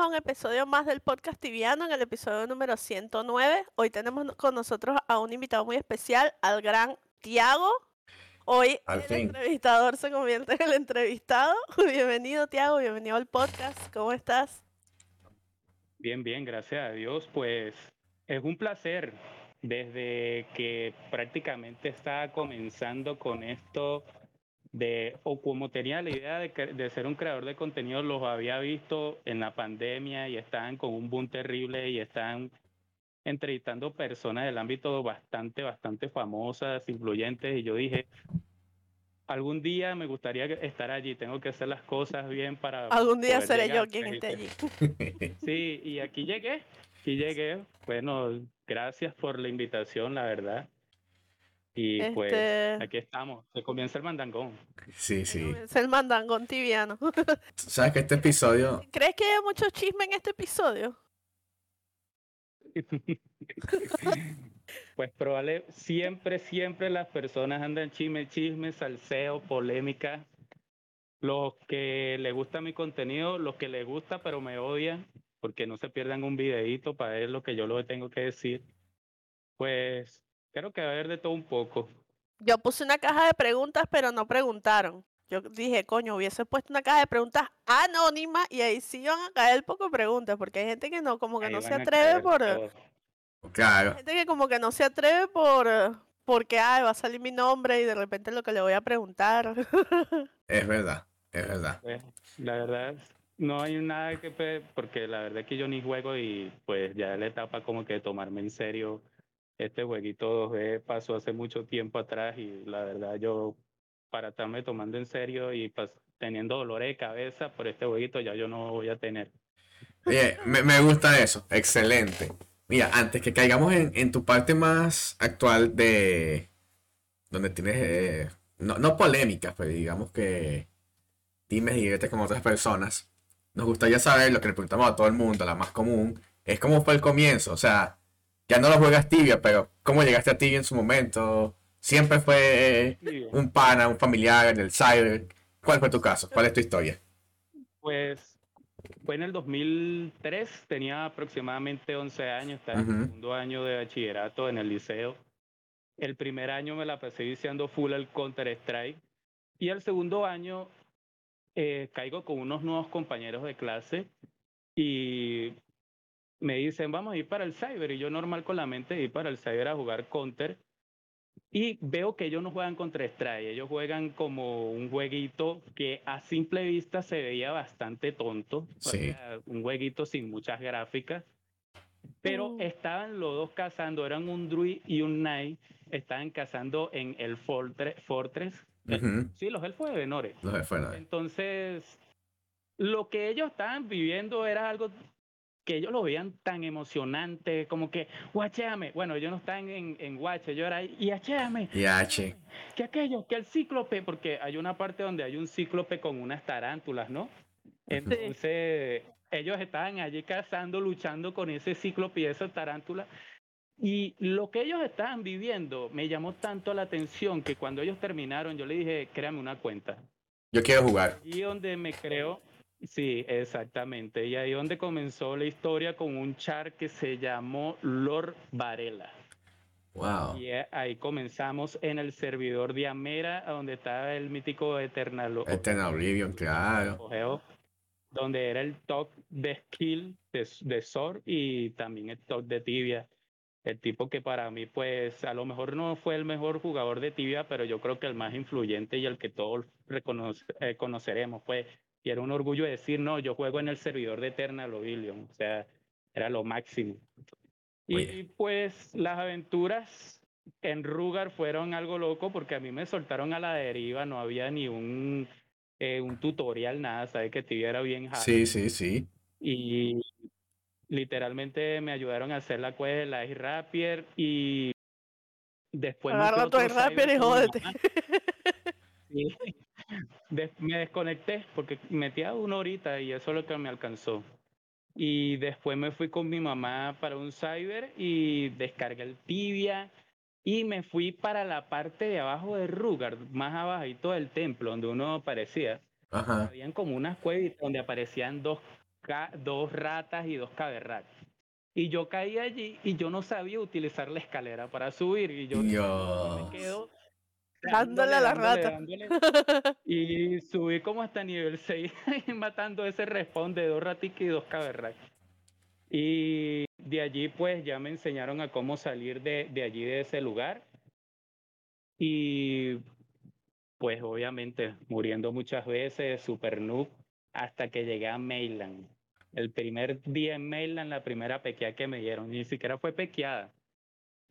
a un episodio más del podcast tibiano, en el episodio número 109. Hoy tenemos con nosotros a un invitado muy especial, al gran Tiago. Hoy Al el fin. entrevistador se convierte en el entrevistado. Bienvenido, Tiago, bienvenido al podcast. ¿Cómo estás? Bien, bien, gracias a Dios. Pues es un placer desde que prácticamente estaba comenzando con esto de, o como tenía la idea de, de ser un creador de contenido, los había visto en la pandemia y estaban con un boom terrible y están entrevistando personas del ámbito bastante, bastante famosas, influyentes, y yo dije, algún día me gustaría estar allí, tengo que hacer las cosas bien para... Algún día seré llegar, yo quien esté allí. Sí, y aquí llegué, aquí llegué. Bueno, gracias por la invitación, la verdad. Y pues Este- aquí estamos, se comienza el mandangón. Sí, sí. Comienza el mandangón tibiano. Sabes que este episodio, ¿Crees que hay mucho chisme en este episodio? Pues probable, siempre, siempre las personas andan chisme, chisme, salseo, polémica. Los que les gusta mi contenido, los que les gusta pero me odian, porque no se pierdan un videíto para ver lo que yo les tengo que decir. Pues creo que va a haber de todo un poco. Yo puse una caja de preguntas, pero no preguntaron. Yo dije, coño, hubiese puesto una caja de preguntas anónima y ahí sí iban a caer poco preguntas, porque hay gente que no, como que Ahí no se van atreve por... todos. claro, Gente que como que no se atreve por... Porque, ay, va a salir mi nombre y de repente lo que le voy a preguntar. es verdad, es verdad. La verdad, no hay nada que pe- porque la verdad es que yo ni juego y pues ya la etapa como que de tomarme en serio este jueguito 2D pasó hace mucho tiempo atrás y la verdad yo para estarme tomando en serio y pas- teniendo dolores de cabeza por este jueguito ya yo no voy a tener. Oye, me, me gusta eso, excelente. Mira, antes que caigamos en, en tu parte más actual de donde tienes, eh, no, no polémicas, pero digamos que dimes y diretes con otras personas, nos gustaría saber lo que le preguntamos a todo el mundo, la más común, es cómo fue el comienzo, o sea, ya no lo juegas tibia, pero cómo llegaste a tibia en su momento, siempre fue Y, un pana, un familiar del cyber, ¿cuál fue tu caso? ¿Cuál es tu historia? Pues fue en el 2003, tenía aproximadamente 11 años, estaba en Ujú. el segundo año de bachillerato en el liceo. El primer año me la pasé viciando full al Counter-Strike. Y el segundo año eh, caigo con unos nuevos compañeros de clase y me dicen, vamos a ir para el cyber. Y yo normal con la mente de ir para el cyber a jugar Counter. Y veo que ellos no juegan contra Strike, ellos juegan como un jueguito que a simple vista se veía bastante tonto. Sí. un jueguito sin muchas gráficas. Pero Mm. estaban los dos cazando, eran un Druid y un Knight, estaban cazando en el Fortre- Fortress. Ujú. Sí, los elfos de Venore. No se fue nada. Entonces, lo que ellos estaban viviendo era algo que ellos lo veían tan emocionante, como que, guachéame. Bueno, ellos no están en, en guache, yo era, y achéame. Y H. Que aquello, que el cíclope, porque hay una parte donde hay un cíclope con unas tarántulas, ¿no? Entonces, ellos estaban allí cazando, luchando con ese cíclope y esa tarántula. Y lo que ellos estaban viviendo me llamó tanto la atención que cuando ellos terminaron, yo le dije, créame una cuenta. Yo quiero jugar. Y donde me creo, sí, exactamente. Y ahí donde comenzó la historia con un char que se llamó Lord Varela. Wow. Y eh, ahí comenzamos en el servidor de Amera, donde estaba el mítico Eternal Eternal Oblivion, claro. Donde era el top de skill de, de Sword y también el top de Tibia. El tipo que para mí, pues, a lo mejor no fue el mejor jugador de Tibia, pero yo creo que el más influyente y el que todos reconoce- eh, conoceremos, pues, y era un orgullo decir, no, yo juego en el servidor de Eternal Oblivion, o sea, era lo máximo. Y pues las aventuras en Rugar fueron algo loco porque a mí me soltaron a la deriva, no había ni un, eh, un tutorial, nada, sabes que Tibia era bien hard. Sí, sí, sí. Y literalmente me ayudaron a hacer la quest de la Rapier y después Agarra tu Rapier y jódete. Sí. Me desconecté porque metía una horita y eso es lo que me alcanzó. Y después me fui con mi mamá para un cyber y descargué el tibia y me fui para la parte de abajo de Rugar, más abajito del templo, donde uno aparecía. Ajá. Habían como unas cuevitas donde aparecían dos dos ratas y dos caberrats. Y yo caí allí y yo no sabía utilizar la escalera para subir. Y yo yo Dios. me quedo Dándole a la rata. dándole. Y subí como hasta nivel 6 matando ese respawn de dos raticas y dos caberrats. Y de allí pues ya me enseñaron a cómo salir de, de allí de ese lugar. Y pues obviamente muriendo muchas veces, super noob, hasta que llegué a Mainland. El primer día en Mainland, la primera pequeada que me dieron, ni siquiera fue pequeada.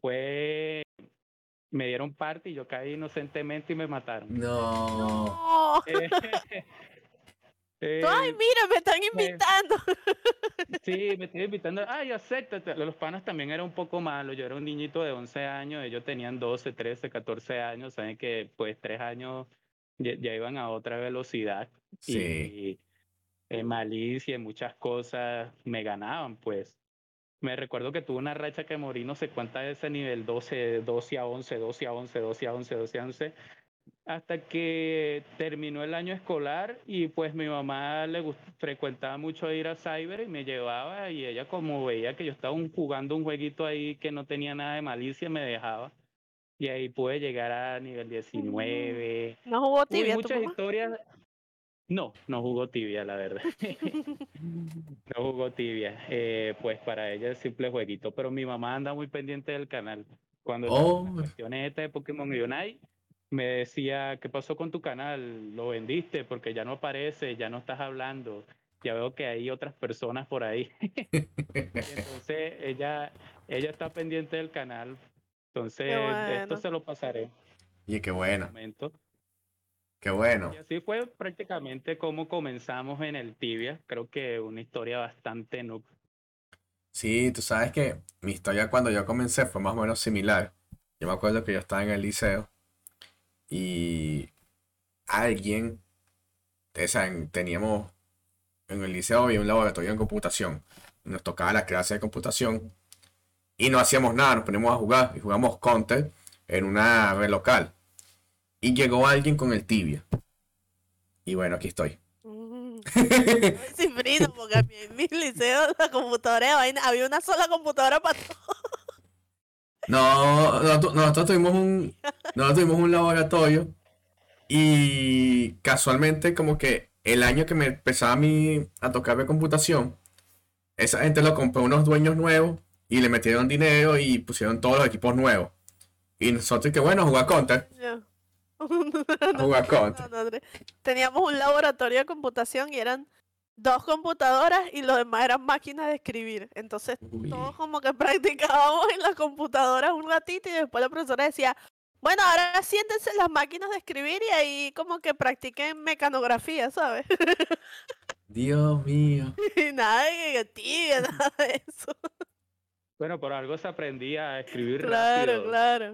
Fue, me dieron parte y yo caí inocentemente y me mataron. No. No. Eh, Ay, eh, mira, me están invitando. Sí, me estoy invitando. Ay, acéptate. Los panas también eran un poco malos. Yo era un niñito de 11 años, ellos tenían 12, 13, 14 años. Saben que pues tres años ya, ya iban a otra velocidad. Sí. Y en malicia, en muchas cosas, me ganaban, pues. Me recuerdo que tuve una racha que morí no sé cuántas de ese nivel 12, 12 a 11, 12 a 11, 12 a 11, 12 a 11 hasta que terminó el año escolar y pues mi mamá le frecuentaba mucho ir a cyber y me llevaba y ella como veía que yo estaba un- jugando un jueguito ahí que no tenía nada de malicia me dejaba y ahí pude llegar a nivel 19. No jugó Uy, tibia tu muchas historias. No, no jugó tibia, la verdad. no jugó tibia. Eh, pues para ella es simple jueguito, pero mi mamá anda muy pendiente del canal. Cuando Oh. las cuestiones estas de Pokémon Unite, me decía, ¿qué pasó con tu canal? ¿Lo vendiste? Porque ya no aparece, ya no estás hablando. Ya veo que hay otras personas por ahí. Entonces, ella, ella está pendiente del canal. Entonces, esto se lo pasaré Y qué en bueno, momento. Qué bueno. Y así fue prácticamente como comenzamos en el Tibia. Creo que una historia bastante noob. Sí, tú sabes que mi historia cuando yo comencé fue más o menos similar. Yo me acuerdo que yo estaba en el liceo y alguien, o sea, en- teníamos en el liceo había un laboratorio en computación. Nos tocaba la clase de computación y no hacíamos nada, nos poníamos a jugar y jugamos Counter en una red local. Y llegó alguien con el tibia. Y bueno, aquí estoy. Mm. Cifrino, porque a mí en mi liceo la computadora vaina, había una sola computadora para todo. No, nosotros, nosotros tuvimos un, nosotros tuvimos un laboratorio y casualmente como que el año que me empezaba a mí a tocar de computación, esa gente lo compró unos dueños nuevos y le metieron dinero y pusieron todos los equipos nuevos. Y nosotros que bueno, jugar Counter, Ya. Teníamos un laboratorio de computación y eran dos computadoras y lo demás eran máquinas de escribir. Entonces Uy. todos como que practicábamos en las computadoras un ratito y después la profesora decía, bueno, ahora siéntense en las máquinas de escribir y ahí como que practiquen mecanografía, ¿sabes? Dios mío. y nada de tibia, nada de eso. Bueno, por algo se aprendía a escribir Claro, rápido. claro.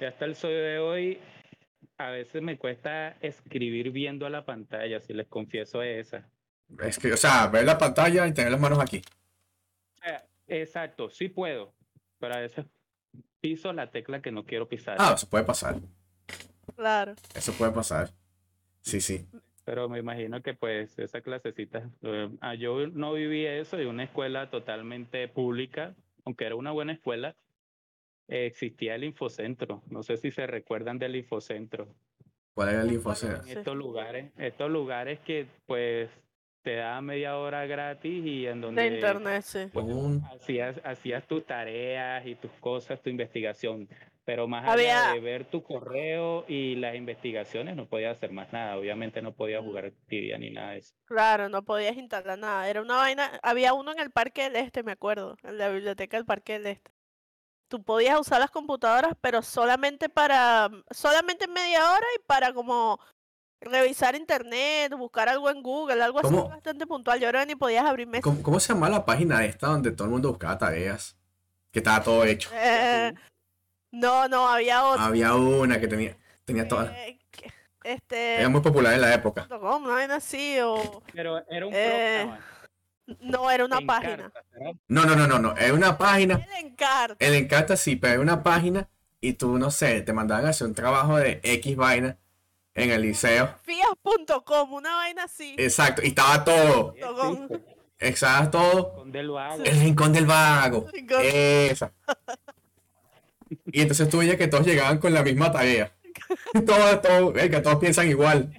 Y hasta el sol de hoy, a veces me cuesta escribir viendo a la pantalla, si les confieso esa. Es que, o sea, ver la pantalla y tener las manos aquí. Eh, Exacto, sí puedo, pero a veces piso la tecla que no quiero pisar. Ah, eso puede pasar. Claro. Eso puede pasar. Sí, sí. Pero me imagino que pues esa clasecita, eh, ah, yo no viví eso en una escuela totalmente pública, aunque era una buena escuela, eh, existía el infocentro. No sé si se recuerdan del infocentro. ¿Cuál era el Me info? acuerdo. En estos lugares, estos lugares que pues te daban media hora gratis y en donde De internet, sí. pues, Un- hacías, hacías tus tareas y tus cosas, tu investigación. Pero más Había- allá de ver tu correo y las investigaciones, no podías hacer más nada. Obviamente no podías jugar tibia ni nada de eso. Claro, no podías instalar nada. Era una vaina. Había uno en el Parque del Este, me acuerdo. En la biblioteca del Parque del Este. Tú podías usar las computadoras, pero solamente para. Solamente media hora y para como revisar internet, buscar algo en Google, algo así bastante puntual. Yo creo que ni podías abrir Messenger. ¿Cómo, cómo se llama la página esta donde todo el mundo buscaba tareas? Que estaba todo hecho. Eh, no, no, había otra. Había una que tenía, tenía todas. eh, este. Era muy popular en la época. una vaina así, o. Pero era un Eh, programa. No, era una página. No, no, no, no, no. Era una página. El Encarta. El Encarta sí, pero era una página y tú, no sé, te mandaban a hacer un trabajo de X vaina en el liceo. Fias.com, una vaina así. Exacto, y estaba todo. Exacto, todo. Con del vago. El rincón del vago. Rincón. Esa. Y entonces tú veías que todos llegaban con la misma tarea. Todos, todos, eh, que todos piensan igual.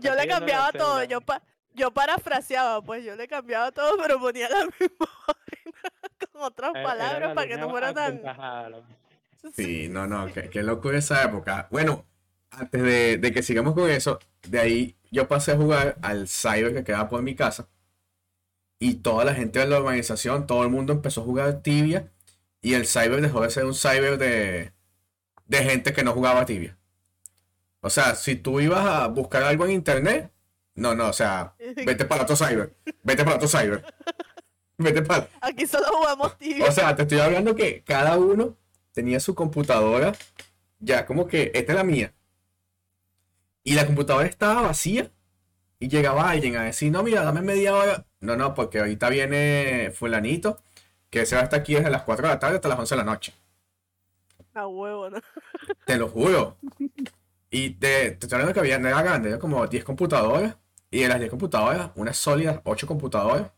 Yo le cambiaba todo, yo, pa- yo parafraseaba, pues yo le cambiaba todo, pero ponía la misma vaina con otras Era- palabras la para que no fuera tan... Sí, no, no, qué, qué locura esa época. Bueno, antes de, de que sigamos con eso, de ahí yo pasé a jugar al cyber que quedaba por mi casa. Y toda la gente de la organización, todo el mundo empezó a jugar tibia. Y el cyber dejó de ser un cyber de, de gente que no jugaba tibia. O sea, si tú ibas a buscar algo en internet, no, no, o sea, vete para otro cyber, vete para otro cyber, vete para, Aquí solo jugamos tibia. o sea, te estoy hablando que cada uno tenía su computadora, ya como que esta es la mía. Y la computadora estaba vacía y llegaba alguien a decir, no, mira, dame media hora. No, no, porque ahorita viene fulanito, que se va a estar aquí desde las 4 de la tarde hasta las 11 de la noche. A huevo, ¿no? Te lo juro. Y te, te estoy hablando que había, no era grande, era como 10 computadoras. Y de las 10 computadoras, unas sólidas 8 computadoras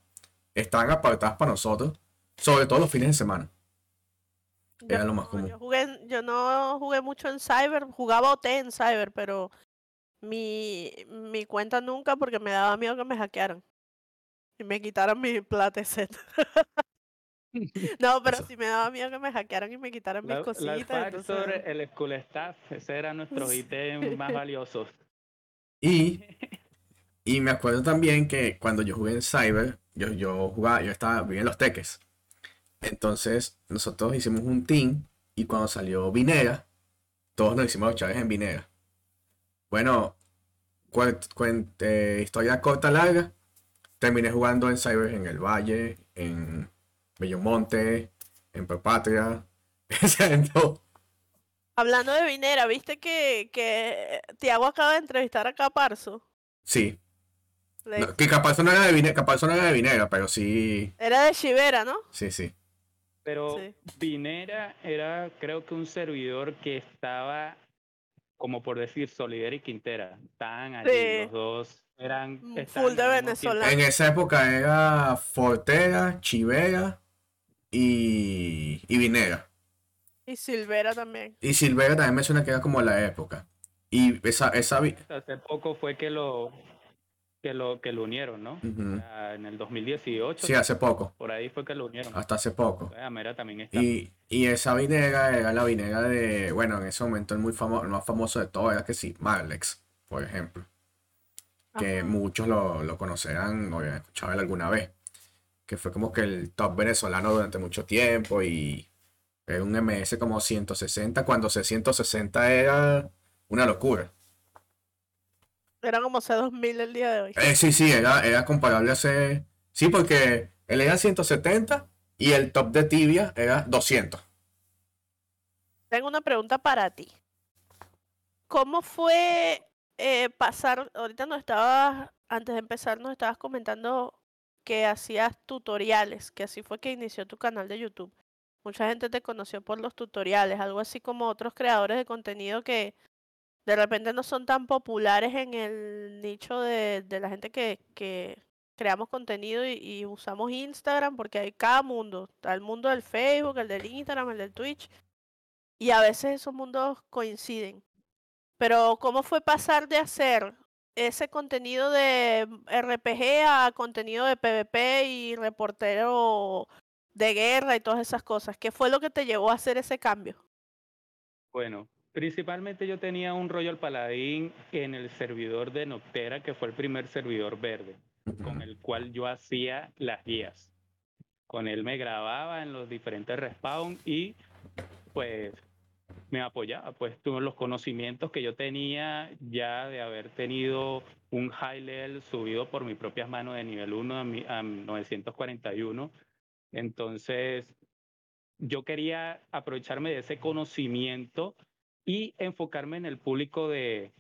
estaban apartadas para nosotros, sobre todo los fines de semana. Yo Era lo más común. Yo, jugué, en- yo no jugué mucho en Cyber, jugaba OT en Cyber, pero mi, mi cuenta nunca porque me daba miedo que me hackearan y me quitaran mi plata set. no, pero sí me daba miedo que me hackearan y me quitaran mis La, la cositas. Factor, entonces- el School Staff, ese eran nuestros ítems más valiosos. Y, y me acuerdo también que cuando yo jugué en Cyber, yo, yo jugaba, yo estaba bien en los teques. Entonces, nosotros hicimos un team y cuando salió Vinera, todos nos hicimos los chaves en Vinera. Bueno, eh, historia corta, larga, terminé jugando en Cyber en el Valle, en Bellomonte, en Perpatria, en todo. Hablando de Vinera, ¿viste que, que Tiago acaba de entrevistar a Caparzo? Sí, no, que Caparzo no era de Vinera, Caparzo no era de Vinera, pero sí, Era de Chivera, ¿no? sí, sí. Pero Sí. Vinera era, creo que un servidor que estaba, como por decir, Solider y Quintera. Estaban allí, Sí. los dos eran. Full de al mismo venezolano. tiempo. En esa época era Fortera, Chivera y, y Vinera. Y Silvera también. Y Silvera también me suena que era como la época. Y esa, esa Hace poco fue que lo, que lo, que lo unieron, ¿no? Ujú. Ah, En el 2018, Sí, hace poco, por ahí fue que lo unieron. hasta hace poco. Mera también está. Y, y esa vinera era la vinera de, bueno, en ese momento el muy famoso, el más famoso de todo era que sí, Marlex, por ejemplo. Que muchos lo, lo conocerán o habían escuchado él alguna vez. Que fue como que el top venezolano durante mucho tiempo y era un MS como 160, cuando C160 era una locura. Era como C2000 el día de hoy. Eh, sí, sí, era, era comparable a ese. Sí, porque él era 170 y el top de tibia era 200. Tengo una pregunta para ti. ¿Cómo fue eh, pasar, ahorita nos estabas, antes de empezar nos estabas comentando que hacías tutoriales, que así fue que inició tu canal de YouTube. Mucha gente te conoció por los tutoriales, algo así como otros creadores de contenido que de repente no son tan populares en el nicho de, la gente que, que creamos contenido y, y usamos Instagram, porque hay cada mundo, está el mundo del Facebook, el del Instagram, el del Twitch, y a veces esos mundos coinciden. Pero ¿cómo fue pasar de hacer ese contenido de RPG a contenido de PvP y reportero de guerra y todas esas cosas? ¿Qué fue lo que te llevó a hacer ese cambio? Bueno, principalmente yo tenía un Royal Paladín en el servidor de Noctera, que fue el primer servidor verde, con el cual yo hacía las guías. Con él me grababa en los diferentes respawn y pues me apoyaba, pues tuve los conocimientos que yo tenía ya de haber tenido un high level subido por mis propias manos de nivel 1 a, mi- a 941. Entonces, yo quería aprovecharme de ese conocimiento y enfocarme en el público de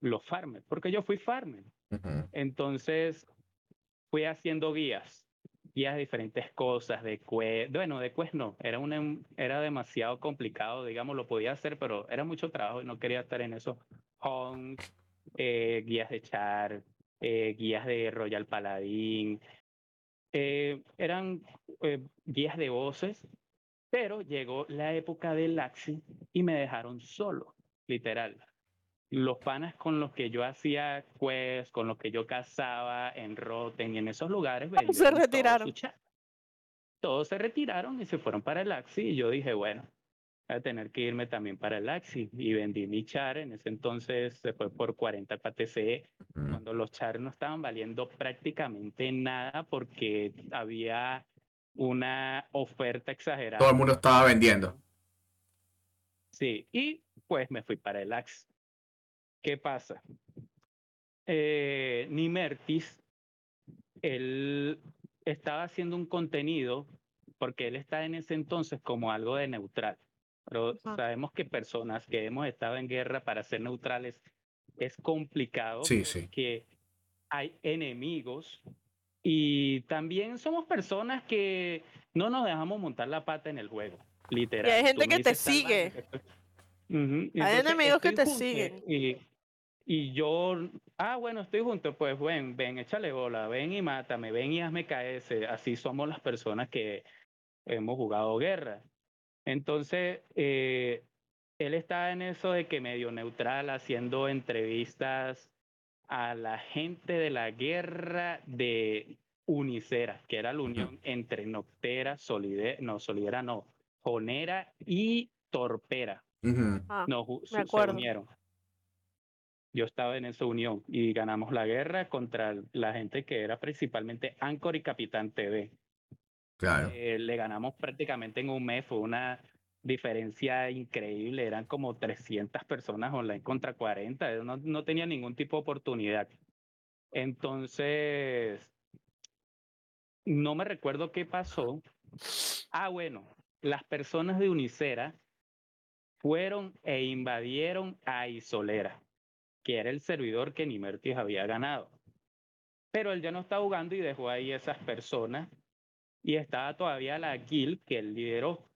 los farmers, porque yo fui farmer. Entonces, fui haciendo guías, guías de diferentes cosas, de quest, bueno, de quest no, era, una, era demasiado complicado, digamos, lo podía hacer, pero era mucho trabajo y no quería estar en eso. Hunts, eh, guías de char, eh, guías de Royal Paladín, eh, eran eh, guías de voces, pero llegó la época del Laxi y me dejaron solo, literal. Los panas con los que yo hacía quest, con los que yo cazaba en Rotten y en esos lugares, se retiraron. Todos se retiraron y se fueron para el Axi y yo dije, bueno, voy a tener que irme también para el Axi y vendí mi char, en ese entonces se fue por 40 PTC, Mm. cuando los chars no estaban valiendo prácticamente nada porque había una oferta exagerada. Todo el mundo estaba vendiendo. Sí, y pues me fui para el Axe. ¿Qué pasa? Eh, Nimertis, él estaba haciendo un contenido porque él está en ese entonces como algo de neutral. Pero Ajá. sabemos que personas que hemos estado en guerra para ser neutrales es complicado Sí, sí. porque hay enemigos y también somos personas que no nos dejamos montar la pata en el juego, literal. Y hay gente que te dices, "Tal sigue". Hay enemigos que te junto siguen. Y, y yo, ah, bueno, estoy junto, pues ven, ven, échale bola, ven y mátame, ven y hazme KS. Así somos las personas que hemos jugado guerra. Entonces, eh, él está en eso de que medio neutral, haciendo entrevistas a la gente de la guerra de Unicera, que era la unión entre Noctera, Solidera, no, Solidera no, Jonera y Torpera. Ah, Nos se- unieron. Yo estaba en esa unión y ganamos la guerra contra la gente que era principalmente Anchor y Capitán TV. Claro. Eh, le ganamos prácticamente en un mes, fue una diferencia increíble, eran como 300 personas online contra 40, no, no tenía ningún tipo de oportunidad. Entonces, no me recuerdo qué pasó. Ah, bueno, las personas de Unicera fueron e invadieron a Isolera, que era el servidor que Nimertis había ganado. Pero él ya no está jugando y dejó ahí esas personas y estaba todavía la guild que él lideró,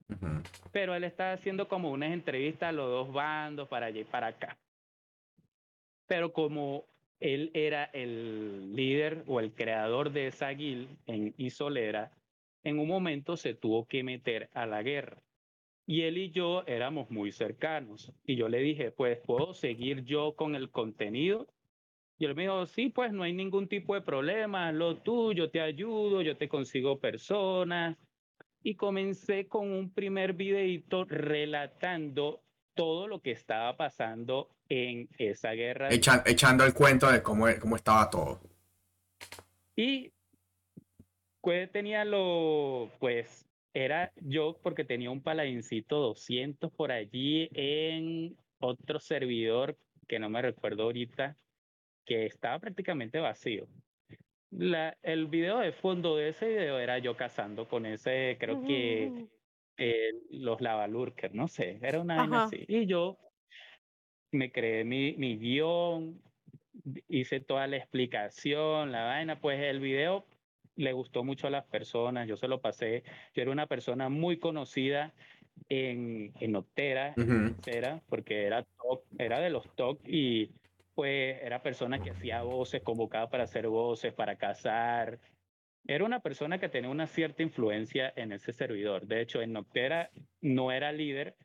Pero él está haciendo como unas entrevistas a los dos bandos para allá y para acá. Pero como él era el líder o el creador de esa guild en Isolera, en un momento se tuvo que meter a la guerra. Y él y yo éramos muy cercanos. Y yo le dije, pues, ¿puedo seguir yo con el contenido? Y él me dijo, sí, pues no hay ningún tipo de problema, lo tuyo, te ayudo, yo te consigo personas. Y comencé con un primer videito relatando todo lo que estaba pasando en esa guerra. Echa- echando el cuento de cómo, cómo estaba todo. Y pues tenía lo, pues era yo porque tenía un paladincito 200 por allí en otro servidor que no me recuerdo ahorita, que estaba prácticamente vacío. La, el video de fondo de ese video era yo cazando con ese, creo que Ujú. eh, los Lavalurker, no sé, era una vaina así. Y yo me creé mi, mi guion, hice toda la explicación, la vaina, pues el video le gustó mucho a las personas, yo se lo pasé, yo era una persona muy conocida en, en Optera, Ujú. era porque era top, era de los top y pues era persona que hacía voces, convocaba para hacer voces, para cazar. Era una persona que tenía una cierta influencia en ese servidor. De hecho, en Noctera no era líder,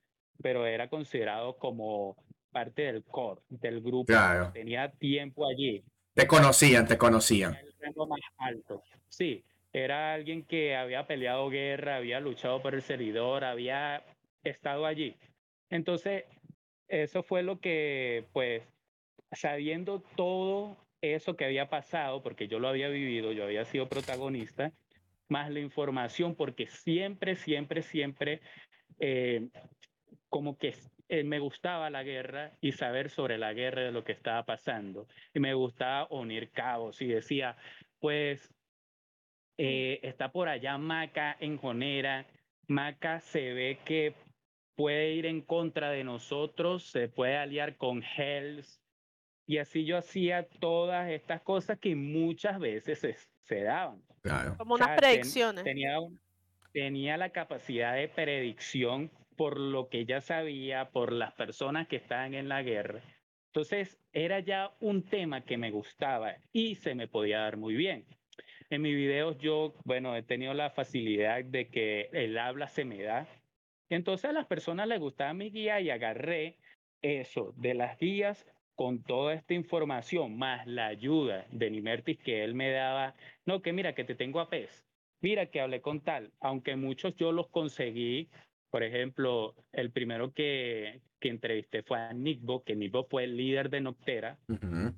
pero era considerado como parte del core, del grupo. Claro. Tenía tiempo allí Te conocían, te conocían. el rango más alto. Sí, era alguien que había peleado guerra, había luchado por el servidor, había estado allí. Entonces, eso fue lo que, pues, sabiendo todo eso que había pasado, porque yo lo había vivido, yo había sido protagonista, más la información, porque siempre, siempre, siempre, eh, como que eh, me gustaba la guerra y saber sobre la guerra de lo que estaba pasando. Y me gustaba unir cabos y decía, pues, eh, está por allá Maca en Jonera. Maca se ve que puede ir en contra de nosotros, se puede aliar con Hells. Y así yo hacía todas estas cosas que muchas veces se, se daban. Claro. Como O unas ten- predicciones. tenía, un- tenía la capacidad de predicción por lo que ya sabía, por las personas que estaban en la guerra. Entonces era ya un tema que me gustaba y se me podía dar muy bien. En mis videos yo, bueno, he tenido la facilidad de que el habla se me da. Entonces a las personas les gustaba mi guía y agarré eso de las guías con toda esta información, más la ayuda de Nimertis que él me daba, no, que mira, que te tengo a pez, mira que hablé con tal, aunque muchos yo los conseguí por ejemplo, el primero que, que entrevisté fue a Nickbo, que Nickbo fue el líder de Noctera.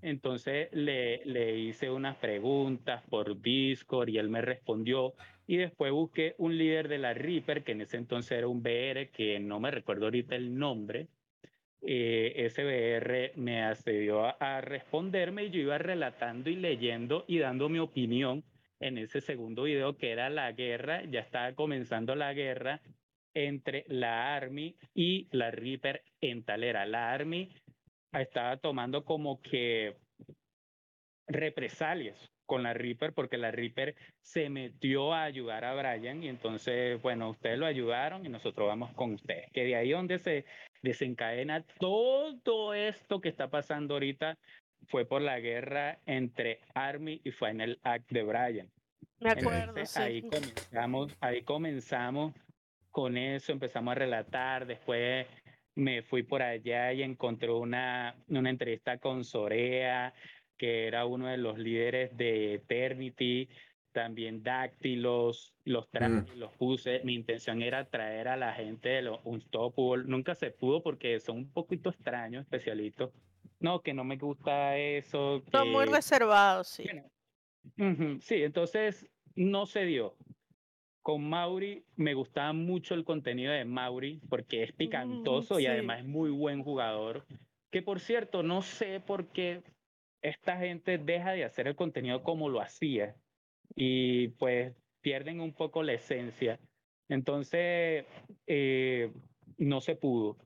Entonces le, le hice unas preguntas por Discord y él me respondió. Y después busqué un líder de la Reaper, que en ese entonces era un BR, que no me recuerdo ahorita el nombre. Eh, ese BR me accedió a, a responderme y yo iba relatando y leyendo y dando mi opinión en ese segundo video que era la guerra, ya estaba comenzando la guerra entre la Army y la Reaper en Talera. La Army estaba tomando como que represalias con la Reaper porque la Reaper se metió a ayudar a Brian y entonces, bueno, ustedes lo ayudaron y nosotros vamos con ustedes. Que de ahí donde se desencadena todo esto que está pasando ahorita fue por la guerra entre Army y Final Act de Brian. Me acuerdo, ahí comenzamos, ahí comenzamos con eso empezamos a relatar, después me fui por allá y encontré una, una entrevista con Sorea, que era uno de los líderes de Eternity, también Dáctilos, los traje mm. los puse. Mi intención era traer a la gente de los Unstoppable. Nunca se pudo porque son un poquito extraños, especialitos. No, que no me gusta eso. Son muy reservados, sí. Sí, entonces no se dio con Mauri me gustaba mucho el contenido de Mauri porque es picantoso y además es muy buen jugador. Que por cierto, no sé por qué esta gente deja de hacer el contenido como lo hacía y pues pierden un poco la esencia. Entonces, eh, no se pudo.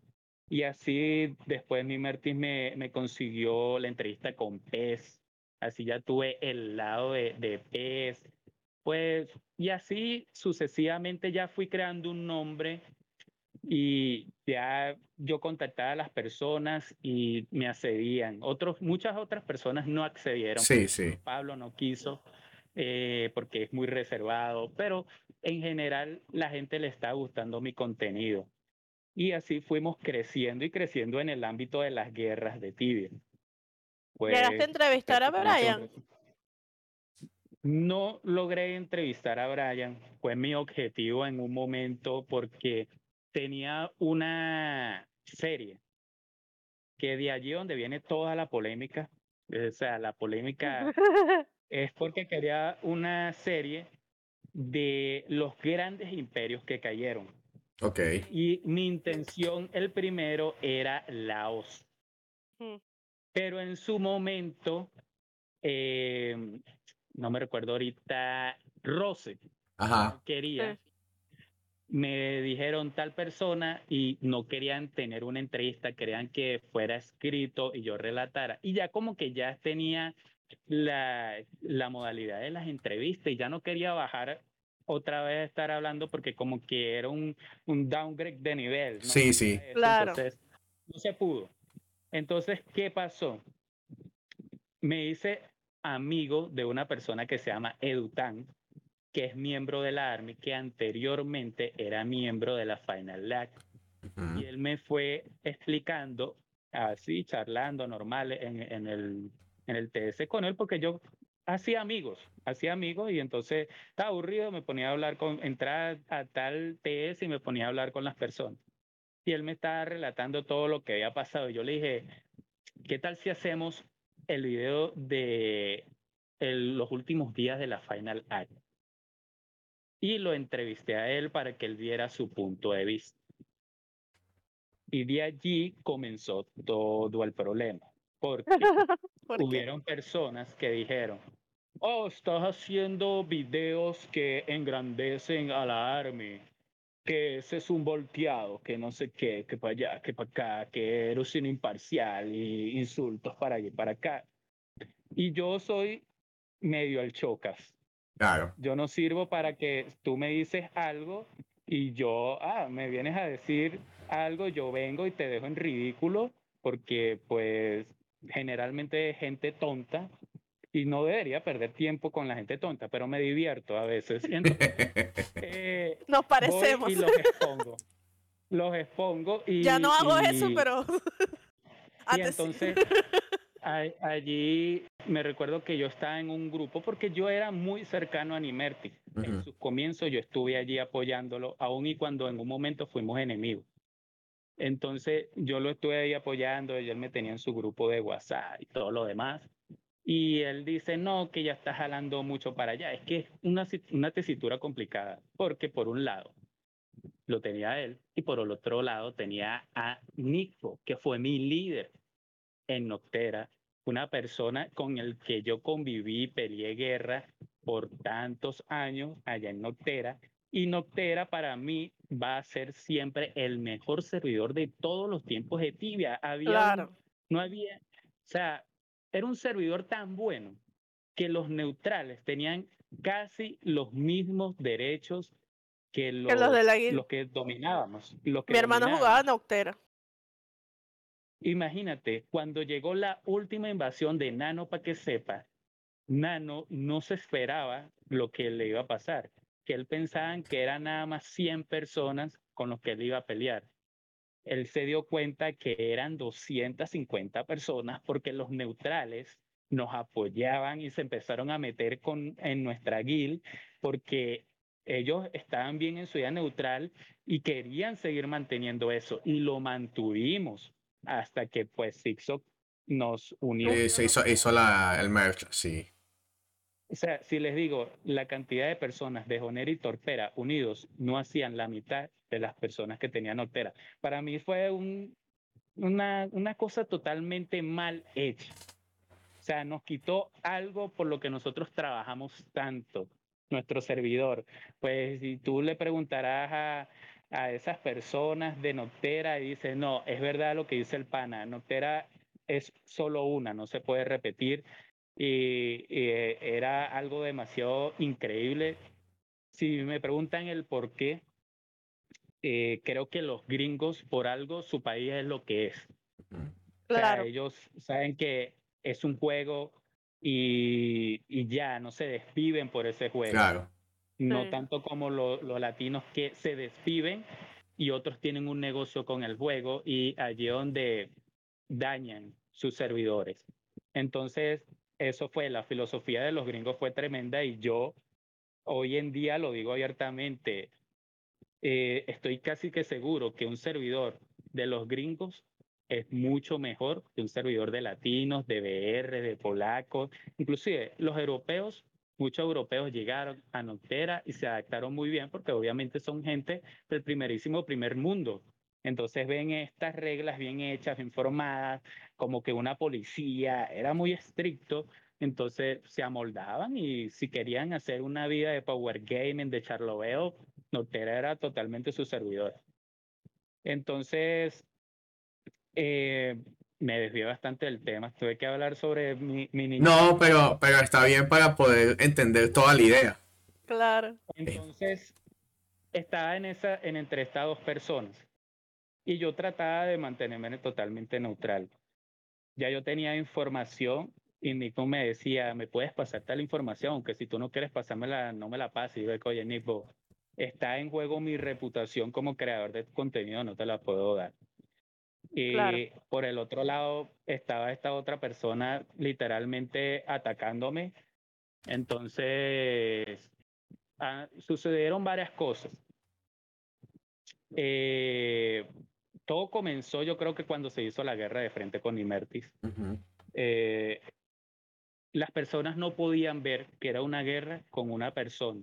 Y así después mi Mertis me, me consiguió la entrevista con Pez. Así ya tuve el lado de, de Pez pues, y así sucesivamente ya fui creando un nombre y ya yo contactaba a las personas y me accedían. Otros, muchas otras personas no accedieron. Sí, sí. Pablo no quiso eh, porque es muy reservado, pero en general la gente le está gustando mi contenido. Y así fuimos creciendo y creciendo en el ámbito de las guerras de Tibia. Pues, ¿Llegaste a entrevistar a Brian? No logré entrevistar a Brian, fue mi objetivo en un momento porque tenía una serie que de allí donde viene toda la polémica, o sea, la polémica es porque quería una serie de los grandes imperios que cayeron. Ok. Y mi intención, el primero, era Laos. Mm. Pero en su momento, eh, no me recuerdo ahorita, Rose. Ajá. Quería. Me dijeron tal persona y no querían tener una entrevista, querían que fuera escrito y yo relatara. Y ya como que ya tenía la, la modalidad de las entrevistas y ya no quería bajar otra vez a estar hablando porque como que era un, un downgrade de nivel. Sí, sí. Claro. Entonces, no se pudo. Entonces, ¿qué pasó? Me hice amigo de una persona que se llama Edutan, que es miembro de la Army, que anteriormente era miembro de la Final Lag. Y él me fue explicando, así, charlando normal en, en, el, en el TS con él, porque yo hacía amigos, hacía amigos y entonces estaba aburrido, me ponía a hablar con, entrar a tal TS y me ponía a hablar con las personas. Y él me estaba relatando todo lo que había pasado. Y yo le dije, ¿qué tal si hacemos el video de los últimos días de la Final Act. Y lo entrevisté a él para que él diera su punto de vista. Y de allí comenzó todo el problema. Porque hubieron personas que dijeron, oh, estás haciendo videos que engrandecen a la Army, que ese es un volteado, que no sé qué, que para allá, que para acá, que eres un imparcial y insultos para allá y para acá. Y yo soy medio al chocas. Claro. Yo no sirvo para que tú me dices algo y yo, ah, me vienes a decir algo, yo vengo y te dejo en ridículo porque pues generalmente es gente tonta y no debería perder tiempo con la gente tonta, pero me divierto a veces. eh, Nos parecemos. y los expongo. Los expongo y... Ya no hago eso, pero... y entonces allí me recuerdo que yo estaba en un grupo porque yo era muy cercano a Nimerti. En sus comienzos yo estuve allí apoyándolo, aun y cuando en un momento fuimos enemigos. Entonces yo lo estuve ahí apoyando, y él me tenía en su grupo de WhatsApp y todo lo demás. Y él dice, no, que ya está jalando mucho para allá. Es que es una, una tesitura complicada, porque por un lado lo tenía él y por el otro lado tenía a Nico, que fue mi líder en Noctera, una persona con el que yo conviví, peleé guerra por tantos años allá en Noctera. Y Noctera para mí va a ser siempre el mejor servidor de todos los tiempos de Tibia. Había no había, o sea, era un servidor tan bueno que los neutrales tenían casi los mismos derechos que los, que, los que dominábamos. Mi hermano jugaba Noctera. Imagínate, cuando llegó la última invasión de Nano, para que sepa, Nano no se esperaba lo que le iba a pasar, que él pensaba que eran nada más 100 personas con los que él iba a pelear. Él se dio cuenta que eran 250 personas porque los neutrales nos apoyaban y se empezaron a meter con, en nuestra guild porque ellos estaban bien en su vida neutral y querían seguir manteniendo eso y lo mantuvimos hasta que pues Zigzag nos unió. se hizo, hizo la, el merch, sí. O sea, si les digo, la cantidad de personas de Joner y Torpera unidos no hacían la mitad de las personas que tenían Torpera. Para mí fue un, una, una cosa totalmente mal hecha. O sea, nos quitó algo por lo que nosotros trabajamos tanto, nuestro servidor. Pues si tú le preguntarás a, a esas personas de Noctera y dice, no, es verdad lo que dice el pana, Noctera es solo una, no se puede repetir. Y, eh, era algo demasiado increíble. Si me preguntan el por qué, eh, creo que los gringos, por algo, su país es lo que es. Claro. ellos saben que es un juego y, y ya no se desviven por ese juego. Claro no tanto como los latinos que se despiven y otros tienen un negocio con el juego y allí donde dañan sus servidores. Entonces, eso fue la filosofía de los gringos fue tremenda y yo hoy en día lo digo abiertamente, eh, estoy casi que seguro que un servidor de los gringos es mucho mejor que un servidor de latinos, de BR, de polacos, inclusive los europeos muchos europeos llegaron a Noctera y se adaptaron muy bien porque obviamente son gente del primerísimo primer mundo. Entonces ven estas reglas bien hechas, bien formadas, como que una policía era muy estricto, entonces se amoldaban y si querían hacer una vida de power gaming, de charloveo, Noctera era totalmente su servidor. Entonces, eh, me desvié bastante del tema. Tuve que hablar sobre mi, mi No, pero, pero está bien para poder entender toda la idea. Claro. Entonces, estaba en esa, en entre estas dos personas. Y yo trataba de mantenerme totalmente neutral. Ya yo tenía información y Nico me decía, me puedes pasar tal información, aunque si tú no quieres pasármela, no me la pases. Y yo digo, oye, Nico, está en juego mi reputación como creador de contenido, no te la puedo dar. Y por el otro lado estaba esta otra persona literalmente atacándome. Entonces, ah, sucedieron varias cosas. Eh, todo comenzó, yo creo que cuando se hizo la guerra de frente con Imertis. Eh, las personas no podían ver que era una guerra con una persona.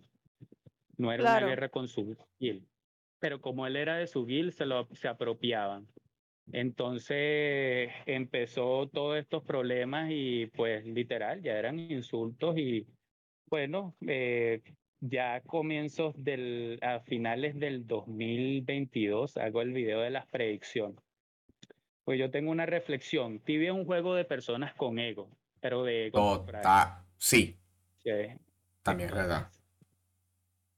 No era una guerra con su guild. Pero como él era de su guild, se, lo, se apropiaban. Entonces empezó todos estos problemas y pues literal, ya eran insultos y bueno, eh, ya a comienzos del, a finales del 2022 hago el video de las predicciones. Pues yo tengo una reflexión. Tibia es un juego de personas con ego, pero de ego. sí. También es verdad.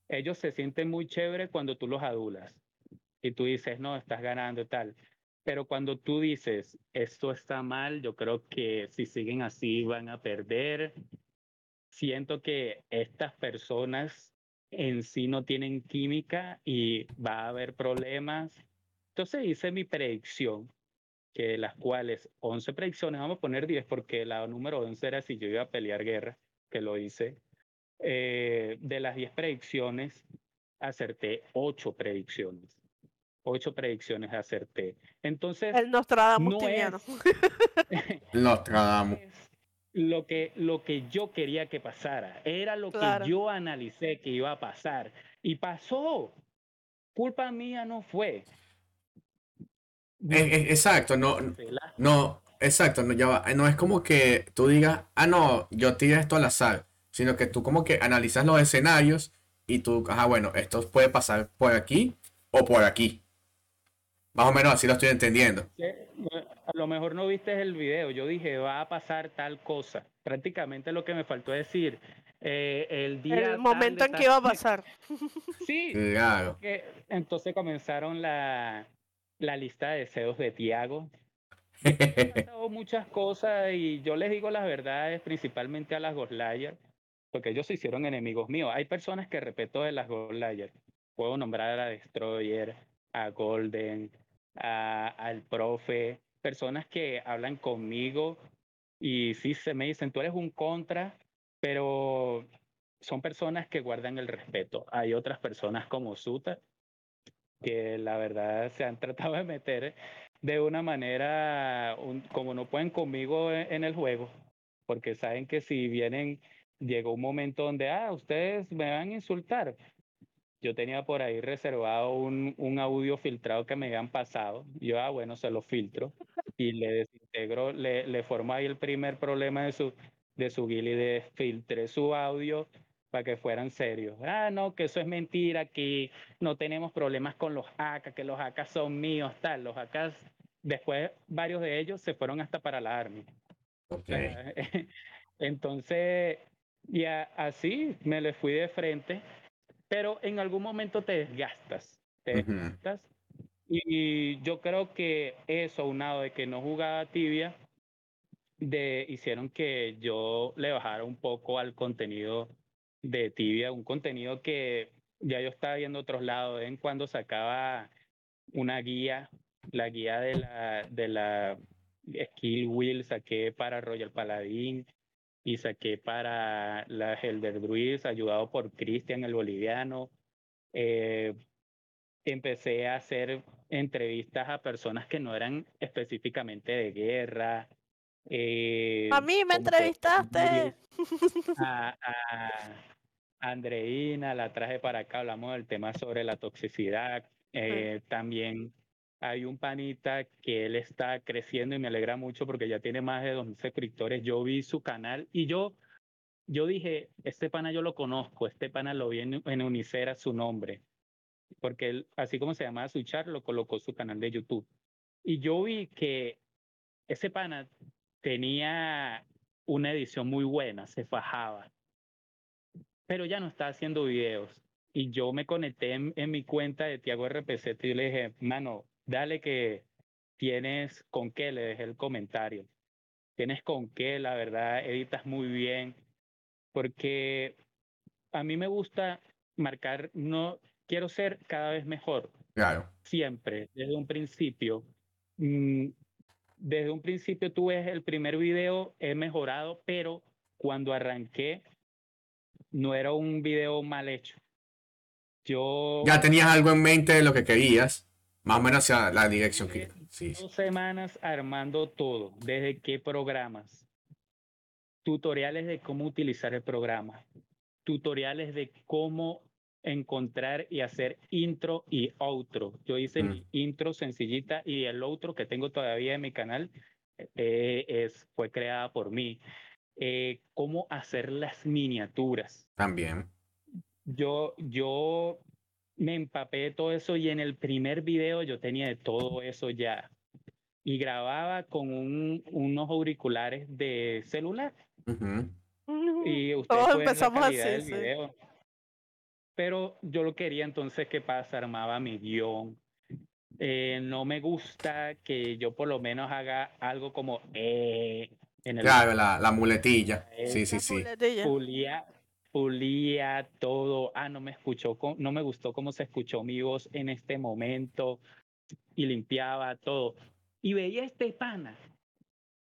Ellos se sienten muy chévere cuando tú los adulas y tú dices, no, estás ganando y tal Pero cuando tú dices, esto está mal, yo creo que si siguen así van a perder. Siento que estas personas en sí no tienen química y va a haber problemas. Entonces hice mi predicción, que de las cuales 11 predicciones, vamos a poner 10 porque la número 11 era si yo iba a pelear guerra, que lo hice. Eh, de las 10 predicciones, acerté 8 predicciones ocho predicciones acerté. Entonces, el Nostradamus no es, Nostradamus. lo que lo que yo quería que pasara, era lo que yo analicé que iba a pasar y pasó. Culpa mía no fue. Eh, eh, exacto, no, no, exacto, no, ya no es como que tú digas, ah, no, yo tiré esto al azar, sino que tú como que analizas los escenarios y tú, ah, bueno, esto puede pasar por aquí o por aquí. Más o menos así lo estoy entendiendo. A lo mejor no viste el video. Yo dije, va a pasar tal cosa. Prácticamente lo que me faltó decir. Eh, el día. El momento en que iba a pasar. sí. Claro. entonces comenzaron la, la lista de deseos de Tiago. pasado muchas cosas y yo les digo las verdades, principalmente a las Goslayers, porque ellos se hicieron enemigos míos. Hay personas que respeto de las Goslayers. Puedo nombrar a la Destroyer, a Golden, al profe, personas que hablan conmigo y sí se me dicen, tú eres un contra, pero son personas que guardan el respeto. Hay otras personas como Suta que la verdad se han tratado de meter de una manera, como no pueden conmigo en, el juego, porque saben que si vienen, llegó un momento donde, ah, ustedes me van a insultar, yo tenía por ahí reservado un, un audio filtrado que me habían pasado. Yo, ah, bueno, se lo filtro y le desintegro, le, le formo ahí el primer problema de su, de su guild y de filtré su audio para que fueran serios. Ah, no, que eso es mentira, que no tenemos problemas con los AK, que los AK son míos, tal. Los AK, después varios de ellos se fueron hasta para la Army. Okay. Entonces, y así me le fui de frente pero en algún momento te desgastas, te desgastas. Y yo creo que eso, unado de que no jugaba tibia, de, hicieron que yo le bajara un poco al contenido de tibia, un contenido que ya yo estaba viendo otros lados, en cuando sacaba una guía, la guía de la, de la Skill Wheel saqué para Royal Paladin, y saqué para la Helder Druids, ayudado por Cristian el boliviano. Eh, empecé a hacer entrevistas a personas que no eran específicamente de guerra. Eh, a mí me entrevistaste. A, Andreina, la traje para acá, hablamos del tema sobre la toxicidad. Eh, también hay un panita que él está creciendo y me alegra mucho porque ya tiene más de 2.000 suscriptores. Yo vi su canal y yo, yo dije, este pana yo lo conozco, este pana lo vi en, Unicera su nombre, porque él, así como se llamaba su char, lo colocó su canal de YouTube. Y yo vi que ese pana tenía una edición muy buena, se fajaba, pero ya no está haciendo videos. Y yo me conecté en, en mi cuenta de Tiago RPC y le dije, mano, dale que tienes con qué, le dejé el comentario. Tienes con qué, la verdad, editas muy bien, porque a mí me gusta marcar, no quiero ser cada vez mejor. Claro. Siempre, desde un principio. Mm, desde un principio tú ves el primer video, he mejorado, pero cuando arranqué no era un video mal hecho. Yo... Ya tenías algo en mente de lo que querías. Más o menos hacia la dirección que... Sí. Dos semanas armando todo, desde qué programas, tutoriales de cómo utilizar el programa, tutoriales de cómo encontrar y hacer intro y outro. Yo hice mi mm. intro sencillita y el outro que tengo todavía en mi canal eh, es, fue creada por mí. Eh, cómo hacer las miniaturas. También. Yo, yo me empapé de todo eso y en el primer video yo tenía de todo eso ya. Y grababa con un, unos auriculares de celular. Y ustedes Todos empezamos así, del video. Pero yo lo quería entonces, ¿qué pasa? Armaba mi guion. eh, no me gusta que yo por lo menos haga algo como eh, en el Claro, la, la muletilla. Sí, Eh, sí, La sí. muletilla. Pulía, todo. Ah, no me escuchó, no me gustó cómo se escuchó mi voz en este momento y limpiaba todo. Y veía este pana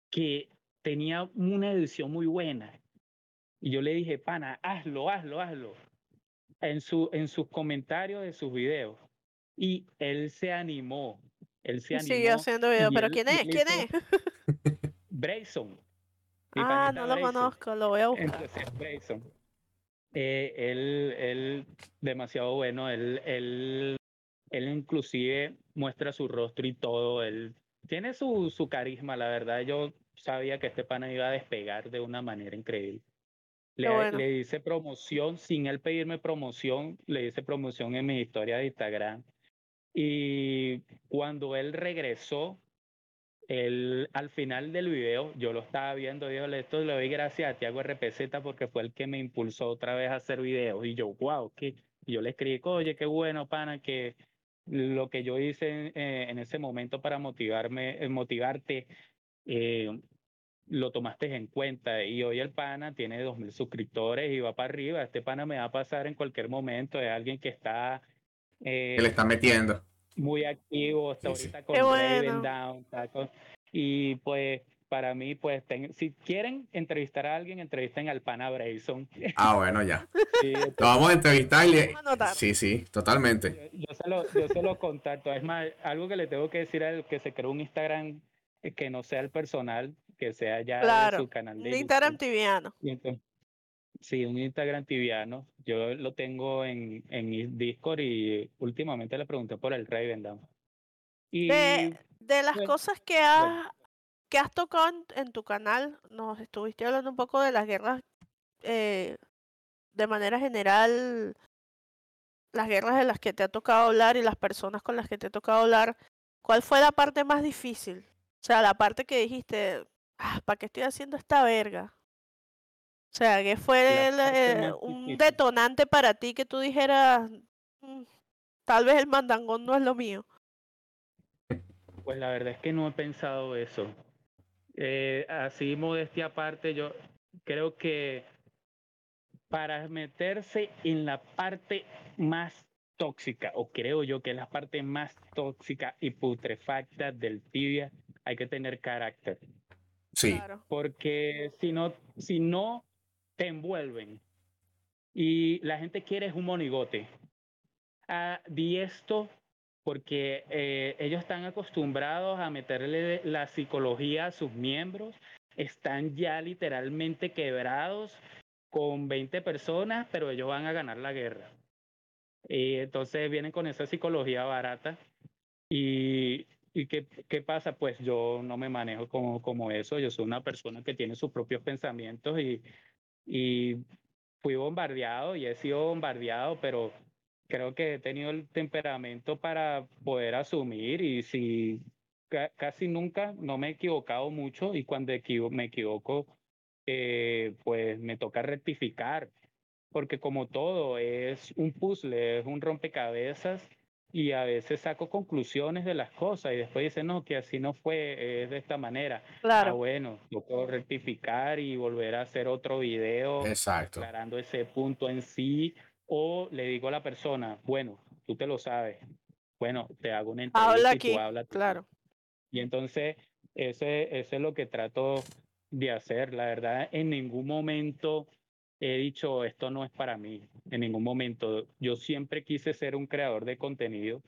que tenía una edición muy buena. Y yo le dije, pana, hazlo, hazlo, hazlo. En, su, en sus comentarios de sus videos. Y él se animó. Él se animó. sigue haciendo videos. ¿Pero él- quién es? ¿Quién es? Brayson. Ah, no lo Brayson. conozco, lo voy a buscar. Entonces, Brayson. Eh, él, él, demasiado bueno, él, él, él inclusive muestra su rostro y todo, él tiene su, su carisma, la verdad, yo sabía que este pana iba a despegar de una manera increíble. Le, bueno. le hice promoción, sin él pedirme promoción, le hice promoción en mi historia de Instagram. Y cuando él regresó, él, al final del video, yo lo estaba viendo, dijo, esto le doy gracias a Tiago RPZ porque fue el que me impulsó otra vez a hacer videos. Y yo, wow, que yo le escribí, oye, qué bueno, pana, que lo que yo hice en, eh, ese momento para motivarme, eh, motivarte, eh, lo tomaste en cuenta. Y hoy el pana tiene dos mil suscriptores y va para arriba. Este pana me va a pasar en cualquier momento. Es alguien que está Que le está metiendo. Muy activo, está Sí, sí. ahorita con bueno. Down, con- y pues para mí, pues, ten- si quieren entrevistar a alguien, entrevisten al pana Brayson. Ah, bueno, ya. Sí, Lo vamos a entrevistar y le-. Sí, sí, totalmente. yo, yo se lo, yo se lo contacto. Es más, algo que le tengo que decir al que se creó un Instagram eh, que no sea el personal, que sea ya de Claro, su canal de Un Instagram tibiano. Y entonces- sí, un Instagram tibiano. Yo lo tengo en, en Discord y últimamente le pregunté por el Raven Down. Y De, de las bueno, cosas que has, que has tocado en, en tu canal, nos estuviste hablando un poco de las guerras eh, de manera general, las guerras de las que te ha tocado hablar y las personas con las que te ha tocado hablar. ¿Cuál fue la parte más difícil? O sea, la parte que dijiste, ah, ¿para qué estoy haciendo esta verga? O sea, ¿qué fue el, eh, un detonante para ti que tú dijeras, "Mm, tal vez el mandangón no es lo mío? Pues la verdad es que no he pensado eso. Eh, así, modestia aparte, yo creo que para meterse en la parte más tóxica, o creo yo que es la parte más tóxica y putrefacta del tibia, hay que tener carácter. Sí, Claro. Porque si no, si no te envuelven y la gente quiere un monigote. Ah, di esto porque eh, ellos están acostumbrados a meterle la psicología a sus miembros, están ya literalmente quebrados con 20 personas, pero ellos van a ganar la guerra. Y entonces vienen con esa psicología barata. Y, ¿y qué, qué pasa? Pues yo no me manejo como, como eso, yo soy una persona que tiene sus propios pensamientos y, y fui bombardeado y he sido bombardeado, pero creo que he tenido el temperamento para poder asumir y si ca- casi nunca no me he equivocado mucho y cuando me equivoco, eh, pues me toca rectificar, porque como todo es un puzzle, es un rompecabezas y a veces saco conclusiones de las cosas y después dicen, no, que así no fue, es de esta manera. Ah, Claro. bueno, yo puedo rectificar y volver a hacer otro video exacto. aclarando ese punto en sí, o le digo a la persona, bueno, tú te lo sabes, bueno, te hago una entrevista Habla y tú aquí, habla tú". claro. Y entonces, ese, ese es lo que trato de hacer. La verdad, en ningún momento he dicho, esto no es para mí, en ningún momento. Yo siempre quise ser un creador de contenido.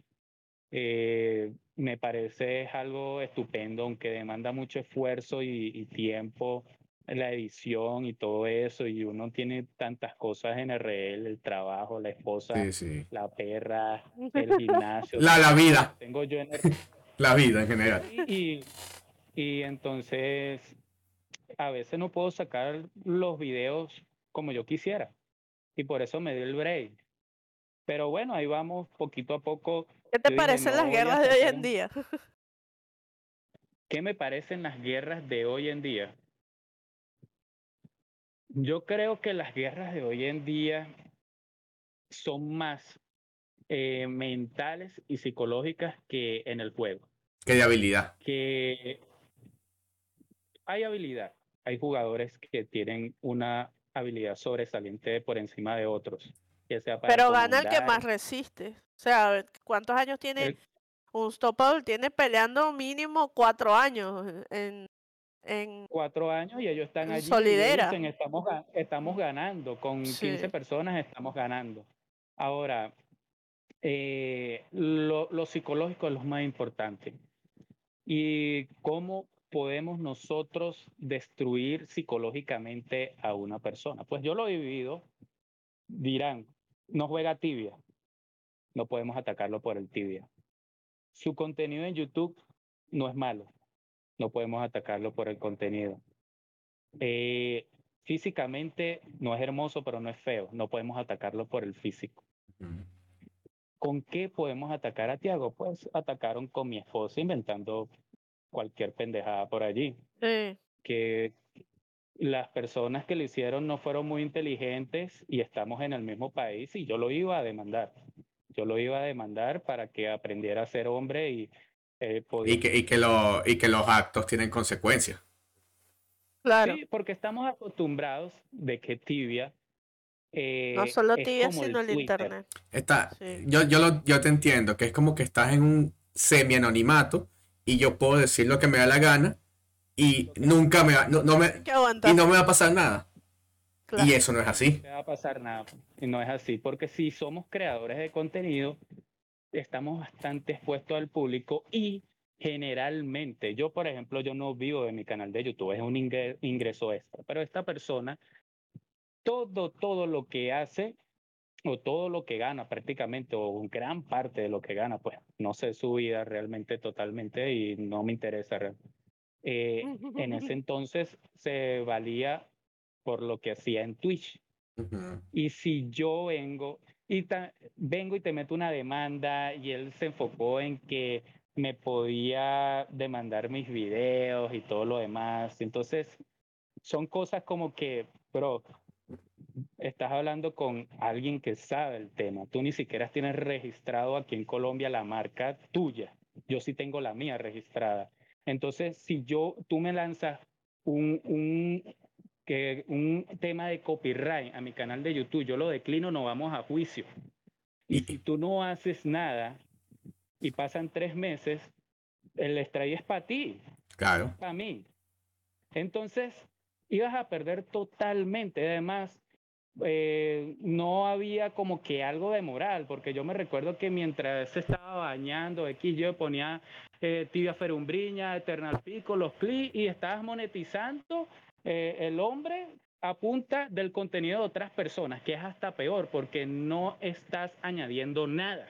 Eh, me parece es algo estupendo, aunque demanda mucho esfuerzo y, y tiempo la edición y todo eso, y uno tiene tantas cosas en RL, el trabajo, la esposa, Sí, sí. la perra, el gimnasio. La, la vida, Tengo yo en la vida en general. y, y entonces a veces no puedo sacar los videos como yo quisiera. Y por eso me dio el break. Pero bueno, ahí vamos poquito a poco. ¿Qué te Yo dije, parecen no las guerras de hoy en día? ¿Qué me parecen las guerras de hoy en día? Yo creo que las guerras de hoy en día son más eh, mentales y psicológicas que en el juego. Que de habilidad. Que hay habilidad. Hay jugadores que tienen una habilidad sobresaliente por encima de otros. Que sea para Pero gana el que más resiste. O sea, ¿cuántos años tiene el- un Unstoppable? Tiene peleando mínimo cuatro años en, en cuatro años y ellos están allí. y solidera. dicen, estamos, ga- estamos ganando, con Sí. 15 personas estamos ganando. Ahora, eh, lo, lo psicológico es lo más importante. ¿Y cómo podemos nosotros destruir psicológicamente a una persona? Pues yo lo he vivido. Dirán, no juega tibia. No podemos atacarlo por el tibia. Su contenido en YouTube no es malo no podemos atacarlo por el contenido. Eh, físicamente no es hermoso, pero no es feo. No podemos atacarlo por el físico. ¿Con qué podemos atacar a Tiago? Pues atacaron con mi esposa inventando cualquier pendejada por allí. sí, Que las personas que lo hicieron no fueron muy inteligentes y estamos en el mismo país y yo lo iba a demandar. Yo lo iba a demandar para que aprendiera a ser hombre y eh, podía Y que, y, que lo, y que los actos tienen consecuencias. claro. Sí, porque estamos acostumbrados de que tibia. eh, no solo es tibia, como sino el internet. Está, Sí. yo, yo, lo- yo te entiendo, que es como que estás en un semi-anonimato y yo puedo decir lo que me da la gana y nunca me va, no, no me, y no me va a pasar nada. claro. Y eso no es así. No te va a pasar nada. Y no es así, porque si somos creadores de contenido, estamos bastante expuestos al público y generalmente, yo por ejemplo, yo no vivo de mi canal de YouTube, es un ingre- ingreso extra, pero esta persona, todo, todo lo que hace o todo lo que gana prácticamente, o gran parte de lo que gana, pues no sé su vida realmente totalmente y no me interesa. Eh, en ese entonces se valía por lo que hacía en Twitch. Y si yo vengo y ta- vengo y te meto una demanda y él se enfocó en que me podía demandar mis videos y todo lo demás. Entonces, son cosas como que, bro, estás hablando con alguien que sabe el tema. Tú ni siquiera tienes registrado aquí en Colombia la marca tuya. Yo sí tengo la mía registrada. Entonces, si yo, tú me lanzas un, un, que un tema de copyright a mi canal de YouTube, yo lo declino, no vamos a juicio. Y si tú no haces nada y pasan tres meses, el strike es para ti, Claro. para mí. Entonces, ibas a perder totalmente. Además, eh, no había como que algo de moral, porque yo me recuerdo que mientras se estaba bañando, X, yo ponía eh, tibia ferumbriña, eternal pico, los clics, y estabas monetizando eh, el hombre a punta del contenido de otras personas, que es hasta peor, porque no estás añadiendo nada.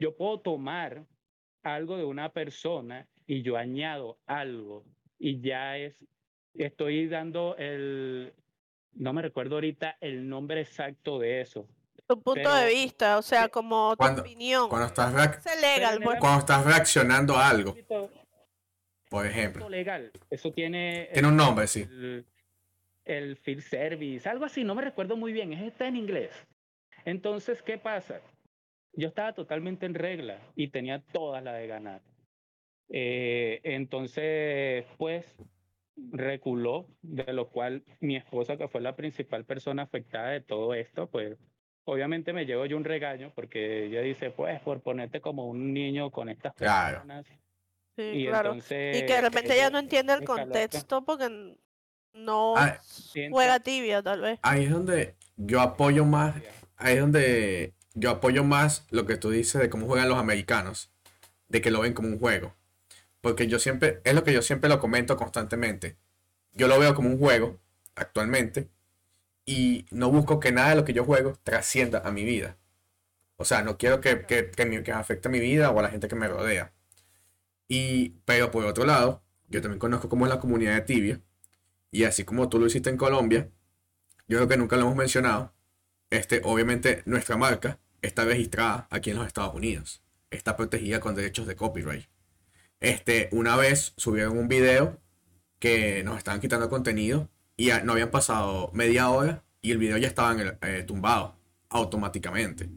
Yo puedo tomar algo de una persona y yo añado algo y ya es, estoy dando el, no me recuerdo ahorita el nombre exacto de eso. Tu punto de vista, o sea, como tu cuando- opinión. Cuando estás, reac- Es legal, pues. cuando estás reaccionando a algo, por ejemplo. legal, eso tiene Tiene un nombre, sí. el, el field service, algo así, no me recuerdo muy bien, es- está en inglés. Entonces, ¿qué pasa? Yo estaba totalmente en regla y tenía todas las de ganar. Eh, entonces, pues, reculó, de lo cual mi esposa, que fue la principal persona afectada de todo esto, pues, obviamente me llevo yo un regaño porque ella dice, pues, por ponerte como un niño con estas Claro. personas. Sí, Y claro. entonces... Y que de repente ella no entiende el contexto porque no Ah, juega tibia, tal vez. Ahí es donde yo apoyo más, ahí es donde yo apoyo más lo que tú dices de cómo juegan los americanos, de que lo ven como un juego. Porque yo siempre, es lo que yo siempre lo comento constantemente. Yo lo veo como un juego actualmente y no busco que nada de lo que yo juego trascienda a mi vida. O sea, no quiero que, que, que, me- que afecte a mi vida o a la gente que me rodea. Y, pero por otro lado, yo también conozco cómo es la comunidad de Tibia. Y así como tú lo hiciste en Colombia, yo creo que nunca lo hemos mencionado. Este, obviamente, nuestra marca está registrada aquí en los Estados Unidos. Está protegida con derechos de copyright. Este, una vez subieron un video que nos estaban quitando contenido y ya no habían pasado media hora y el video ya estaba en el- eh, tumbado automáticamente.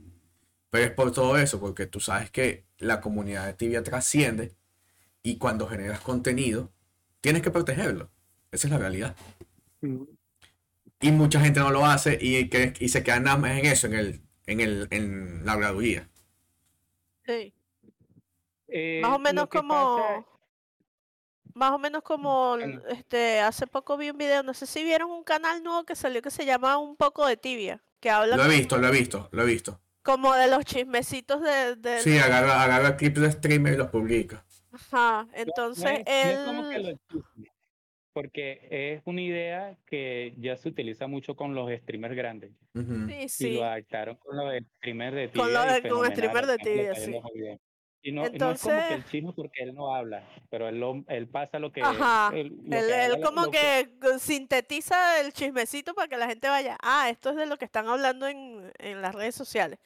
Pero es por todo eso, porque tú sabes que la comunidad de tibia trasciende y cuando generas contenido, tienes que protegerlo. Esa es la realidad. Y mucha gente no lo hace y, que, y se quedan nada más en eso, en, el, en, el, en la. Sí. Eh, Más o menos como. pasa- Más o menos como. Este, hace poco vi un video, no sé si vieron un canal nuevo que salió que se llama Un poco de tibia. Que habla Lo he como- visto, lo he visto, lo he visto. como de los chismecitos de, de Sí, agarra, agarra clips de streamer y los publica. Ajá, No- no entonces es- no es como que él, lo chisme, porque es una idea que ya se utiliza mucho con los streamers grandes. Ujú. sí, Y sí, lo adaptaron con los streamers de Con tibia. lo y de- con fenomenal, streamer de tibia, sí. Y no, y no es como Entonces- que el chisme porque él no habla, pero él, lo- él pasa lo que... Ajá, él, lo él, que él habla, como que co- sintetiza el chismecito para que la gente vaya, ah, esto es de lo que están hablando en, en las redes sociales.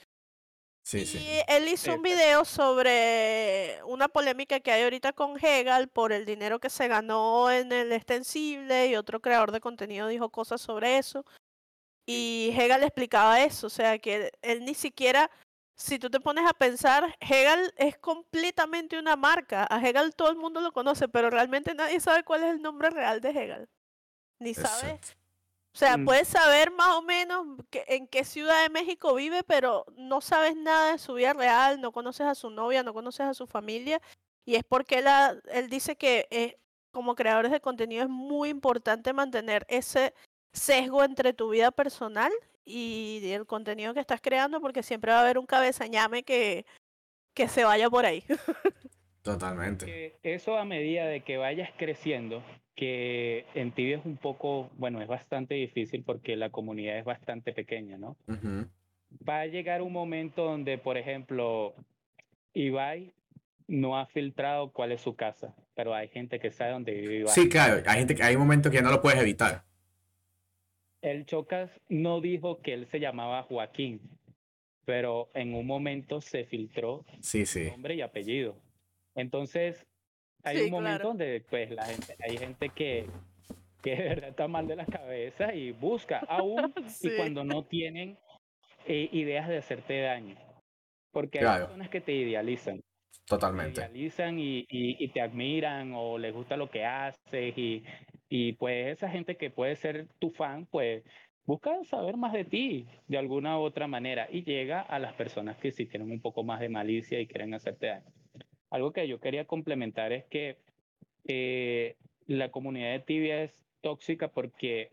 Sí, sí. Y él hizo un video sobre una polémica que hay ahorita con Hegel por el dinero que se ganó en el extensible y otro creador de contenido dijo cosas sobre eso. Y Hegel explicaba eso, o sea que él ni siquiera, si tú te pones a pensar, Hegel es completamente una marca. A Hegel todo el mundo lo conoce, pero realmente nadie sabe cuál es el nombre real de Hegel. Ni sabe o sea, Mm. puedes saber más o menos que- en qué ciudad de México vive, pero no sabes nada de su vida real, no conoces a su novia, no conoces a su familia. Y es porque él dice que eh, como creadores de contenido es muy importante mantener ese sesgo entre tu vida personal y el contenido que estás creando, porque siempre va a haber un cabezañame que, que se vaya por ahí. Totalmente. eso a medida de que vayas creciendo, que en Tibia es un poco, bueno, es bastante difícil porque la comunidad es bastante pequeña, ¿no? Va a llegar un momento donde, por ejemplo, Ibai no ha filtrado cuál es su casa, pero hay gente que sabe dónde vive Ibai. Sí, claro. Hay gente que hay momentos que ya no lo puedes evitar. El Chocas no dijo que él se llamaba Joaquín, pero en un momento se filtró Sí, sí. nombre y apellido. Entonces, hay Sí, un momento claro. donde pues la gente, hay gente que, que de verdad está mal de la cabeza y busca aún Sí. y cuando no tienen eh, ideas de hacerte daño. Porque hay personas que te idealizan, te Totalmente. idealizan y, y, y te admiran o les gusta lo que haces y, y pues esa gente que puede ser tu fan, pues busca saber más de ti de alguna u otra manera y llega a las personas que sí tienen un poco más de malicia y quieren hacerte daño. Algo que yo quería complementar es que eh, la comunidad de Tibia es tóxica porque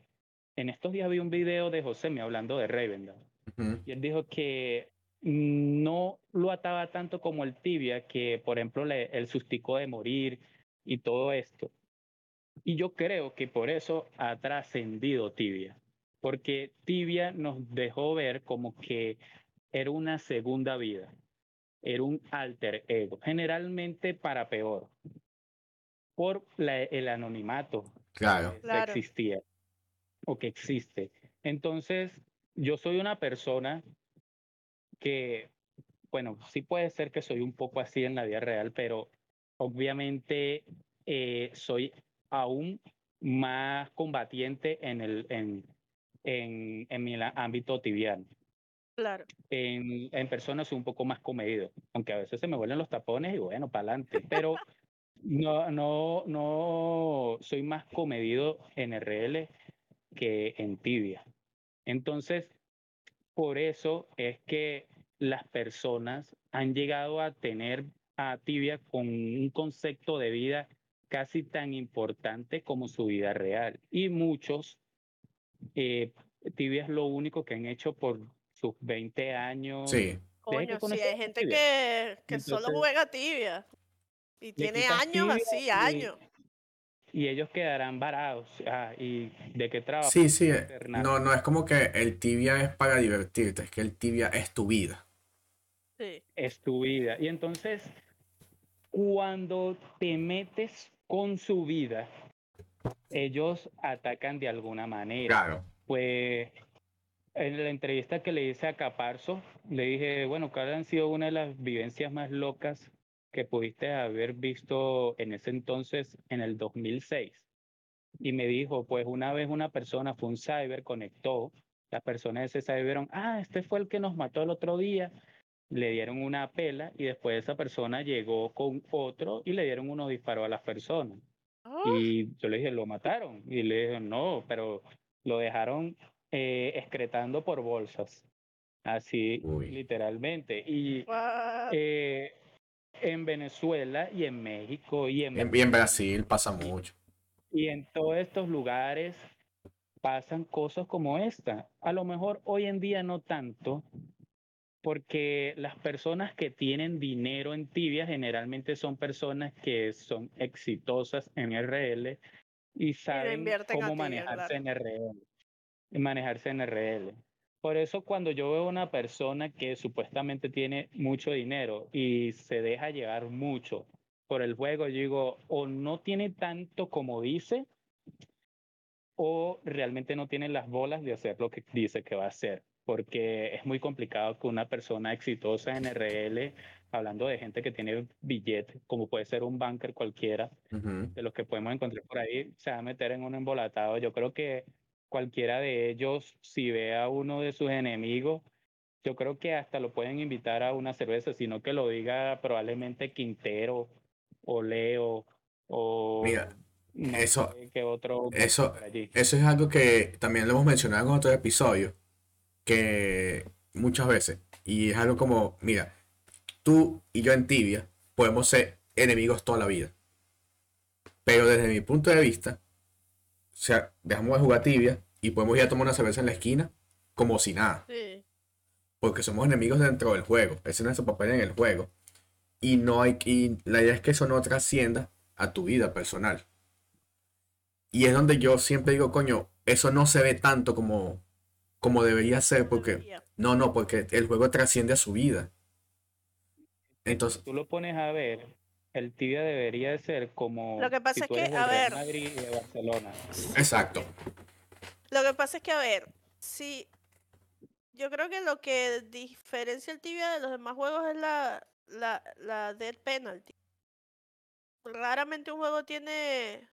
en estos días vi un video de José me hablando de Ujú. y él dijo que no lo ataba tanto como el tibia, que por ejemplo le, el sustico de morir y todo esto. Y yo creo que por eso ha trascendido tibia, porque tibia nos dejó ver como que era una segunda vida, era un alter ego, generalmente para peor, por la- el anonimato Claro. que Claro. existía o que existe. Entonces, yo soy una persona que, bueno, sí puede ser que soy un poco así en la vida real, pero obviamente eh, soy aún más combatiente en el en, en, en la- ámbito tibiano. Claro. En, en persona soy un poco más comedido, aunque a veces se me vuelven los tapones y bueno, para adelante, pero no, no, no soy más comedido en RL que en tibia. Entonces, por eso es que las personas han llegado a tener a tibia con un concepto de vida casi tan importante como su vida real. Y muchos, eh, tibia es lo único que han hecho por sus 20 años. Sí. Coño, sí, hay gente Tibia. que, que solo juega tibia. Y tiene años tibia así, y- años. Y ellos quedarán varados. Ah, ¿Y de qué trabajo? Sí, sí. eh. No, no es como que el tibia es para divertirte, es que el tibia es tu vida. Sí. es tu vida. Y entonces, cuando te metes con su vida, ellos atacan de alguna manera. Claro. Pues en la entrevista que le hice a Caparzo, le dije, bueno, ¿cuál han sido una de las vivencias más locas que pudiste haber visto en ese entonces, en el 2006? Y me dijo, pues una vez una persona fue un cyber, conectó, las personas de ese cyber ah, este fue el que nos mató el otro día, le dieron una pela y después esa persona llegó con otro y le dieron unos disparos a las personas. Oh, Y yo le dije, ¿lo mataron? Y le dije, no, pero lo dejaron eh, excretando por bolsas. Así, Uy. literalmente. Y eh, en Venezuela y en México y en, En, en Brasil pasa mucho. y en todos estos lugares pasan cosas como esta. A lo mejor hoy en día no tanto, porque las personas que tienen dinero en tibia generalmente son personas que son exitosas en RL y saben a cómo manejarse claro. en RL. Y manejarse en RL. Por eso cuando yo veo una persona que supuestamente tiene mucho dinero y se deja llevar mucho por el juego, yo digo, o no tiene tanto como dice, o realmente no tiene las bolas de hacer lo que dice que va a hacer. Porque es muy complicado que una persona exitosa en RL, hablando de gente que tiene billete, como puede ser un banker cualquiera, de los que podemos encontrar por ahí, se va a meter en un embolatado. Yo creo que cualquiera de ellos, si ve a uno de sus enemigos, yo creo que hasta lo pueden invitar a una cerveza, sino que lo diga probablemente Quintero o Leo o Mira, no eso- sé qué otro eso- allí. Eso es algo que también lo hemos mencionado en otros episodios, que muchas veces, y es algo como, mira, tú y yo en Tibia podemos ser enemigos toda la vida, pero desde mi punto de vista, o sea, dejamos de jugar Tibia y podemos ir a tomar una cerveza en la esquina como si nada, Sí. porque somos enemigos dentro del juego, ese es nuestro papel en el juego, y no hay, y la idea es que eso no trascienda a tu vida personal. Y es donde yo siempre digo, coño, eso no se ve tanto como, como debería ser, porque no, no, porque el juego trasciende a su vida. Entonces, Tú lo pones a ver, el tibia debería de ser como Lo que pasa si es que, del a ver. Madrid y de Barcelona. exacto. Lo que pasa es que, a ver, si yo creo que lo que diferencia el tibia de los demás juegos es la, la, la dead penalty. Raramente un juego tiene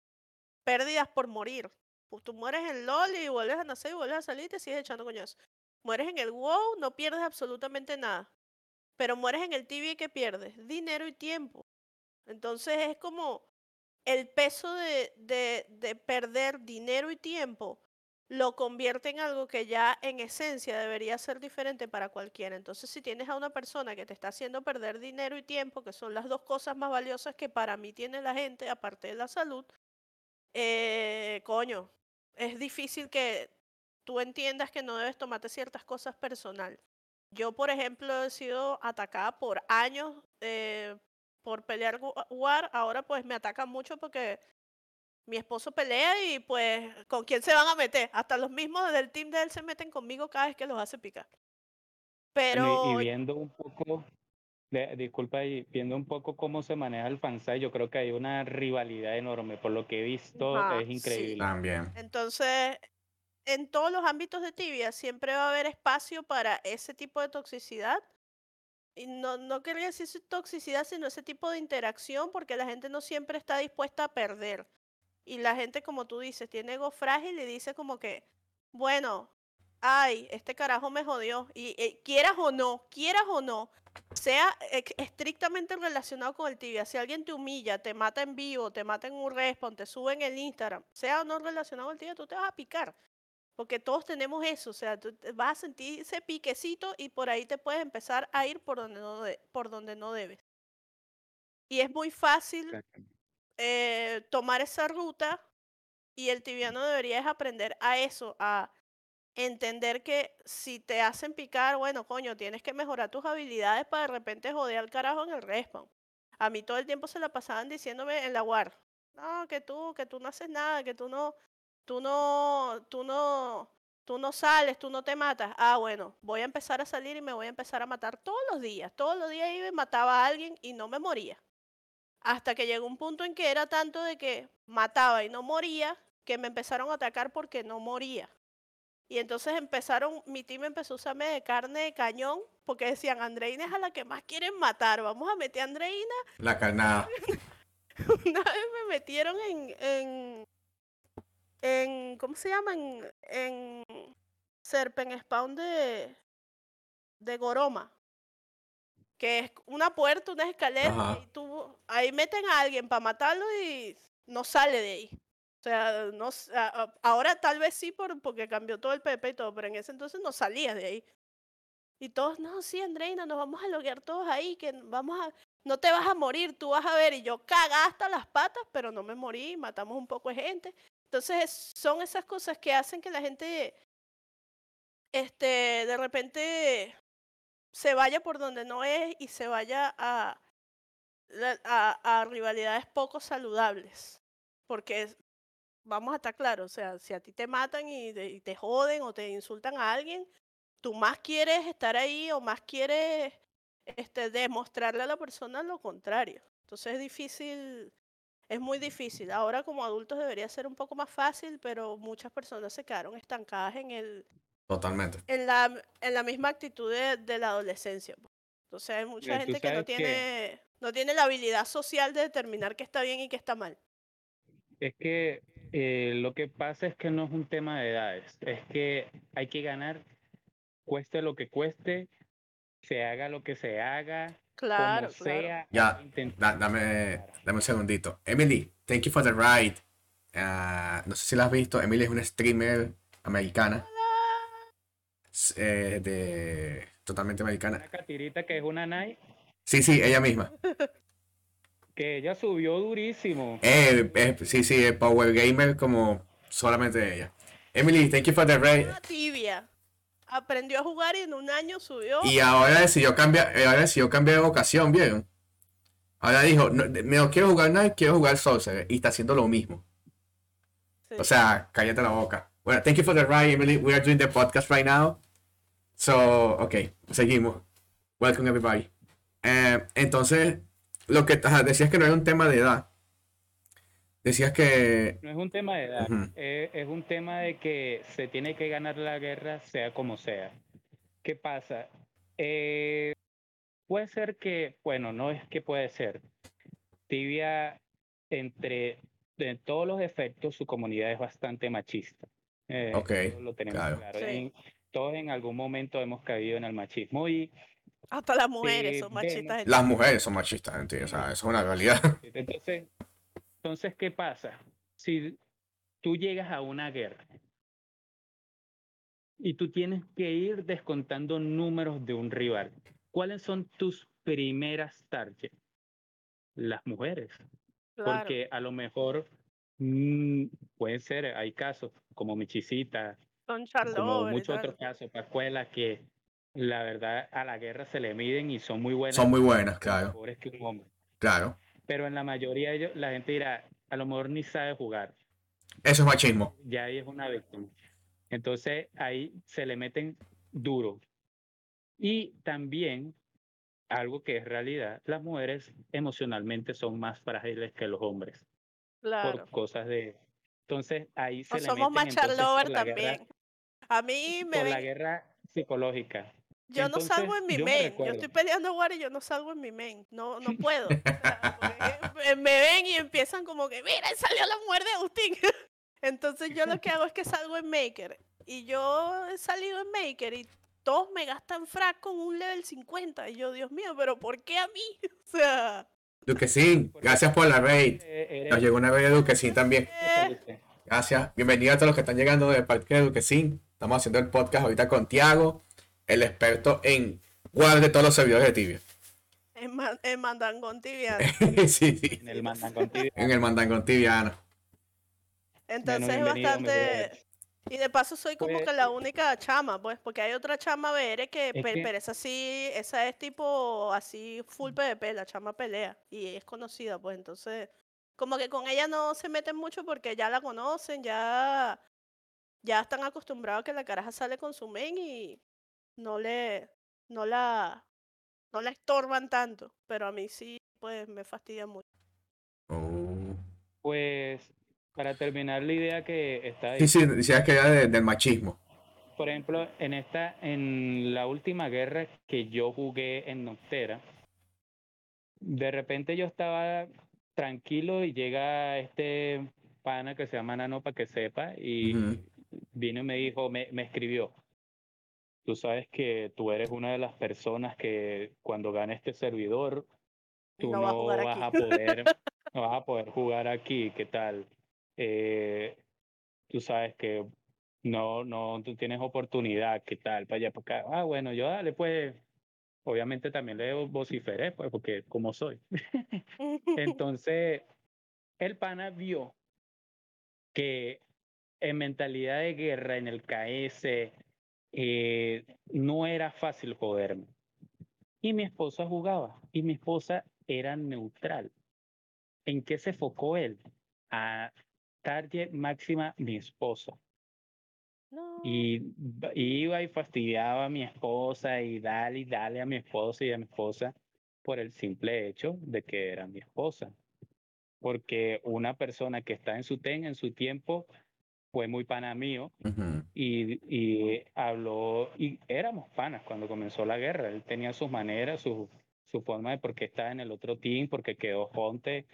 pérdidas por morir. Pues tú mueres en LOL y vuelves a nacer y vuelves a salir y te sigues echando coñazos. Mueres en el WoW, no pierdes absolutamente nada. Pero mueres en el y ¿qué pierdes? Dinero y tiempo. Entonces es como el peso de, de, de perder dinero y tiempo lo convierte en algo que ya en esencia debería ser diferente para cualquiera. Entonces, si tienes a una persona que te está haciendo perder dinero y tiempo, que son las dos cosas más valiosas que para mí tiene la gente, aparte de la salud, eh, coño, es difícil que tú entiendas que no debes tomarte ciertas cosas personal. Yo, por ejemplo, he sido atacada por años eh, por pelear gu- War. Ahora pues me atacan mucho porque mi esposo pelea y pues con quién se van a meter. Hasta los mismos del team de él se meten conmigo cada vez que los hace picar. Bueno, y- Pero viendo un poco, de- disculpa, y viendo un poco cómo se maneja el fansite, yo creo que hay una rivalidad enorme. Por lo que he visto, Ajá, es sí. increíble. También. entonces, en todos los ámbitos de tibia siempre va a haber espacio para ese tipo de toxicidad. Y no, no quería decir toxicidad, sino ese tipo de interacción, porque la gente no siempre está dispuesta a perder. Y la gente, como tú dices, tiene ego frágil y dice como que, bueno, ay, este carajo me jodió. Y eh, quieras o no, quieras o no, sea estrictamente relacionado con el tibia. Si alguien te humilla, te mata en vivo, te mata en un respawn, te sube en el Instagram, sea o no relacionado al tibia, tú te vas a picar. Porque todos tenemos eso, o sea, tú vas a sentir ese piquecito y por ahí te puedes empezar a ir por donde no, de- por donde no debes. Y es muy fácil eh, tomar esa ruta y el tibiano debería es aprender a eso, a entender que si te hacen picar, bueno, coño, tienes que mejorar tus habilidades para de repente joder al carajo en el respawn. A mí todo el tiempo se la pasaban diciéndome en la war, no, que tú, que tú no haces nada, que tú no, tú no, tú no, tú no sales, tú no te matas. Ah, bueno, voy a empezar a salir y me voy a empezar a matar todos los días. Todos los días iba y mataba a alguien y no me moría. Hasta que llegó un punto en que era tanto de que mataba y no moría, que me empezaron a atacar porque no moría. Y entonces empezaron, mi team empezó a usarme de carne de cañón, porque decían, Andreina es a la que más quieren matar, vamos a meter a Andreina. La carnada. Una vez me metieron en, en, en ¿cómo se llama? En, en Serpent Spawn de, de Goroma. que es una puerta, una escalera, Ajá. y tú, ahí meten a alguien para matarlo y no sale de ahí. O sea, no, ahora tal vez sí por, porque cambió todo el PP y todo, pero en ese entonces no salías de ahí. Y todos, no, sí, Andreina, nos vamos a loguear todos ahí, que vamos a, no te vas a morir, tú vas a ver. Y yo cagá hasta las patas, pero no me morí, matamos un poco de gente. Entonces es- son esas cosas que hacen que la gente, este, de repente se vaya por donde no es y se vaya a, a, a rivalidades poco saludables. Porque vamos a estar claros, o sea, si a ti te matan y te, y te joden o te insultan a alguien, tú más quieres estar ahí o más quieres este, demostrarle a la persona lo contrario. Entonces es difícil, es muy difícil. Ahora como adultos debería ser un poco más fácil, pero muchas personas se quedaron estancadas en el, Totalmente. en la, en la misma actitud de, de la adolescencia. Entonces hay mucha Mira, gente que no sabes que- tiene, no tiene la habilidad social de determinar qué está bien y qué está mal. Es que eh, lo que pasa es que no es un tema de edades, es que hay que ganar, cueste lo que cueste, se haga lo que se haga, Claro, como claro. sea. Ya, Da- dame, dame un segundito. Emily, thank you for the ride. Ah, no sé si la has visto. Emily es una streamer americana. eh, de, totalmente americana. Una catirita que es una Nike, Sí, sí, ella misma. que ella subió durísimo. Eh, eh, sí, sí, eh, Power Gamer como solamente ella. Emily, thank you for the ride. Una tibia. Aprendió a jugar y en un año subió. Y ahora decidió cambiar, eh, ahora decidió cambiar de vocación, ¿vieron? Ahora dijo, no, no quiero jugar nada, quiero jugar Sorcerer. Y está haciendo lo mismo. Sí. O sea, cállate la boca. Bueno, thank you for the ride, Emily. We are doing the podcast right now. So, ok, seguimos. Welcome everybody. Eh, entonces, lo que ajá, decías que no era un tema de edad. Decías que. No es un tema de edad, Ujú. es, es un tema de que se tiene que ganar la guerra sea como sea. ¿Qué pasa? Eh, puede ser que, bueno, no es que puede ser. Tibia, entre de todos los efectos, su comunidad es bastante machista. Eh, Ok, lo tenemos claro. claro. Sí. En- todos en algún momento hemos caído en el machismo y Hasta las mujeres eh, son machistas. las mujeres son machistas, ¿entiendes? O sea, eso es una realidad. Entonces, entonces, ¿qué pasa? Si tú llegas a una guerra y tú tienes que ir descontando números de un rival, ¿cuáles son tus primeras targets? Las mujeres. Claro. Porque a lo mejor mm, pueden ser, hay casos como Michisita, Son como muchos otros casos, Pascuela, que la verdad a la guerra se le miden y son muy buenas. Son muy buenas, claro. mejores que un hombre. Claro. Pero en la mayoría de ellos, la gente dirá, a lo mejor ni sabe jugar. Eso es machismo. Ya ahí es una víctima. Entonces ahí se le meten duro. Y también, algo que es realidad, las mujeres emocionalmente son más frágiles que los hombres Claro. por cosas de... Entonces ahí se O le somos meten más entonces la guerra- también. A mí me por la guerra psicológica. Yo no salgo en mi yo me main. Yo estoy peleando war y yo no salgo en mi main. No, no puedo. O sea, porque me ven y empiezan como que, mira, salió la muerte de Agustín. Entonces yo lo que hago es que salgo en Maker. Y yo he salido en Maker y todos me gastan frac con un level 50. Y yo, Dios mío, pero ¿por qué a mí? O sea, Duquesín, gracias por la raid. Eh, Nos llegó una raid de Duquesín también. Gracias. Bienvenidos a todos los que están llegando del Parque de Duquesín. Estamos haciendo el podcast ahorita con Tiago, el experto en guard de todos los servidores de Tibia. en, man- en Mandangón Tibiano. sí, sí. En el mandan contigo. En el mandangón tibiano. Entonces es bastante... Y de paso soy como Pues- que la única chama, pues, porque hay otra chama BR que, Es que- pero esa sí, esa es tipo así full PvP, la chama pelea y es conocida, pues entonces como que con ella no se meten mucho porque ya la conocen, ya ya están acostumbrados a que la caraja sale con su men y no le no la no la estorban tanto, pero a mí sí pues me fastidia mucho. Oh. Pues para terminar la idea que está Sí, sí, decías que era de- del machismo. por ejemplo, en esta, en la última guerra que yo jugué en Noctera, de repente yo estaba tranquilo y llega este pana que se llama Nano para que sepa y vino y me dijo, me, me escribió, tú sabes que tú eres una de las personas que cuando gane este servidor, tú No a vas aquí". a poder, no vas a poder jugar aquí, ¿qué tal? Eh, tú sabes que no, no, tú tienes oportunidad, ¿qué tal? Para allá, para acá. Ah, bueno, yo dale, pues, obviamente también le vociferé, pues, porque como soy. Entonces, el pana vio que en mentalidad de guerra, en el KS, eh, no era fácil joderme. Y mi esposa jugaba, y mi esposa era neutral. ¿En qué se enfocó él? A target máxima mi esposa. No. Y iba y fastidiaba a mi esposa y dale y dale a mi esposa y a mi esposa por el simple hecho de que era mi esposa. Porque una persona que está en su ten, en su tiempo, fue muy pana mío y, y habló, y éramos panas cuando comenzó la guerra. Él tenía sus maneras, su, su forma de por qué estaba en el otro team, porque quedó Jonte.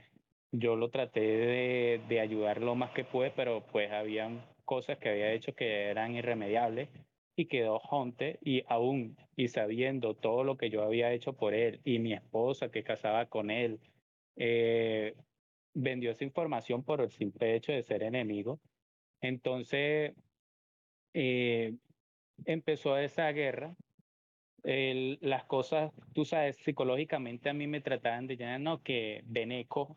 Yo lo traté de, de ayudar lo más que pude, pero pues habían cosas que había hecho que eran irremediables y quedó Jonte y aún y sabiendo todo lo que yo había hecho por él y mi esposa que casaba con él, eh, vendió esa información por el simple hecho de ser enemigo. Entonces, eh, empezó esa guerra. El- las cosas, tú sabes, psicológicamente a mí me trataban de llenar, no, que veneco,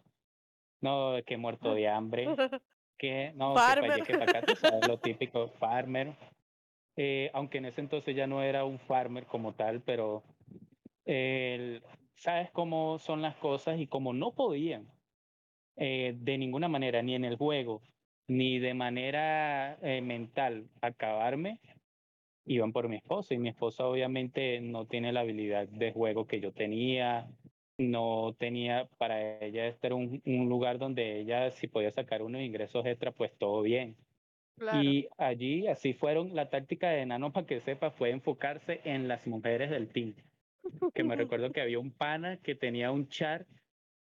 no, que muerto de hambre, que no, que para allá, Farmer. que para acá, lo típico, farmer. Eh, aunque en ese entonces ya no era un farmer como tal, pero el- sabes cómo son las cosas y como no podían eh, de ninguna manera, ni en el juego, ni de manera eh, mental, acabarme, iban por mi esposa. Y mi esposa obviamente no tiene la habilidad de juego que yo tenía, no tenía, para ella este era un, un lugar donde ella si podía sacar unos ingresos extra, pues todo bien. Claro. Y allí así fueron, la táctica de Enano, para que sepa, fue enfocarse en las mujeres del team. Que me recuerdo que había un pana que tenía un char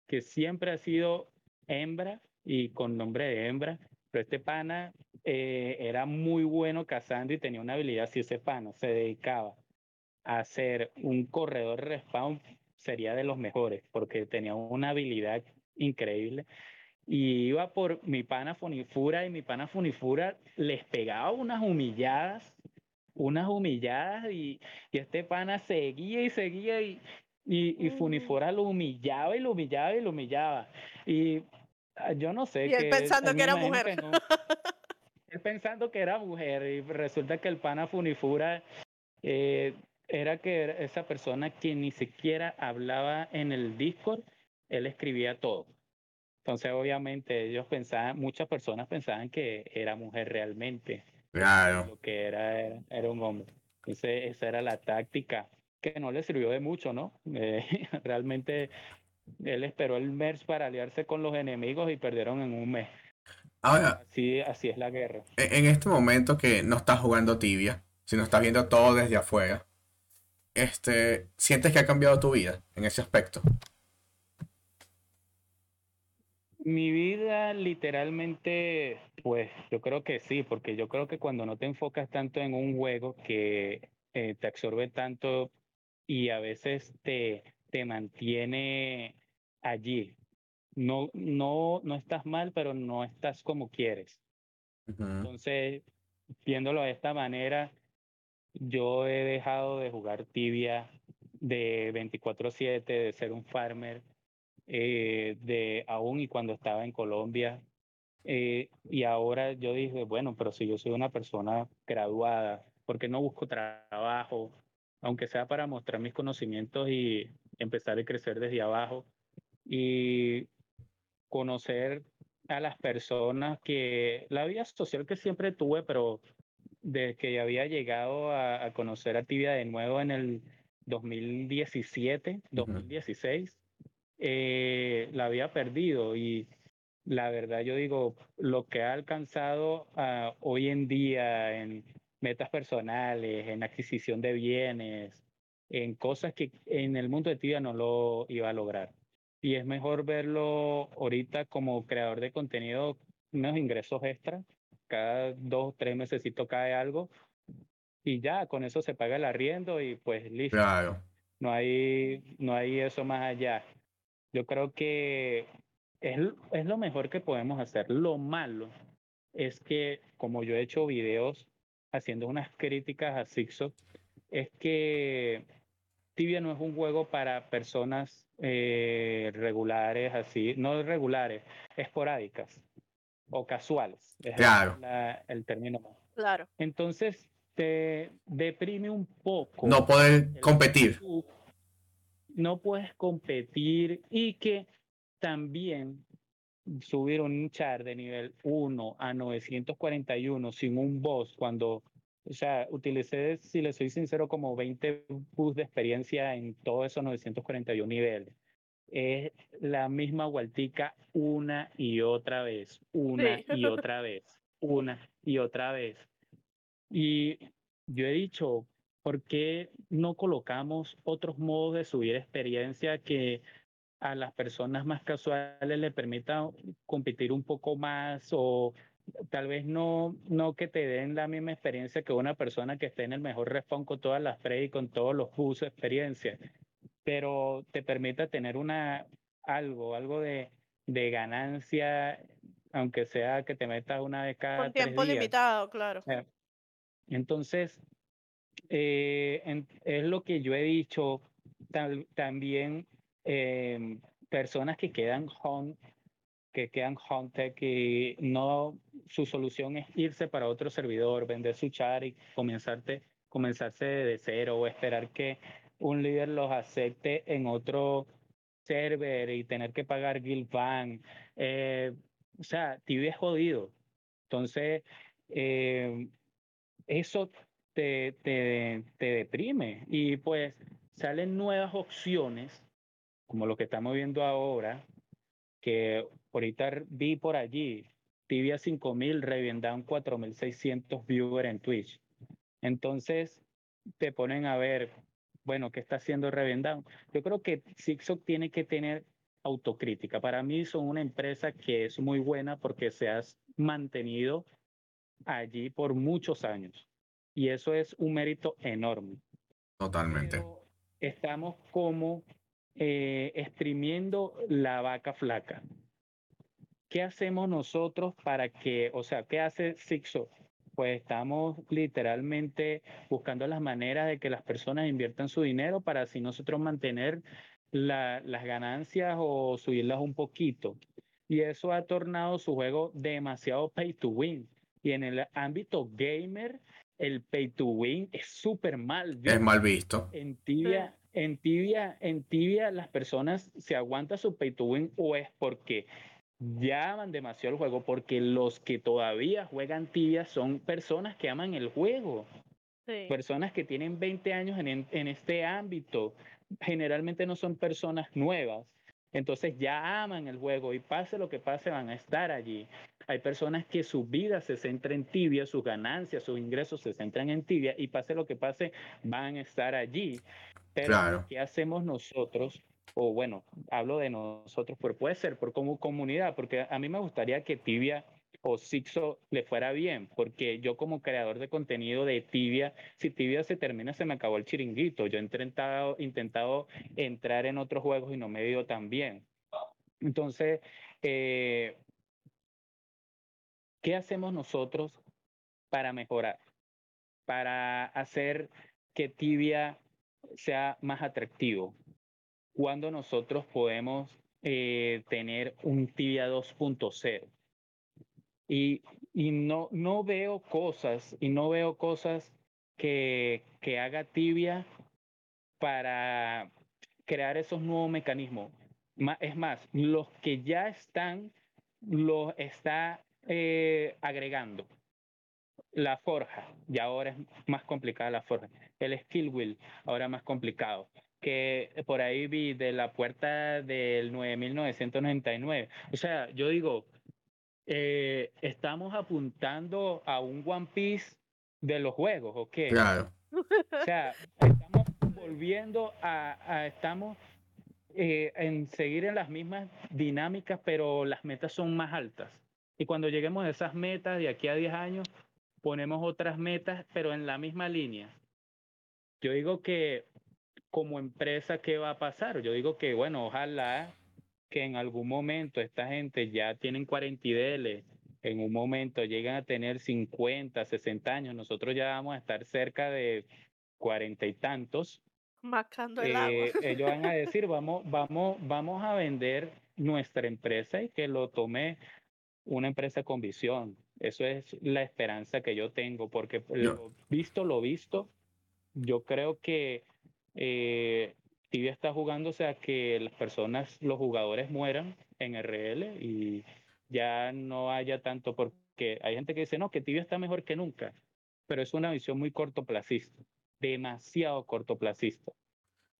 que siempre ha sido hembra y con nombre de hembra, pero este pana eh, era muy bueno cazando y tenía una habilidad, si ese pana se dedicaba a ser un corredor respawn, sería de los mejores, porque tenía una habilidad increíble. Y iba por mi pana Funifura y mi pana Funifura les pegaba unas humilladas, unas humilladas y, y este pana seguía y seguía y, y, lo humillaba y lo humillaba y lo humillaba. Y yo no sé. Y él que pensando que era mujer. que no. Él pensando que era mujer y resulta que el pana Funifura eh, era que era esa persona que ni siquiera hablaba en el Discord, él escribía todo. Entonces, obviamente, ellos pensaban, muchas personas pensaban que era mujer realmente, Claro. lo que era, era, era un hombre. Entonces, esa era la táctica, que no le sirvió de mucho, ¿no? Eh, realmente, él esperó el MERS para aliarse con los enemigos y perdieron en un mes. Ahora, Así, así es la guerra. en en este momento que no estás jugando tibia, sino estás viendo todo desde afuera, este, ¿sientes que ha cambiado tu vida en ese aspecto? Mi vida literalmente, pues yo creo que sí, porque yo creo que cuando no te enfocas tanto en un juego que eh, te absorbe tanto y a veces te, te mantiene allí, no, no, no estás mal, pero no estás como quieres. Ujú. Entonces, viéndolo de esta manera, yo he dejado de jugar tibia de 24/7, de ser un farmer, eh, de aún y cuando estaba en Colombia. eh, y ahora yo dije, bueno, pero si yo soy una persona graduada, ¿por qué no busco trabajo? Aunque sea para mostrar mis conocimientos y empezar a crecer desde abajo y conocer a las personas que la vida social que siempre tuve, pero desde que había llegado a, a conocer a Tibia de nuevo en el 2017, 2016, eh, la había perdido y la verdad yo digo, lo que ha alcanzado ah, hoy en día en metas personales, en adquisición de bienes, en cosas que en el mundo de Tibia no lo iba a lograr. Y es mejor verlo ahorita como creador de contenido, unos ingresos extra, cada dos, tres meses cae algo y ya, con eso se paga el arriendo y pues listo. Claro. No hay, no hay eso más allá. Yo creo que es, es lo mejor que podemos hacer. Lo malo es que, como yo he hecho videos haciendo unas críticas a Sixo, es que Tibia no es un juego para personas eh, regulares, así, no regulares, esporádicas o casuales. Es Claro. la- el término. Claro. Entonces, te deprime un poco. No poder competir. No puedes competir y que también subir un char de nivel 1 a 941 sin un boss cuando, o sea, utilicé, si le soy sincero, como 20 boosts de experiencia en todos esos 941 niveles. Es la misma vueltica una y otra vez, una Sí. y otra vez, una y otra vez. Y yo he dicho, ¿por qué no colocamos otros modos de subir experiencia que a las personas más casuales le permitan competir un poco más o tal vez no, no que te den la misma experiencia que una persona que esté en el mejor respawn con todas las pre y con todos los usos de experiencia, pero te permita tener una algo, algo de, de ganancia, aunque sea que te metas una vez cada Con tres tiempo días. limitado, claro. Eh, Entonces, eh, en- es lo que yo he dicho, tal- también eh, personas que quedan home, que quedan home tech y no, su solución es irse para otro servidor, vender su char y comenzarte, comenzarse de cero o esperar que un líder los acepte en otro server y tener que pagar guild ban. Eh, o sea, tibia es jodido. Entonces, eh, eso te, te, te deprime y pues salen nuevas opciones, como lo que estamos viendo ahora, que ahorita vi por allí, Tibia 5000, Revendown 4600 viewers en Twitch. Entonces, te ponen a ver, bueno, ¿qué está haciendo Revendown? Yo creo que Zigzag tiene que tener autocrítica. Para mí son una empresa que es muy buena porque se ha mantenido allí por muchos años. Y eso es un mérito enorme. Totalmente. Pero estamos como eh, exprimiendo la vaca flaca. ¿Qué hacemos nosotros para que, o sea, qué hace Sixo? Pues estamos literalmente buscando las maneras de que las personas inviertan su dinero para así nosotros mantener la- las ganancias o subirlas un poquito. Y eso ha tornado su juego demasiado pay to win. Y en el ámbito gamer, el pay to win es súper mal. Es visto. mal visto. En tibia, en tibia, en tibia las personas se aguantan su pay to win o es porque ya aman demasiado el juego, porque los que todavía juegan tibia son personas que aman el juego, Sí. personas que tienen 20 años en, en- en este ámbito. Generalmente no son personas nuevas. Entonces ya aman el juego y pase lo que pase van a estar allí. Hay personas que su vida se centra en tibia, sus ganancias, sus ingresos se centran en tibia y pase lo que pase van a estar allí. Pero Claro. ¿qué hacemos nosotros? O bueno, hablo de nosotros, pero puede ser por como comunidad, porque a mí me gustaría que Tibia o Sixo le fuera bien, porque yo como creador de contenido de Tibia, si Tibia se termina, se me acabó el chiringuito. Yo he intentado, intentado entrar en otros juegos y no me ido tan bien. Entonces, eh, ¿qué hacemos nosotros para mejorar? Para hacer que Tibia sea más atractivo. Cuando nosotros podemos eh, tener un Tibia 2.0. Y, y no, no veo cosas, y no veo cosas que, que haga Tibia para crear esos nuevos mecanismos. Es más, los que ya están, los está eh, agregando. La forja, y ahora es más complicada la forja. El skill wheel, ahora más complicado. Que por ahí vi de la puerta del 9999. O sea, yo digo, eh, estamos apuntando a un One Piece de los juegos, ¿ok? Claro. O sea, estamos volviendo a, a- estamos eh, en seguir en las mismas dinámicas, pero las metas son más altas. Y cuando lleguemos a esas metas de aquí a 10 años, ponemos otras metas, pero en la misma línea. Yo digo que como empresa, ¿qué va a pasar? Yo digo que, bueno, ojalá que en algún momento esta gente ya tienen 40 IDL, en un momento llegan a tener 50, 60 años, nosotros ya vamos a estar cerca de 40 y tantos. Macando el agua. Eh, ellos van a decir, vamos, vamos, vamos a vender nuestra empresa y que lo tome una empresa con visión. Eso es la esperanza que yo tengo, porque lo visto, lo visto, yo creo que eh, Tibia está jugándose a que las personas, los jugadores mueran en RL y ya no haya tanto, porque hay gente que dice, no, que Tibia está mejor que nunca, pero es una visión muy cortoplacista, demasiado cortoplacista.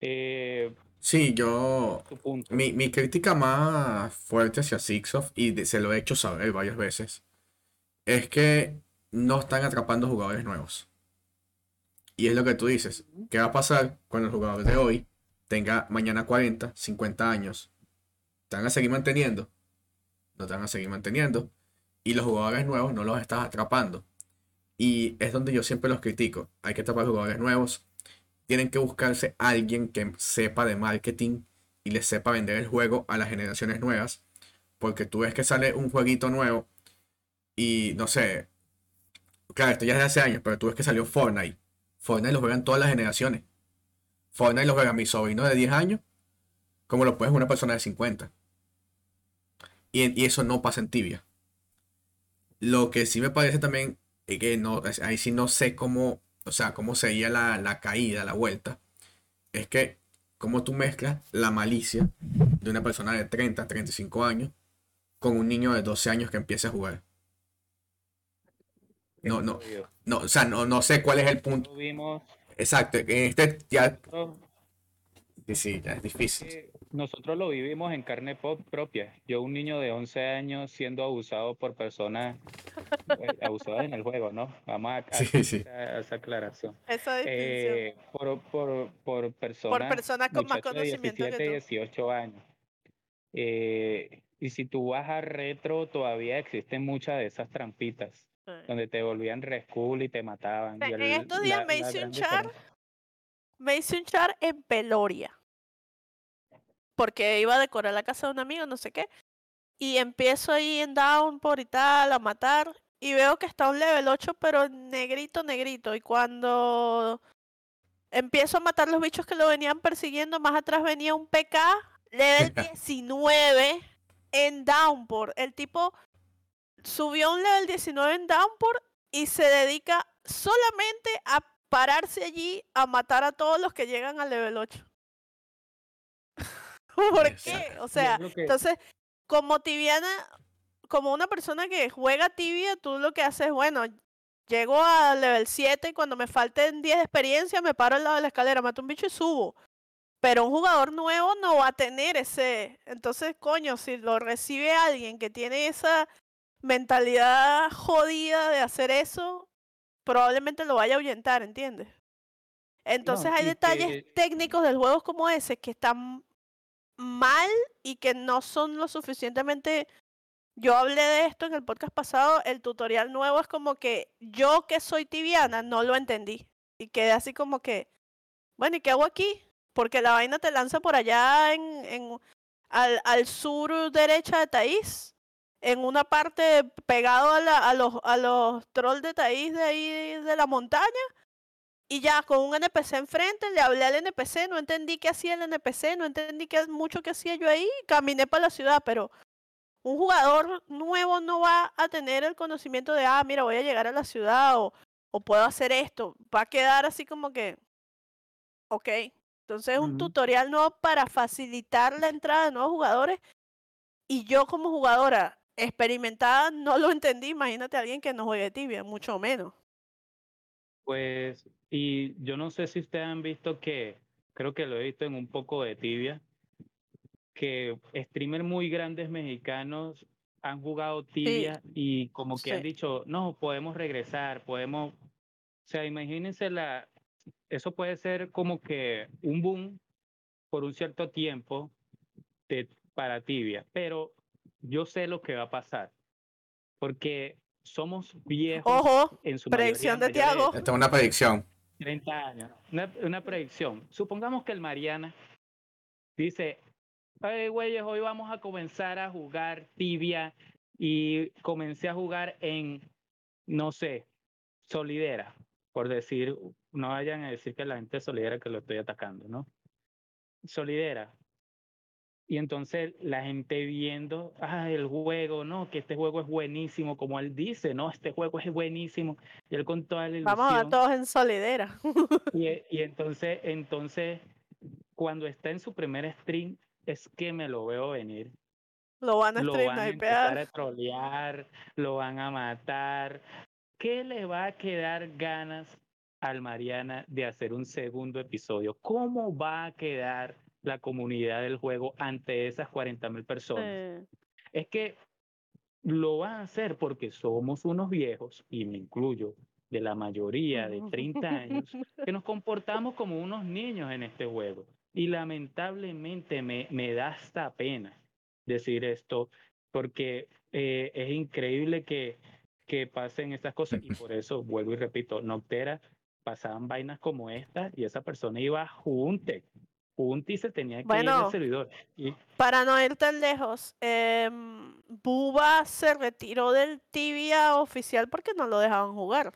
Eh, sí, yo. Mi, mi, crítica más fuerte hacia Sixoff, y se lo he hecho saber varias veces, es que no están atrapando jugadores nuevos. Y es lo que tú dices. ¿Qué va a pasar cuando el jugador de hoy tenga mañana 40, 50 años? ¿Te van a seguir manteniendo? No te van a seguir manteniendo. Y los jugadores nuevos no los estás atrapando. Y es donde yo siempre los critico. Hay que atrapar jugadores nuevos. Tienen que buscarse alguien que sepa de marketing y les sepa vender el juego a las generaciones nuevas. Porque tú ves que sale un jueguito nuevo y no sé. Claro, esto ya es de hace años, pero tú ves que salió Fortnite Fortnite lo juegan todas las generaciones. Fortnite lo juega mi sobrino de 10 años, como lo puede una persona de 50. Y, eso no pasa en tibia. Lo que sí me parece también, es que no, ahí sí no sé cómo, o sea, cómo sería la, la caída, la vuelta, es que cómo tú mezclas la malicia de una persona de 30, 35 años con un niño de 12 años que empieza a jugar. No, no, no, o sea, no, no sé cuál es el punto. Exacto, en este ya. Sí, sí, ya es difícil. Nosotros lo vivimos en carne propia. Yo, un niño de 11 años siendo abusado por personas eh, abusadas en el juego, ¿no? Vamos a, a, esa aclaración. Esa eh, por, por, por personas, por personas con más conocimiento de 17, que tú. 18 años. Eh, y si tú vas a retro, todavía existen muchas de esas trampitas donde te volvían rescool y te mataban. en estos días me hice un char, me hice un char en Peloria. Porque iba a decorar la casa de un amigo, no sé qué. Y empiezo ahí en Downpour y tal, a matar. Y veo que está un level 8, pero negrito, negrito. Y cuando empiezo a matar los bichos que lo venían persiguiendo, más atrás venía un PK, level 19 en Downpour. El tipo subió un level 19 en Downpour y se dedica solamente a pararse allí a matar a todos los que llegan al level 8. ¿Por qué? O sea, entonces, como tibiana, como una persona que juega tibia, tú lo que haces, bueno, llego al level 7 y cuando me falten 10 de experiencia me paro al lado de la escalera, mato un bicho y subo. Pero un jugador nuevo no va a tener ese. Entonces, coño, si lo recibe alguien que tiene esa mentalidad jodida de hacer eso, probablemente lo vaya a ahuyentar, ¿entiendes? Entonces hay detalles técnicos del juego como ese que están mal y que no son lo suficientemente... Yo hablé de esto en el podcast pasado, el tutorial nuevo es como que yo que soy tibiana no lo entendí y quedé así como que, bueno, ¿y qué hago aquí? Porque la vaina te lanza por allá en, en al, al sur derecha de Taís en una parte pegado a, los, a los trolls de Taís de ahí de la montaña. Y ya con un NPC enfrente, le hablé al NPC, no entendí qué hacía el NPC, no entendí qué, mucho que hacía yo ahí, caminé para la ciudad, pero un jugador nuevo no va a tener el conocimiento de, ah, mira, voy a llegar a la ciudad o, o puedo hacer esto. Va a quedar así como que, ok. Entonces es un tutorial nuevo para facilitar la entrada de nuevos jugadores. Y yo como jugadora experimentada no lo entendí. Imagínate a alguien que no juegue tibia, mucho menos. Pues, y yo no sé si ustedes han visto que, creo que lo he visto en un poco de tibia, que streamers muy grandes mexicanos han jugado tibia y como que han dicho, no, podemos regresar, podemos, o sea, imagínense la, eso puede ser como que un boom por un cierto tiempo de, para tibia, pero yo sé lo que va a pasar. Porque somos viejos Ojo, en su predicción de mayoría Tiago. Esta es una predicción. 30 años. Una, una predicción. Supongamos que el Mariana dice, hey, güeyes, hoy vamos a comenzar a jugar tibia y comencé a jugar en, no sé, solidera, por decir, no vayan a decir que la gente es solidera que lo estoy atacando, ¿no? Solidera. Y entonces la gente viendo, ah, el juego, no, que este juego es buenísimo, como él dice, no, este juego es buenísimo. Y él con toda la ilusión. Vamos a todos en solidera. Y, e- y entonces, entonces, cuando está en su primer stream, es que me lo veo venir. Lo van a Lo stream van a empezar snipear. a trolear, lo van a matar. ¿Qué le va a quedar ganas al Mariana de hacer un segundo episodio? ¿Cómo va a quedar la comunidad del juego ante esas 40 mil personas? Sí. Es que lo van a hacer porque somos unos viejos, y me incluyo, de la mayoría de 30 años, que nos comportamos como unos niños en este juego. Y lamentablemente me, me da hasta pena decir esto, porque eh, es increíble que, que pasen estas cosas. Y por eso, vuelvo y repito, Noctera pasaban vainas como estas y esa persona iba junte, junte y se tenía que ir Bueno. del servidor. Y Para no ir tan lejos, em, Buba se retiró del tibia oficial porque no lo dejaban jugar.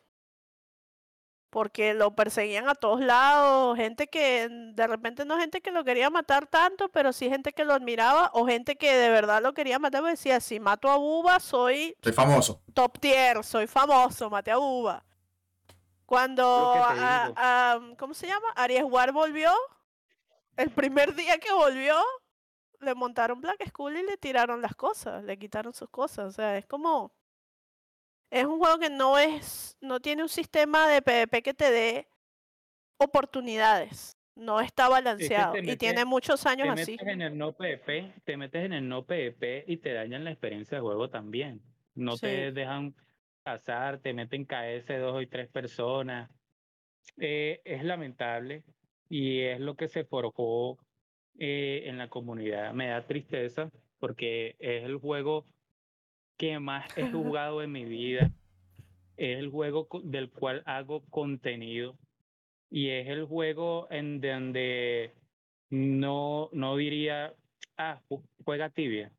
Porque lo perseguían a todos lados, gente que mm, de repente no gente que lo quería matar tanto, pero sí gente que lo admiraba o gente que de verdad lo quería matar, porque decía, si mato a Buba soy Soy famoso. top tier, soy famoso, maté a Buba. Cuando, a- ¿cómo se llama? Aries War volvió, el primer día que volvió, le montaron Black Skull y le tiraron las cosas, le quitaron sus cosas. O sea, es como... Es un juego que no es, no tiene un sistema de PvP que te dé oportunidades. No está balanceado y tiene muchos años te así. metes en el no PvP, te metes en el no PvP y te dañan la experiencia de juego también. No Sí. te dejan pasar, te meten KS dos y tres personas. Eh, es lamentable y es lo que se forjó eh, en la comunidad. Me da tristeza porque es el juego que más he jugado en mi vida. Es el juego del cual hago contenido y es el juego en donde no, no diría, ah, ju- juega tibia.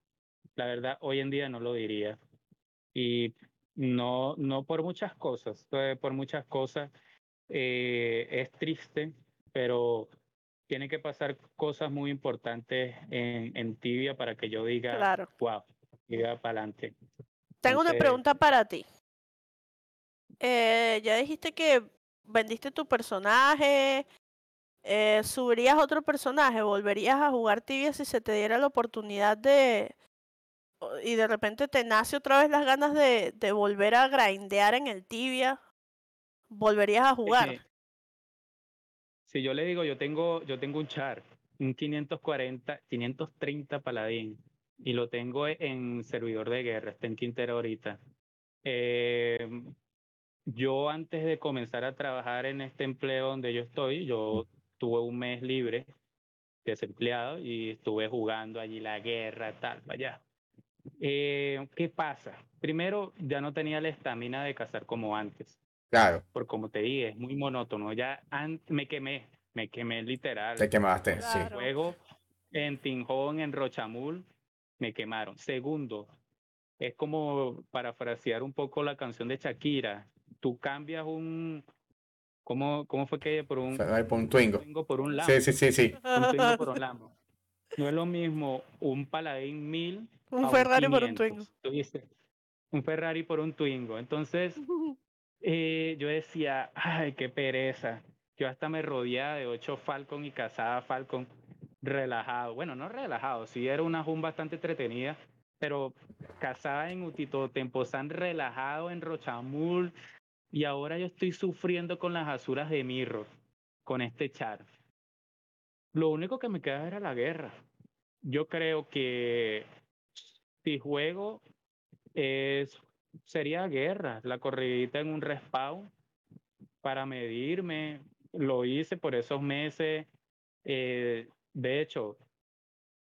La verdad, hoy en día no lo diría. Y no, no por muchas cosas, eh, por muchas cosas eh, es triste, pero tiene que pasar cosas muy importantes en, en tibia para que yo diga, Claro. wow, iba para adelante. Tengo una pregunta para ti. Eh, ya dijiste que vendiste tu personaje. eh, ¿Subirías otro personaje? ¿Volverías a jugar tibia si se te diera la oportunidad de... y de repente te nace otra vez las ganas de, de volver a grindear en el tibia? ¿Volverías a jugar? Si yo le digo, yo tengo, yo tengo un char, un 540, 530 paladín, y lo tengo en servidor de guerra, está en Quintero ahorita. Eh, yo antes de comenzar a trabajar en este empleo donde yo estoy, yo tuve un mes libre, desempleado, y estuve jugando allí la guerra, tal, allá. Eh, ¿Qué pasa? Primero, ya no tenía la estamina de cazar como antes Claro, por como te dije, es muy monótono. Ya me quemé, me quemé literal. te quemaste, sí. Claro. Luego en Tinjón, en Rochamul, me quemaron. Segundo, es como parafrasear un poco la canción de Shakira. Tú cambias un, ¿cómo, cómo fue que por un, Ferrari por un Twingo. Twingo por un Lambo? Sí, sí, sí, sí. Un Twingo por un Lambo. No es lo mismo un Paladín 1000 Un a Ferrari por un 500. Twingo. Tú dices, un Ferrari por un Twingo. Entonces, eh, yo decía, ay, qué pereza. Yo hasta me rodeaba de ocho Falcon y cazaba Falcon relajado. Bueno, no relajado, sí era una jun bastante entretenida, pero cazaba en Utito Temposan relajado en Rochamul y ahora yo estoy sufriendo con las asuras de Mirror, con este char. Lo único que me queda era la guerra. Yo creo que si juego es sería guerra, la corridita en un respawn para medirme. Lo hice por esos meses. Eh, de hecho,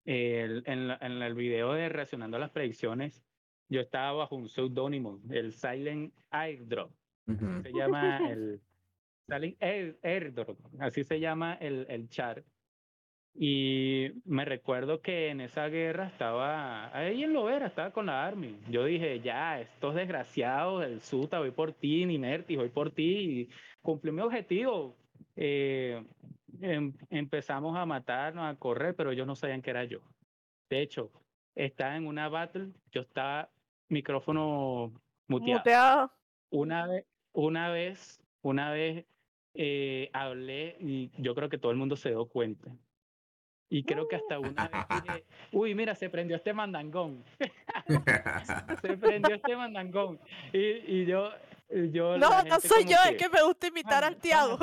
el- en, la- en el video de reaccionando a las predicciones, yo estaba bajo un seudónimo, el Silent Airdrop. Se llama el Silent Airdrop, así se llama el, el chat. Y me recuerdo que en esa guerra estaba, ahí en Lovera, estaba con la Army. Yo dije, ya, estos desgraciados del Suta, voy por ti, Nimerti, voy por ti. Y cumplí mi objetivo. Eh, em, empezamos a matarnos, a correr, pero ellos no sabían que era yo. De hecho, estaba en una battle, yo estaba micrófono muteado. Una vez, una vez, una vez eh, hablé y yo creo que todo el mundo se dio cuenta y creo que hasta una vez dije, uy, mira, se prendió este mandangón. se prendió este mandangón. Y, y yo, yo... No, no soy yo, es que me gusta imitar al Tiago.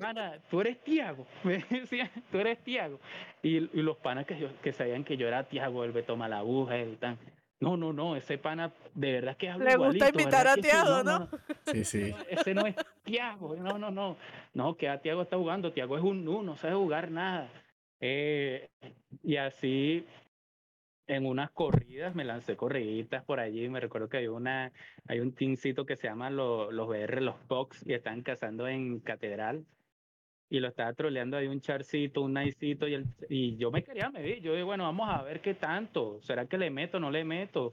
Mana, tú eres Tiago. Me decía, tú eres Tiago. Y, y, los panas que, que sabían que yo era Tiago, el Beto Malabuja, el tan. No, no, no, ese pana de verdad que habla Le gusta imitar a Tiago, ¿no? Sí, sí. ese no es Tiago, no, no, no. No, que a Tiago está jugando. Tiago es un nu, no sabe jugar nada. Eh, y así en unas corridas, me lancé corriditas por allí, me recuerdo que hay una, hay un teamcito que se llama los, los BR, los Cox, y están cazando en Catedral, y lo estaba troleando ahí un charcito, un nicito, y, y yo me quería medir, yo dije, bueno, vamos a ver qué tanto, ¿será que le meto o no le meto?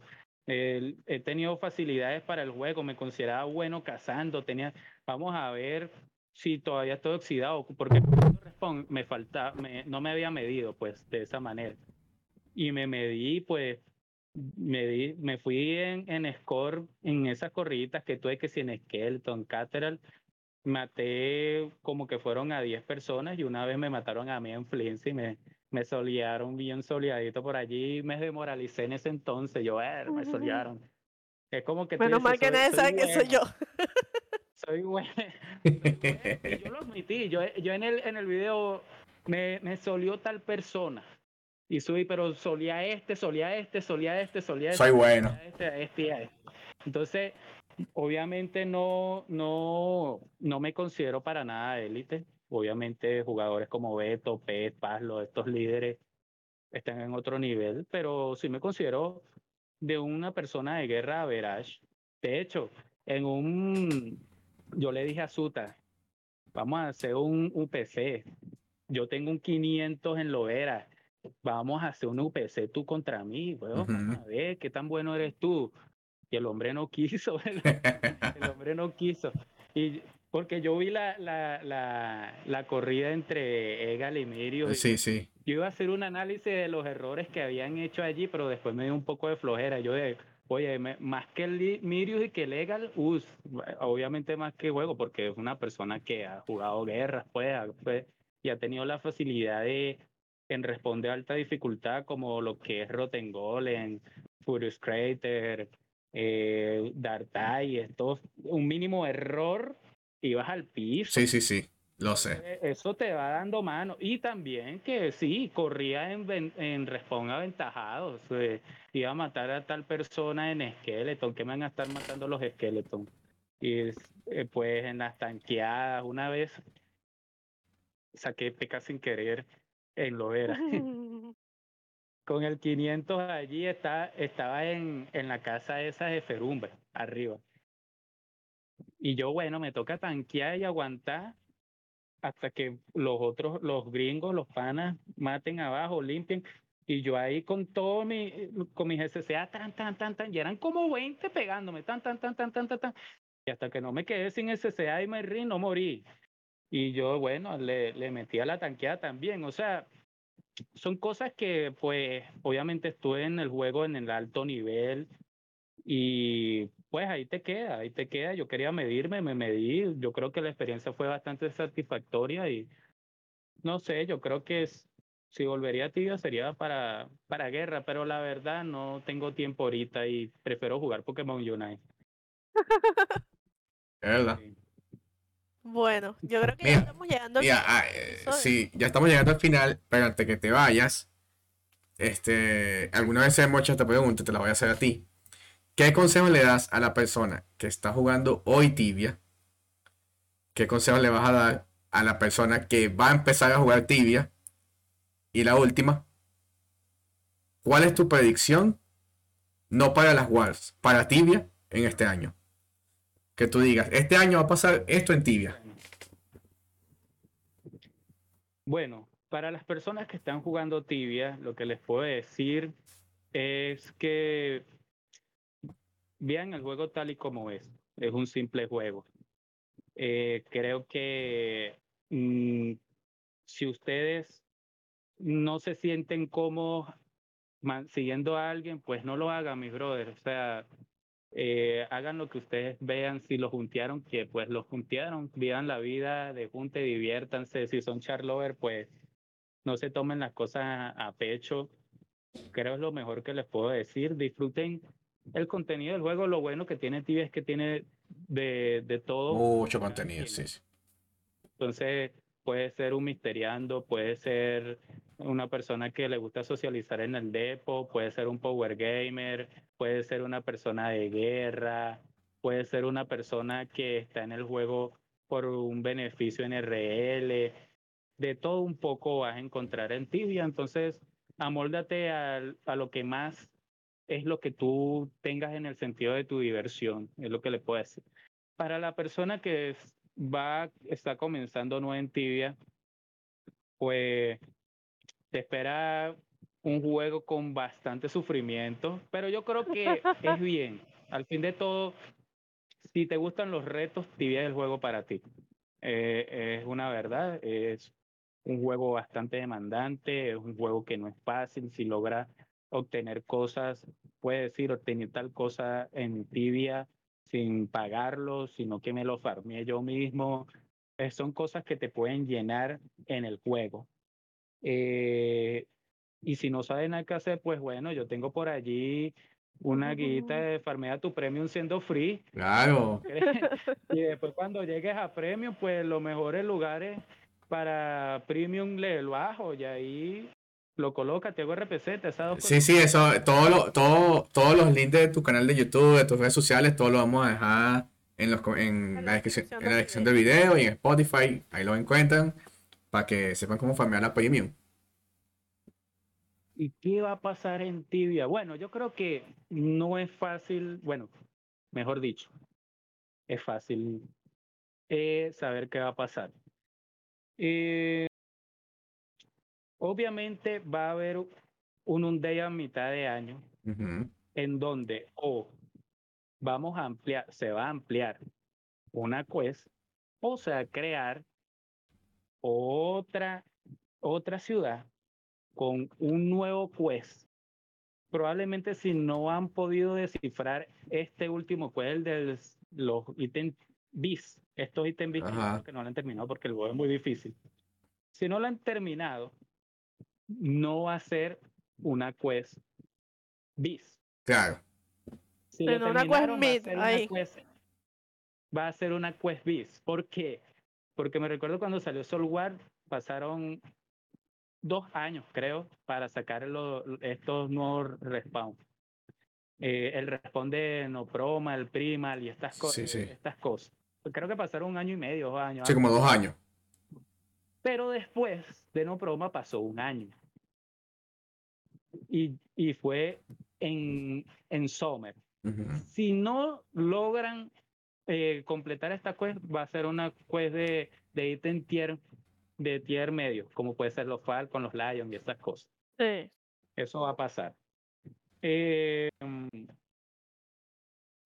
he tenido facilidades para el juego, me consideraba bueno cazando, tenía, vamos a ver si todavía estoy oxidado, porque me falta, me, no me había medido pues de esa manera. Y me medí pues, me, me fui en, en score en esas corriditas que tuve que si en Skeleton, Cateral, maté como que fueron a 10 personas y una vez me mataron a mí en Flint y me, me solearon bien soleadito por allí y me desmoralicé en ese entonces. Yo, eh, me solearon. Es como que... Menos mal que nadie sabe que soy yo. soy bueno. yo lo admití, yo, yo en, el, en el video me, me solió tal persona. Y subí, pero solía este, solía este, solía este, solía este. Soy bueno. Este, este, este. Entonces, obviamente no, no, no me considero para nada élite. Obviamente jugadores como Beto, Pet, Pazlo, estos líderes están en otro nivel, pero sí me considero de una persona de guerra verage. De hecho, en un yo le dije a Suta, vamos a hacer un UPC. Yo tengo un 500 en Lovera. Vamos a hacer un UPC tú contra mí, vamos a ver qué tan bueno eres tú. Y el hombre no quiso, el, hombre no quiso. Y porque yo vi la, la, la, la corrida entre Egal y Mirio. Sí, sí. Yo iba a hacer un análisis de los errores que habían hecho allí, pero después me dio un poco de flojera. Yo de, Oye, más que el Mirius y que Legal, obviamente más que juego, porque es una persona que ha jugado guerras, pues, pues, y ha tenido la facilidad de en responder a alta dificultad, como lo que es en Furious Crater, eh, Dartai, estos, un mínimo error y vas al piso. Sí, sí, sí. Lo sé. Eh, eso te va dando mano. Y también que sí, corría en, en respawn aventajado. Iba a matar a tal persona en Skeleton, que me van a estar matando los Skeleton. Y eh, pues en las tanqueadas, una vez saqué peca sin querer en Lovera. Con el 500 allí está, estaba en, en la casa esa de Ferumbe, arriba. Y yo, bueno, me toca tanquear y aguantar hasta que los otros, los gringos, los panas, maten abajo, limpien. Y yo ahí con todo mi, con mis SCA, tan, tan, tan, tan, y eran como 20 pegándome, tan, tan, tan, tan, tan, tan, tan. Y hasta que no me quedé sin SCA y me rí, no morí. Y yo, bueno, le, le metí a la tanqueada también. O sea, son cosas que, pues, obviamente estuve en el juego en el alto nivel y pues ahí te queda, ahí te queda. Yo quería medirme, me medí. Yo creo que la experiencia fue bastante satisfactoria y no sé, yo creo que si volvería a Tibia sería para, para guerra, pero la verdad no tengo tiempo ahorita y prefiero jugar Pokémon Unite. Es verdad. Bueno, yo creo que ya estamos llegando al final. Ah, eh, sí, ya estamos llegando al final, pero antes que te vayas, este, alguna vez hemos hecho esta pregunta, te la voy a hacer a ti. ¿Qué consejo le das a la persona que está jugando hoy tibia? ¿Qué consejo le vas a dar a la persona que va a empezar a jugar tibia? Y la última, ¿cuál es tu predicción no para las Wars, para Tibia en este año? Que tú digas, este año va a pasar esto en Tibia. Bueno, para las personas que están jugando Tibia, lo que les puedo decir es que vean el juego tal y como es. Es un simple juego. Eh, creo que mm, si ustedes no se sienten cómodos siguiendo a alguien, pues no lo hagan, mis brothers. O sea, eh, hagan lo que ustedes vean. Si lo juntearon, que pues lo juntearon. Vivan la vida de junte, diviértanse. Si son charlover, pues no se tomen las cosas a pecho. Creo es lo mejor que les puedo decir. Disfruten el contenido del juego. Lo bueno que tiene Tibia es que tiene de, de todo. Mucho contenido, sí, sí. Entonces, puede ser un misteriando, puede ser una persona que le gusta socializar en el depo, puede ser un power gamer, puede ser una persona de guerra, puede ser una persona que está en el juego por un beneficio en RL. De todo un poco vas a encontrar en Tibia, entonces amóldate a, a lo que más es lo que tú tengas en el sentido de tu diversión, es lo que le puedo decir. Para la persona que va, está comenzando no en tibia, pues te espera un juego con bastante sufrimiento, pero yo creo que es bien. Al fin de todo, si te gustan los retos, tibia es el juego para ti. Eh, es una verdad, es un juego bastante demandante, es un juego que no es fácil, si logra obtener cosas, puede decir, obtener tal cosa en tibia sin pagarlo, sino que me lo farmé yo mismo. Eh, son cosas que te pueden llenar en el juego. Eh, y si no saben nada que hacer, pues bueno, yo tengo por allí una guita de farmea tu premium siendo free. Claro. y después cuando llegues a premium, pues los mejores lugares para premium le bajo y ahí lo coloca, te hago RPC, te Sí, sí, eso, todo lo, todo, todos los links de tu canal de YouTube, de tus redes sociales, todo lo vamos a dejar en, los, en, la, descripción, en la descripción del video y en Spotify, ahí lo encuentran, para que sepan cómo farmear la premium. ¿Y qué va a pasar en Tibia? Bueno, yo creo que no es fácil, bueno, mejor dicho, es fácil eh, saber qué va a pasar. Eh, Obviamente va a haber un un day a mitad de año en donde o vamos a ampliar, se va a ampliar una quest o se va a crear otra, otra ciudad con un nuevo quest. Probablemente si no han podido descifrar este último quest, de los ítems bis, estos ítems bis que no lo han terminado porque el juego es muy difícil. Si no lo han terminado, no va a ser una quest bis. Claro. Si una quest mid, va a ser una quest bis. ¿Por qué? Porque me recuerdo cuando salió War pasaron dos años, creo, para sacar estos nuevos respawn. Eh, el respawn de no proma, el primal y estas, cosas estas cosas. Creo que pasaron un año y medio, dos años. Sí, como dos años. Pero después de no proma pasó un año y, y fue en, en Summer. Si no logran eh, completar esta quest, va a ser una quest de, de ítem tier, de tier medio, como puede ser los Falcon, los Lions y estas cosas. Sí. Eso va a pasar. Eh,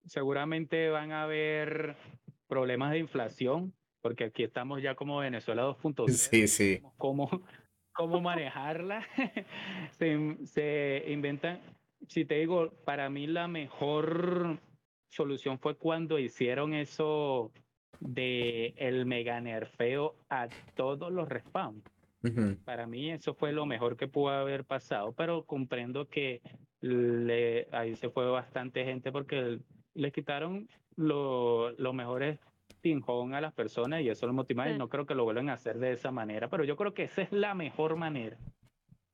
seguramente van a haber problemas de inflación, porque aquí estamos ya como Venezuela 2.0. Sí, sí. Como, cómo manejarla. se, se inventan, si te digo, para mí la mejor solución fue cuando hicieron eso de el mega nerfeo a todos los respawns. Para mí eso fue lo mejor que pudo haber pasado, pero comprendo que le, ahí se fue bastante gente porque le quitaron los mejores a las personas y eso lo motiva y no creo que lo vuelvan a hacer de esa manera, pero yo creo que esa es la mejor manera.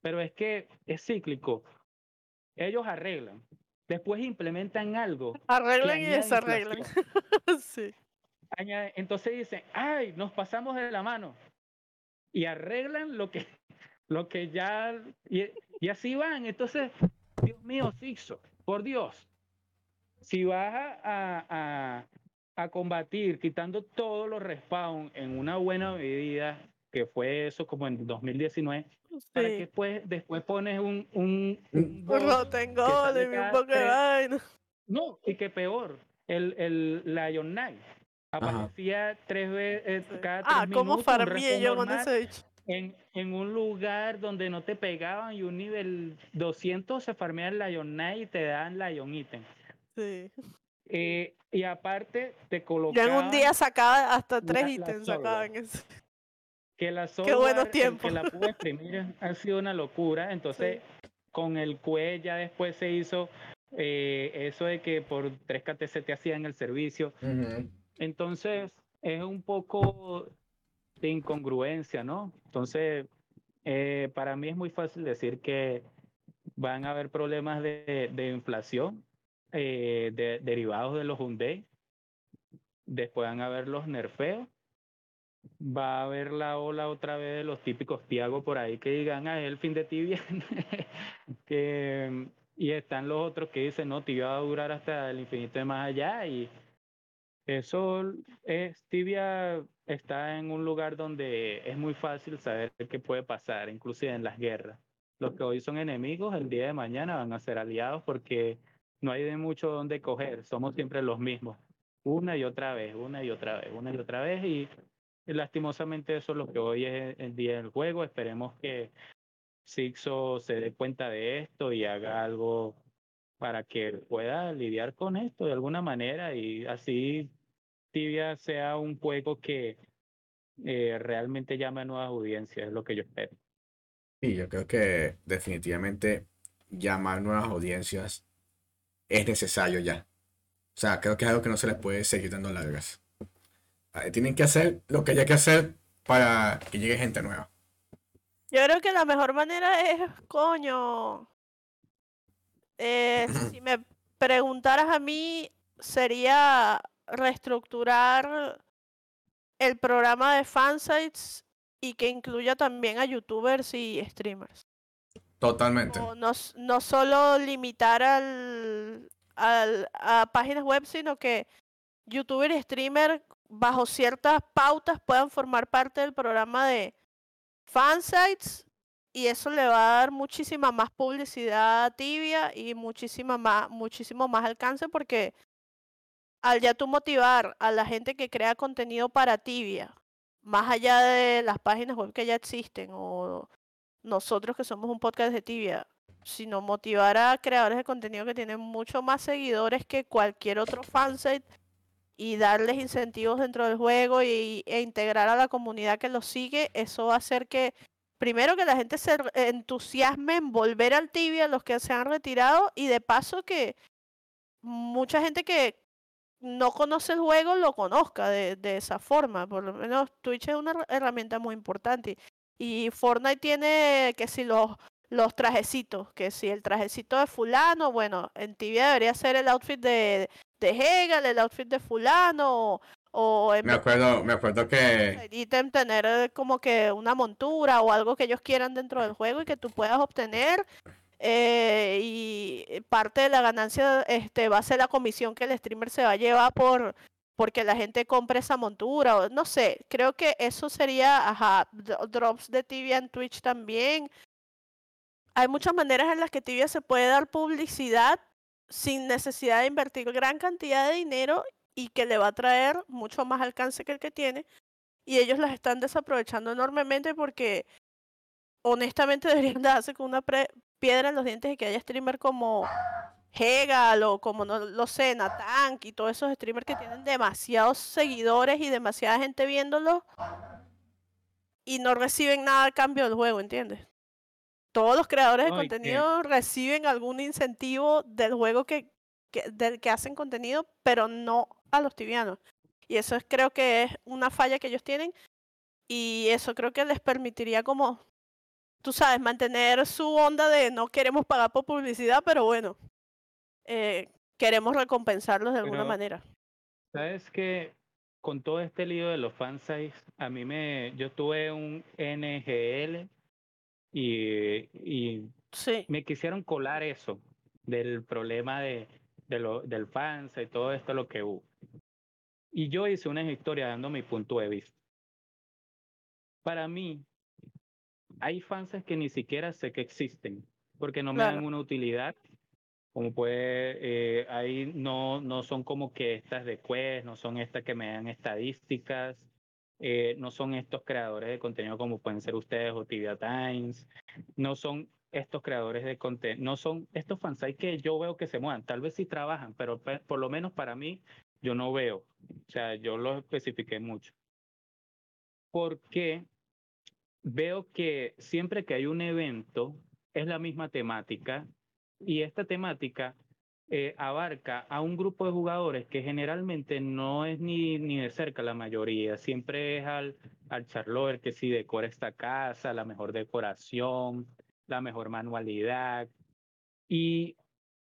Pero es que es cíclico. Ellos arreglan, después implementan algo. Arreglan y desarreglan. sí. Entonces dicen, ay, nos pasamos de la mano. Y arreglan lo que, lo que ya... Y, y así van. Entonces, Dios mío, Sixo, por Dios, si vas a, a, a combatir quitando todos los respawn en una buena medida, que fue eso como en 2019, para que después, después pones un, un, Un- poco de vaina. No, y que peor, el, el Lion Knight Ajá. aparecía tres veces Sí. cada Ah, tres cómo minutos, farmé yo con ese bicho. en, en un lugar donde no te pegaban y un nivel 200 se farmea el Lion Knight y te dan Lion Item. Sí. Eh, y aparte te colocaban en un día sacaba hasta tres ítems, soga. sacaba en ese. que la Qué buenos tiempos. que la pude exprimir ha sido una locura. Entonces, con el QE ya después se hizo eh, eso de que por 3 KTC te hacían el servicio. Entonces, es un poco de incongruencia, ¿no? Entonces, eh, para mí es muy fácil decir que van a haber problemas de, de inflación eh, de- derivados de los Hyundai. Después van a haber los nerfeos. Va a haber la ola otra vez de los típicos Tiago por ahí que digan, ah, es el fin de tibia. y están los otros que dicen, no, tibia va a durar hasta el infinito de más allá. Y eso es, tibia está en un lugar donde es muy fácil saber qué puede pasar, inclusive en las guerras. Los que hoy son enemigos, el día de mañana van a ser aliados porque no hay de mucho donde coger, somos siempre los mismos, una y otra vez, una y otra vez, una y otra vez, y, lastimosamente eso es lo que hoy es el día del juego. Esperemos que Sixo se dé cuenta de esto y haga algo para que pueda lidiar con esto de alguna manera y así Tibia sea un juego que eh, realmente llame a nuevas audiencias, es lo que yo espero. Y yo creo que definitivamente llamar nuevas audiencias es necesario ya. O sea, creo que es algo que no se les puede seguir dando largas. Tienen que hacer lo que haya que hacer para que llegue gente nueva. Yo creo que la mejor manera es, coño, eh, si me preguntaras a mí, sería reestructurar el programa de fansites y que incluya también a youtubers y streamers. Totalmente. No, no solo limitar al, al- a páginas web, sino que youtuber y streamer bajo ciertas pautas puedan formar parte del programa de fansites y eso le va a dar muchísima más publicidad a tibia y muchísima más, muchísimo más alcance porque al ya tú motivar a la gente que crea contenido para tibia, más allá de las páginas web que ya existen o nosotros que somos un podcast de tibia, sino motivar a creadores de contenido que tienen mucho más seguidores que cualquier otro fansite y darles incentivos dentro del juego y, e integrar a la comunidad que los sigue, eso va a hacer que primero que la gente se entusiasme en volver al tibia, los que se han retirado, y de paso que mucha gente que no conoce el juego lo conozca de, esa forma. Por lo menos Twitch es una her- herramienta muy importante. Y Fortnite tiene que si los, los trajecitos, que si el trajecito de fulano, bueno, en Tibia debería ser el outfit de, de Hegel, el outfit de fulano, o, en Me acuerdo, me acuerdo que el ítem tener eh, como que una montura o algo que ellos quieran dentro del juego y que tú puedas obtener. eh, y parte de la ganancia este, va a ser la comisión que el streamer se va a llevar por porque la gente compre esa montura o no sé, creo que eso sería, ajá, dro- drops de Tibia en Twitch también. Hay muchas maneras en las que Tibia se puede dar publicidad sin necesidad de invertir gran cantidad de dinero y que le va a traer mucho más alcance que el que tiene. Y ellos las están desaprovechando enormemente porque honestamente deberían darse con una pre- piedra en los dientes y que haya streamer como Hegal o como no lo sé, Natank y todos esos streamers que tienen demasiados seguidores y demasiada gente viéndolo y no reciben nada a cambio del juego, ¿entiendes? Todos los creadores de contenido reciben algún incentivo del juego que, que- del que hacen contenido, pero no a los tibianos. Y eso es, creo que es una falla que ellos tienen y eso creo que les permitiría como, tú sabes, mantener su onda de no queremos pagar por publicidad, pero bueno, eh, queremos recompensarlos de alguna Pero- manera. Sabes que con todo este lío de los fansites, a mí me, yo tuve un NGL y, y Sí, me quisieron colar eso. del problema de, de lo, del fansa y todo esto lo que hubo. Y yo hice una historia dando mi punto de vista. Para mí, hay fans que ni siquiera sé que existen, porque no me dan una utilidad. Como puede, eh, ahí no, no son como que estas de Quest, no son estas que me dan estadísticas, eh, no son estos creadores de contenido como pueden ser ustedes o Tibia Times, no son estos creadores de contenido, no son estos fans que yo veo que se muevan, tal vez sí trabajan, pero por lo menos para mí yo no veo, o sea, yo lo especifiqué mucho. Porque veo que siempre que hay un evento es la misma temática y esta temática eh, abarca a un grupo de jugadores que generalmente no es ni, ni de cerca la mayoría, siempre es al, al charloer que si decora esta casa, la mejor decoración, la mejor manualidad. Y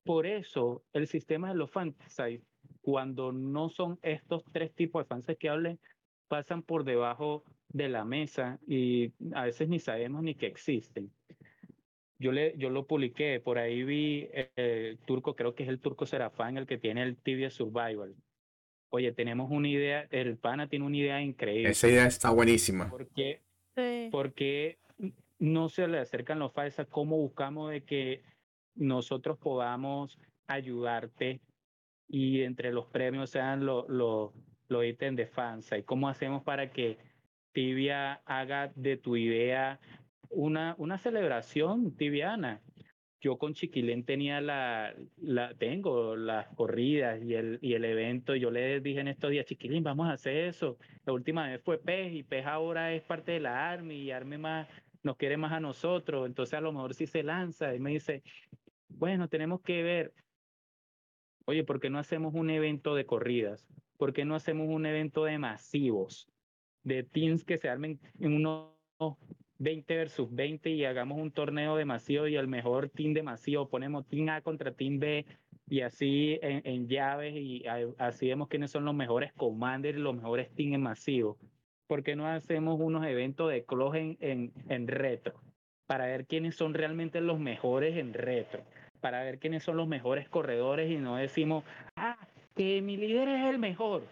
por eso el sistema de los fantasy, cuando no son estos tres tipos de fans que hablen, pasan por debajo de la mesa y a veces ni sabemos ni que existen. Yo, le, yo lo publiqué, por ahí vi el turco, creo que es el turco Serafán, el que tiene el Tibia Survival. Oye, tenemos una idea, el pana tiene una idea increíble. Esa idea está buenísima. Porque, porque no se le acercan los falsas, cómo buscamos de que nosotros podamos ayudarte y entre los premios sean los lo, lo ítems de fans y cómo hacemos para que Tibia haga de tu idea una, una celebración tibiana. Yo con Chiquilén tenía la, la, tengo las corridas y el, y el evento. Yo le dije en estos días, Chiquilín, vamos a hacer eso. La última vez fue Pej y Pej ahora es parte de la Army y Army más, nos quiere más a nosotros. Entonces a lo mejor sí se lanza y me dice, bueno, tenemos que ver. Oye, ¿por qué no hacemos un evento de corridas? ¿Por qué no hacemos un evento de masivos? de teams que se armen en unos 20 versus 20 y hagamos un torneo de masivo y al mejor team de masivo ponemos team A contra team B y así en, llaves y así vemos quiénes son los mejores commanders, los mejores teams en masivo. ¿Por qué no hacemos unos eventos de close en, en, en retro? Para ver quiénes son realmente los mejores en retro. Para ver quiénes son los mejores corredores y no decimos, ah, que mi líder es el mejor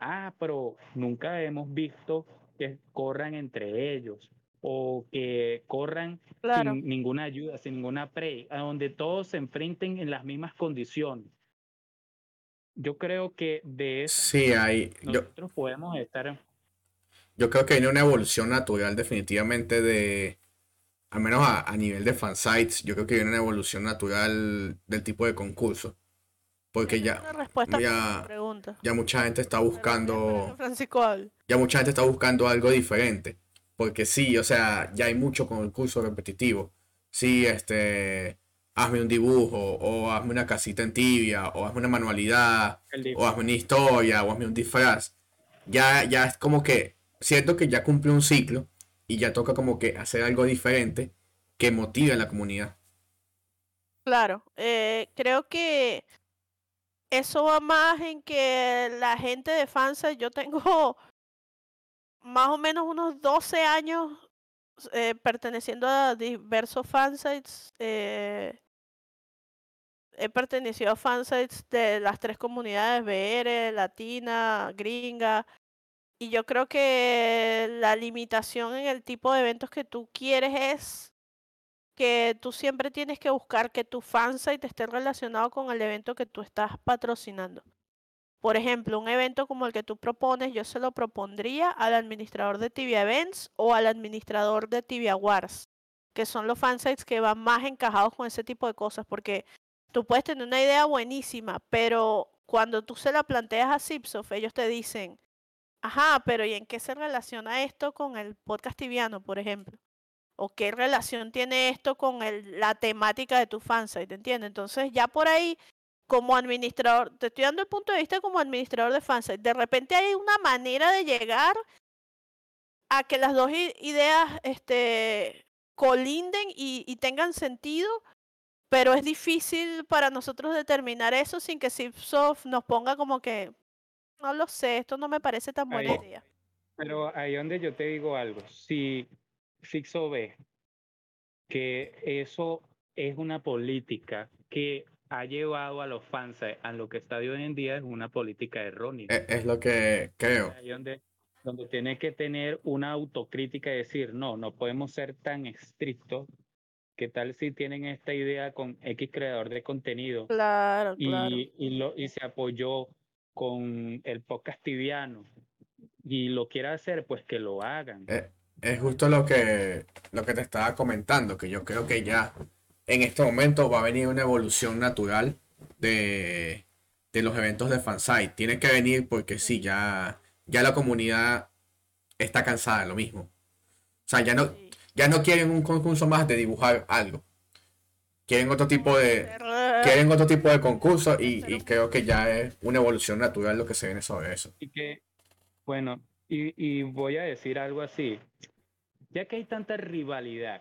ah, pero nunca hemos visto que corran entre ellos o que corran sin ninguna ayuda, sin ninguna pre, a donde todos se enfrenten en las mismas condiciones. Yo creo que de eso sí, hay, nosotros podemos estar. Yo creo que hay una evolución natural definitivamente de, al menos a, a nivel de fansites, yo creo que hay una evolución natural del tipo de concurso. Porque ya, ya, mucha gente está buscando. Ya mucha gente está buscando algo diferente. Porque sí, o sea, ya hay mucho con el curso repetitivo. Sí, este. Hazme un dibujo, o hazme una casita en tibia, o hazme una manualidad, o hazme una historia, o hazme un disfraz. Ya, ya es como que. Siento que ya cumple un ciclo y ya toca como que hacer algo diferente que motive a la comunidad. Claro, eh, creo que eso va más en que la gente de Fansa, yo tengo más o menos unos 12 años eh, perteneciendo a diversos fansites. Eh, he pertenecido a fansites de las tres comunidades, BR, Latina, Gringa. Y yo creo que la limitación en el tipo de eventos que tú quieres es que tú siempre tienes que buscar que tu fansite esté relacionado con el evento que tú estás patrocinando. Por ejemplo, un evento como el que tú propones, yo se lo propondría al administrador de Tibia Events o al administrador de Tibia Wars, que son los fansites que van más encajados con ese tipo de cosas, porque tú puedes tener una idea buenísima, pero cuando tú se la planteas a Zipsoft, ellos te dicen, ajá, pero ¿y en qué se relaciona esto con el podcast tibiano, por ejemplo? o qué relación tiene esto con el, la temática de tu fansite, ¿entiendes? Entonces ya por ahí, como administrador, te estoy dando el punto de vista como administrador de fansite, de repente hay una manera de llegar a que las dos ideas este, colinden y, y tengan sentido, pero es difícil para nosotros determinar eso sin que Zipsoft nos ponga como que, no lo sé, esto no me parece tan buena idea. Pero ahí donde yo te digo algo, si Fixo ve que eso es una política que ha llevado a los fans a lo que está hoy en día es una política errónea. Es, es lo que creo. Ahí donde, donde tiene que tener una autocrítica y decir, no, no podemos ser tan estrictos. ¿Qué tal si tienen esta idea con X creador de contenido? Claro, y, claro. y, lo, y se apoyó con el podcast tibiano y lo quiera hacer, pues que lo hagan. Eh, es justo lo que, lo que te estaba comentando, que yo creo que ya en este momento va a venir una evolución natural de, de los eventos de fansite. Tiene que venir porque sí, ya, ya la comunidad está cansada de lo mismo. O sea, ya no, ya no quieren un concurso más de dibujar algo. Quieren otro tipo de, quieren otro tipo de concurso y, y creo que ya es una evolución natural lo que se viene sobre eso. Y que, bueno, y voy a decir algo así, ya que hay tanta rivalidad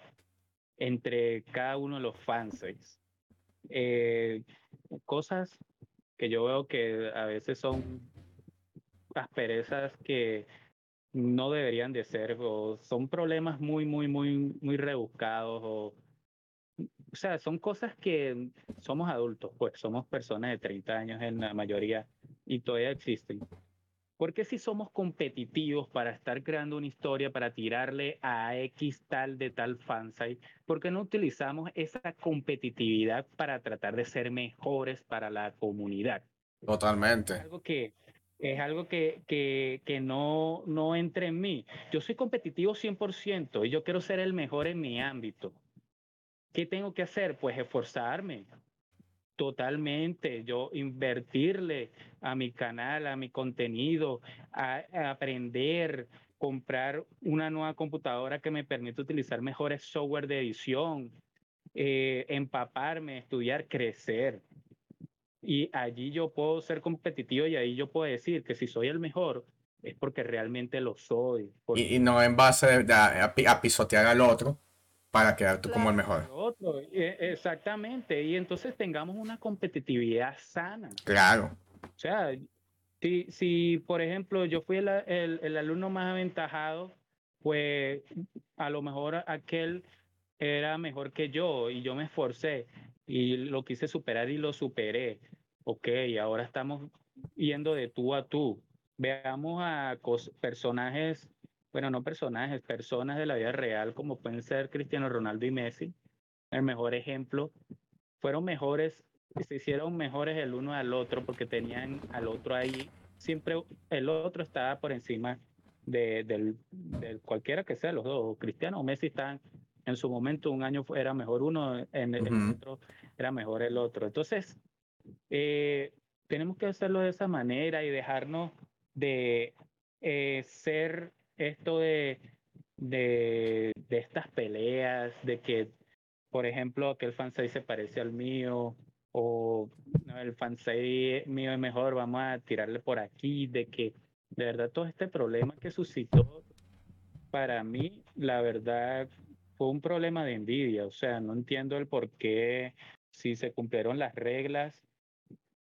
entre cada uno de los fans, eh, cosas que yo veo que a veces son asperezas que no deberían de ser, o son problemas muy, muy, muy, muy rebuscados, o, o sea, son cosas que somos adultos, pues somos personas de 30 años en la mayoría y todavía existen. ¿Por qué si somos competitivos para estar creando una historia, para tirarle a X tal de tal fansite, por qué no utilizamos esa competitividad para tratar de ser mejores para la comunidad? Totalmente. algo que es algo que, que, que no, no entra en mí. Yo soy competitivo 100% y yo quiero ser el mejor en mi ámbito. ¿Qué tengo que hacer? Pues esforzarme totalmente, yo invertirle a mi canal, a mi contenido, a, a aprender, comprar una nueva computadora que me permita utilizar mejores software de edición, eh, empaparme, estudiar, crecer. Y allí yo puedo ser competitivo y ahí yo puedo decir que si soy el mejor es porque realmente lo soy. porque Y, y no en base a pisotear al otro para quedar tú como el mejor. otro. Eh, Exactamente. Y entonces tengamos una competitividad sana. Claro. O sea, si, si por ejemplo yo fui el, el, el alumno más aventajado, pues a lo mejor aquel era mejor que yo y yo me esforcé y lo quise superar y lo superé. Ok, ahora estamos yendo de tú a tú. Veamos a personajes, bueno, no personajes, personas de la vida real como pueden ser Cristiano Ronaldo y Messi. El mejor ejemplo. Fueron mejores se hicieron mejores el uno al otro porque tenían al otro ahí. Siempre el otro estaba por encima de, del, del cualquiera que sea, los dos. Cristiano o Messi están en su momento, un año era mejor uno, en el Ujú. otro era mejor el otro. Entonces, eh, tenemos que hacerlo de esa manera y dejarnos de eh, ser esto de, de, de estas peleas, de que, por ejemplo, aquel fansite se parece al mío, o no, el fansite mío es mejor, vamos a tirarle por aquí, de que de verdad todo este problema que suscitó, para mí, la verdad, fue un problema de envidia, o sea, no entiendo el por qué, si se cumplieron las reglas,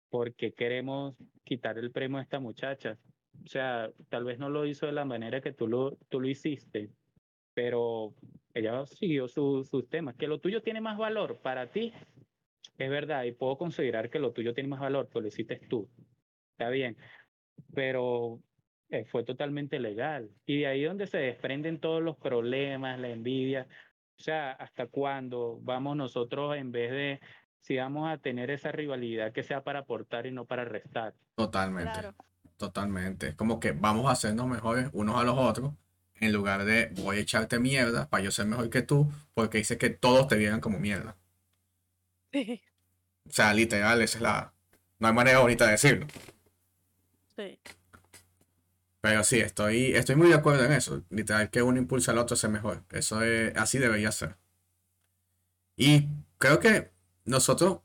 por qué queremos quitar el premio a esta muchacha. O sea, tal vez no lo hizo de la manera que tú lo, tú lo hiciste, pero ella siguió su- sus temas. Que lo tuyo tiene más valor para ti, es verdad, y puedo considerar que lo tuyo tiene más valor, pues lo hiciste tú. Está bien, pero eh, fue totalmente legal. Y de ahí donde se desprenden todos los problemas, la envidia. O sea, ¿hasta cuándo vamos nosotros en vez de, si vamos a tener esa rivalidad que sea para aportar y no para restar? Totalmente. Claro. Totalmente. Es como que vamos a hacernos mejores unos a los otros en lugar de voy a echarte mierda para yo ser mejor que tú porque hice que todos te vieran como mierda. Sí. O sea, literal, esa es la... No hay manera bonita de decirlo. Sí. Pero sí, estoy, estoy muy de acuerdo en eso. Literal, que uno impulsa al otro a ser mejor. Eso es, así debería ser. Y creo que nosotros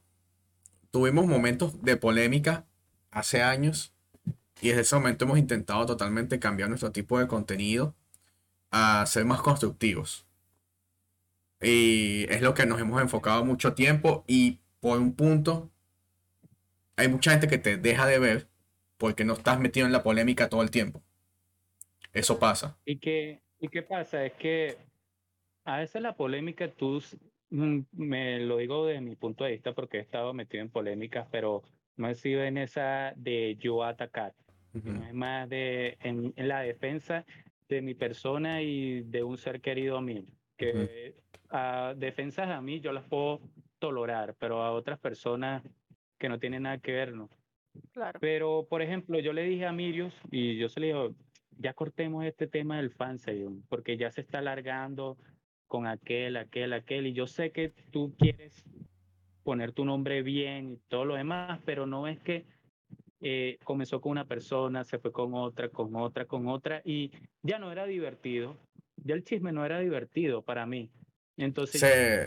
tuvimos momentos de polémica hace años y desde ese momento hemos intentado totalmente cambiar nuestro tipo de contenido a ser más constructivos. Y es lo que nos hemos enfocado mucho tiempo y por un punto hay mucha gente que te deja de ver porque no estás metido en la polémica todo el tiempo. Eso pasa. ¿Y qué, ¿Y qué pasa? Es que a veces la polémica tú mm, me lo digo desde mi punto de vista porque he estado metido en polémicas, pero no he sido en esa de yo atacar, Ujú. es más de en, en la defensa de mi persona y de un ser querido mío, que a defensas a mí yo las puedo tolerar, pero a otras personas que no tienen nada que ver, no. Claro. Pero, por ejemplo, yo le dije a Mirius y yo se le digo, ya cortemos este tema del fansayum, porque ya se está alargando con aquel, aquel, aquel, y yo sé que tú quieres poner tu nombre bien y todo lo demás, pero no es que eh, comenzó con una persona, se fue con otra, con otra, con otra, y ya no era divertido, ya el chisme no era divertido para mí. Entonces, Se,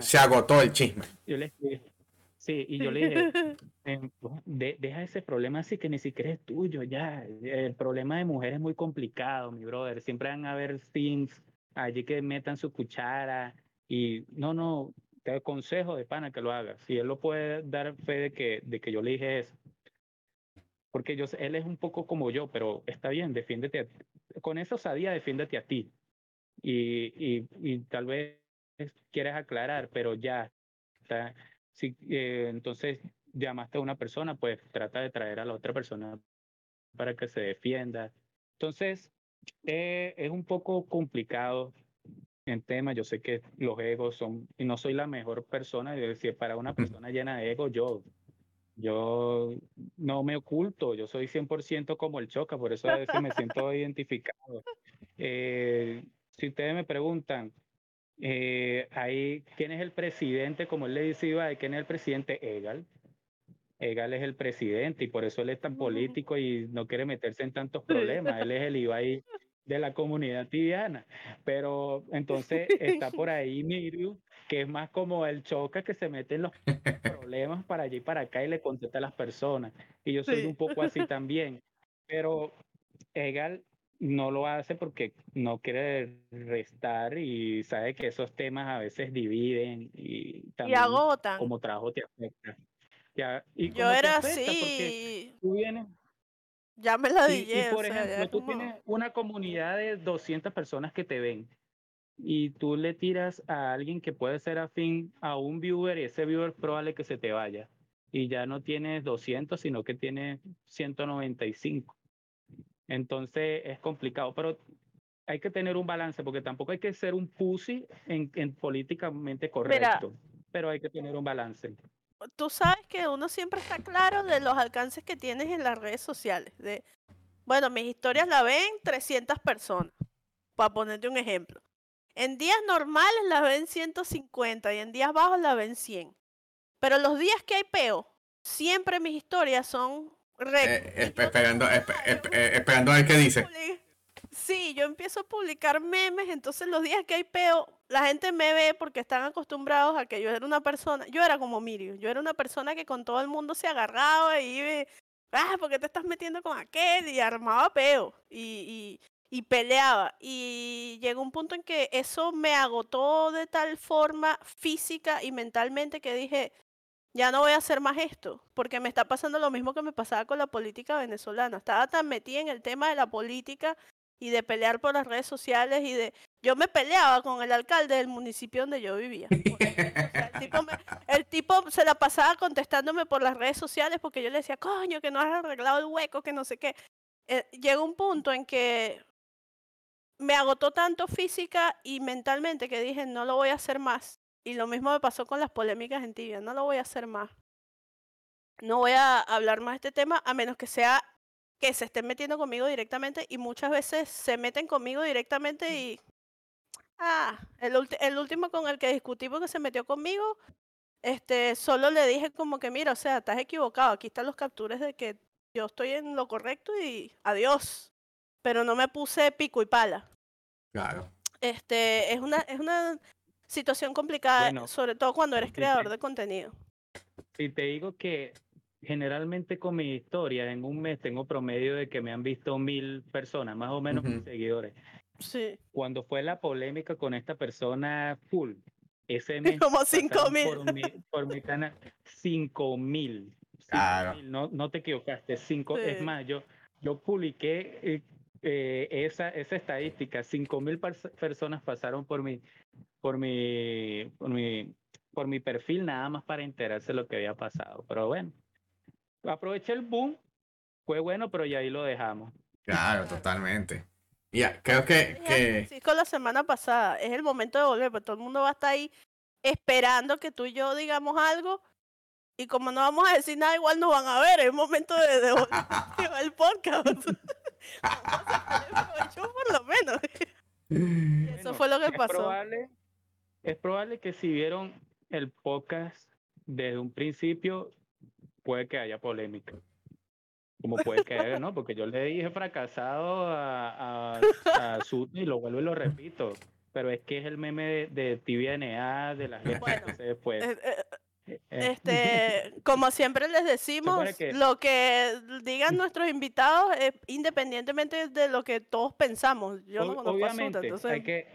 se agotó el chisme. yo le escribí, sí, y yo le dije, eh, de- deja ese problema así que ni siquiera es tuyo, ya. El problema de mujer es muy complicado, mi brother. Siempre van a haber things allí que metan su cuchara y no, no, te aconsejo de pana que lo hagas. Si él lo puede dar fe de que, de que yo le dije eso. Porque yo, él es un poco como yo, pero está bien, defiéndete. a- con esa osadía, defiéndete a ti. Y, y, y tal vez quieres aclarar, pero ya está. Si, eh, entonces llamaste a una persona, pues trata de traer a la otra persona para que se defienda. Entonces, eh, es un poco complicado en tema. Yo sé que los egos son, y no soy la mejor persona, es decir, para una persona llena de ego, yo, yo no me oculto, yo soy 100% como el Choca, por eso a veces me siento identificado. Eh, si ustedes me preguntan, eh, ahí, ¿quién es el presidente? Como él le dice Ibai, ¿quién es el presidente? Egal. Egal es el presidente y por eso él es tan político y no quiere meterse en tantos problemas. Él es el Ibai de la comunidad tibiana. Pero entonces está por ahí Miriu, que es más como el choca que se mete en los problemas para allí y para acá y le contesta a las personas. Y yo soy Sí. un poco así también. Pero Egal no lo hace porque no quiere restar y sabe que esos temas a veces dividen y Y también agotan. como trabajo te afecta. Ya, y Yo era así, tú vienes ya me la y, y, dije, o por sea, ya ejemplo, tú como- tienes una comunidad de 200 personas que te ven y tú le tiras a alguien que puede ser afín a un viewer y ese viewer probable que se te vaya y ya no tienes 200, sino que tienes 195. Entonces es complicado, pero hay que tener un balance porque tampoco hay que ser un pussy en, en políticamente correcto, pero hay que tener un balance. tú sabes que uno siempre está claro de los alcances que tienes en las redes sociales. De, bueno, mis historias la ven 300 personas, para ponerte un ejemplo. En días normales la ven 150 y en días bajos la ven 100. Pero los días que hay peo, siempre mis historias son. Eh, esp- esperando, digo, esp- "Ay, esp- eh, esperando a ver qué dice. Sí, yo empiezo a publicar memes, entonces los días que hay peo, la gente me ve porque están acostumbrados a que yo era una persona, yo era como Miriam, yo era una persona que con todo el mundo se agarraba y iba, ah, ¿por qué te estás metiendo con aquel? Y armaba peo y, y, y peleaba. Y llegó un punto en que eso me agotó de tal forma física y mentalmente que dije, ya no voy a hacer más esto, porque me está pasando lo mismo que me pasaba con la política venezolana. Estaba tan metida en el tema de la política y de pelear por las redes sociales y de... Yo me peleaba con el alcalde del municipio donde yo vivía. el, tipo se la pasaba contestándome por las redes sociales porque yo le decía, coño, que no has arreglado el hueco, que no sé qué. Eh, un punto en que me agotó tanto física y mentalmente que dije, no lo voy a hacer más. Y lo mismo me pasó con las polémicas en tibia, no lo voy a hacer más. No voy a hablar más de este tema a menos que sea que se estén metiendo conmigo directamente y muchas veces se meten conmigo directamente y... Ah, el, ulti- el último con el que discutí porque se metió conmigo, este, solo le dije como que mira, o sea, estás equivocado, aquí están los capturas de que yo estoy en lo correcto y adiós. Pero no me puse pico y pala. Claro. Este, es una, es una situación complicada, Bueno, sobre todo cuando eres creador de contenido. Si te digo que generalmente con mi historia en un mes tengo promedio de que me han visto mil personas, más o menos mil Ujú. seguidores. Sí. Cuando fue la polémica con esta persona full, ese mes Como pasaron 5.000. por mi, por mi canal cinco mil. Claro. No, no te equivocaste, cinco. Es Sí. más, yo, yo publiqué eh, esa, esa estadística, 5.000 personas pasaron por mi, por mi, por mi, por mi perfil nada más para enterarse de lo que había pasado. Pero bueno, aproveché el boom, fue bueno, pero ya ahí lo dejamos. Claro, totalmente. Ya, creo que... que... Sí, con la semana pasada, es el momento de volver, pero todo el mundo va a estar ahí esperando que tú y yo digamos algo y como no vamos a decir nada, igual nos van a ver. Es el momento de, de, el podcast. Yo por lo menos. eso fue lo que es pasó. Probable, es probable que si vieron el podcast desde un principio, puede que haya polémica. Como puede que haya, ¿no? Porque yo le dije fracasado a, a, a y lo vuelvo y lo repito. Pero es que es el meme de, de TVNA, de la gente bueno, que se después. Eh, eh, eh, este, como siempre les decimos, lo que digan nuestros invitados, es independientemente de lo que todos pensamos. Yo no Obviamente, entonces... hay que,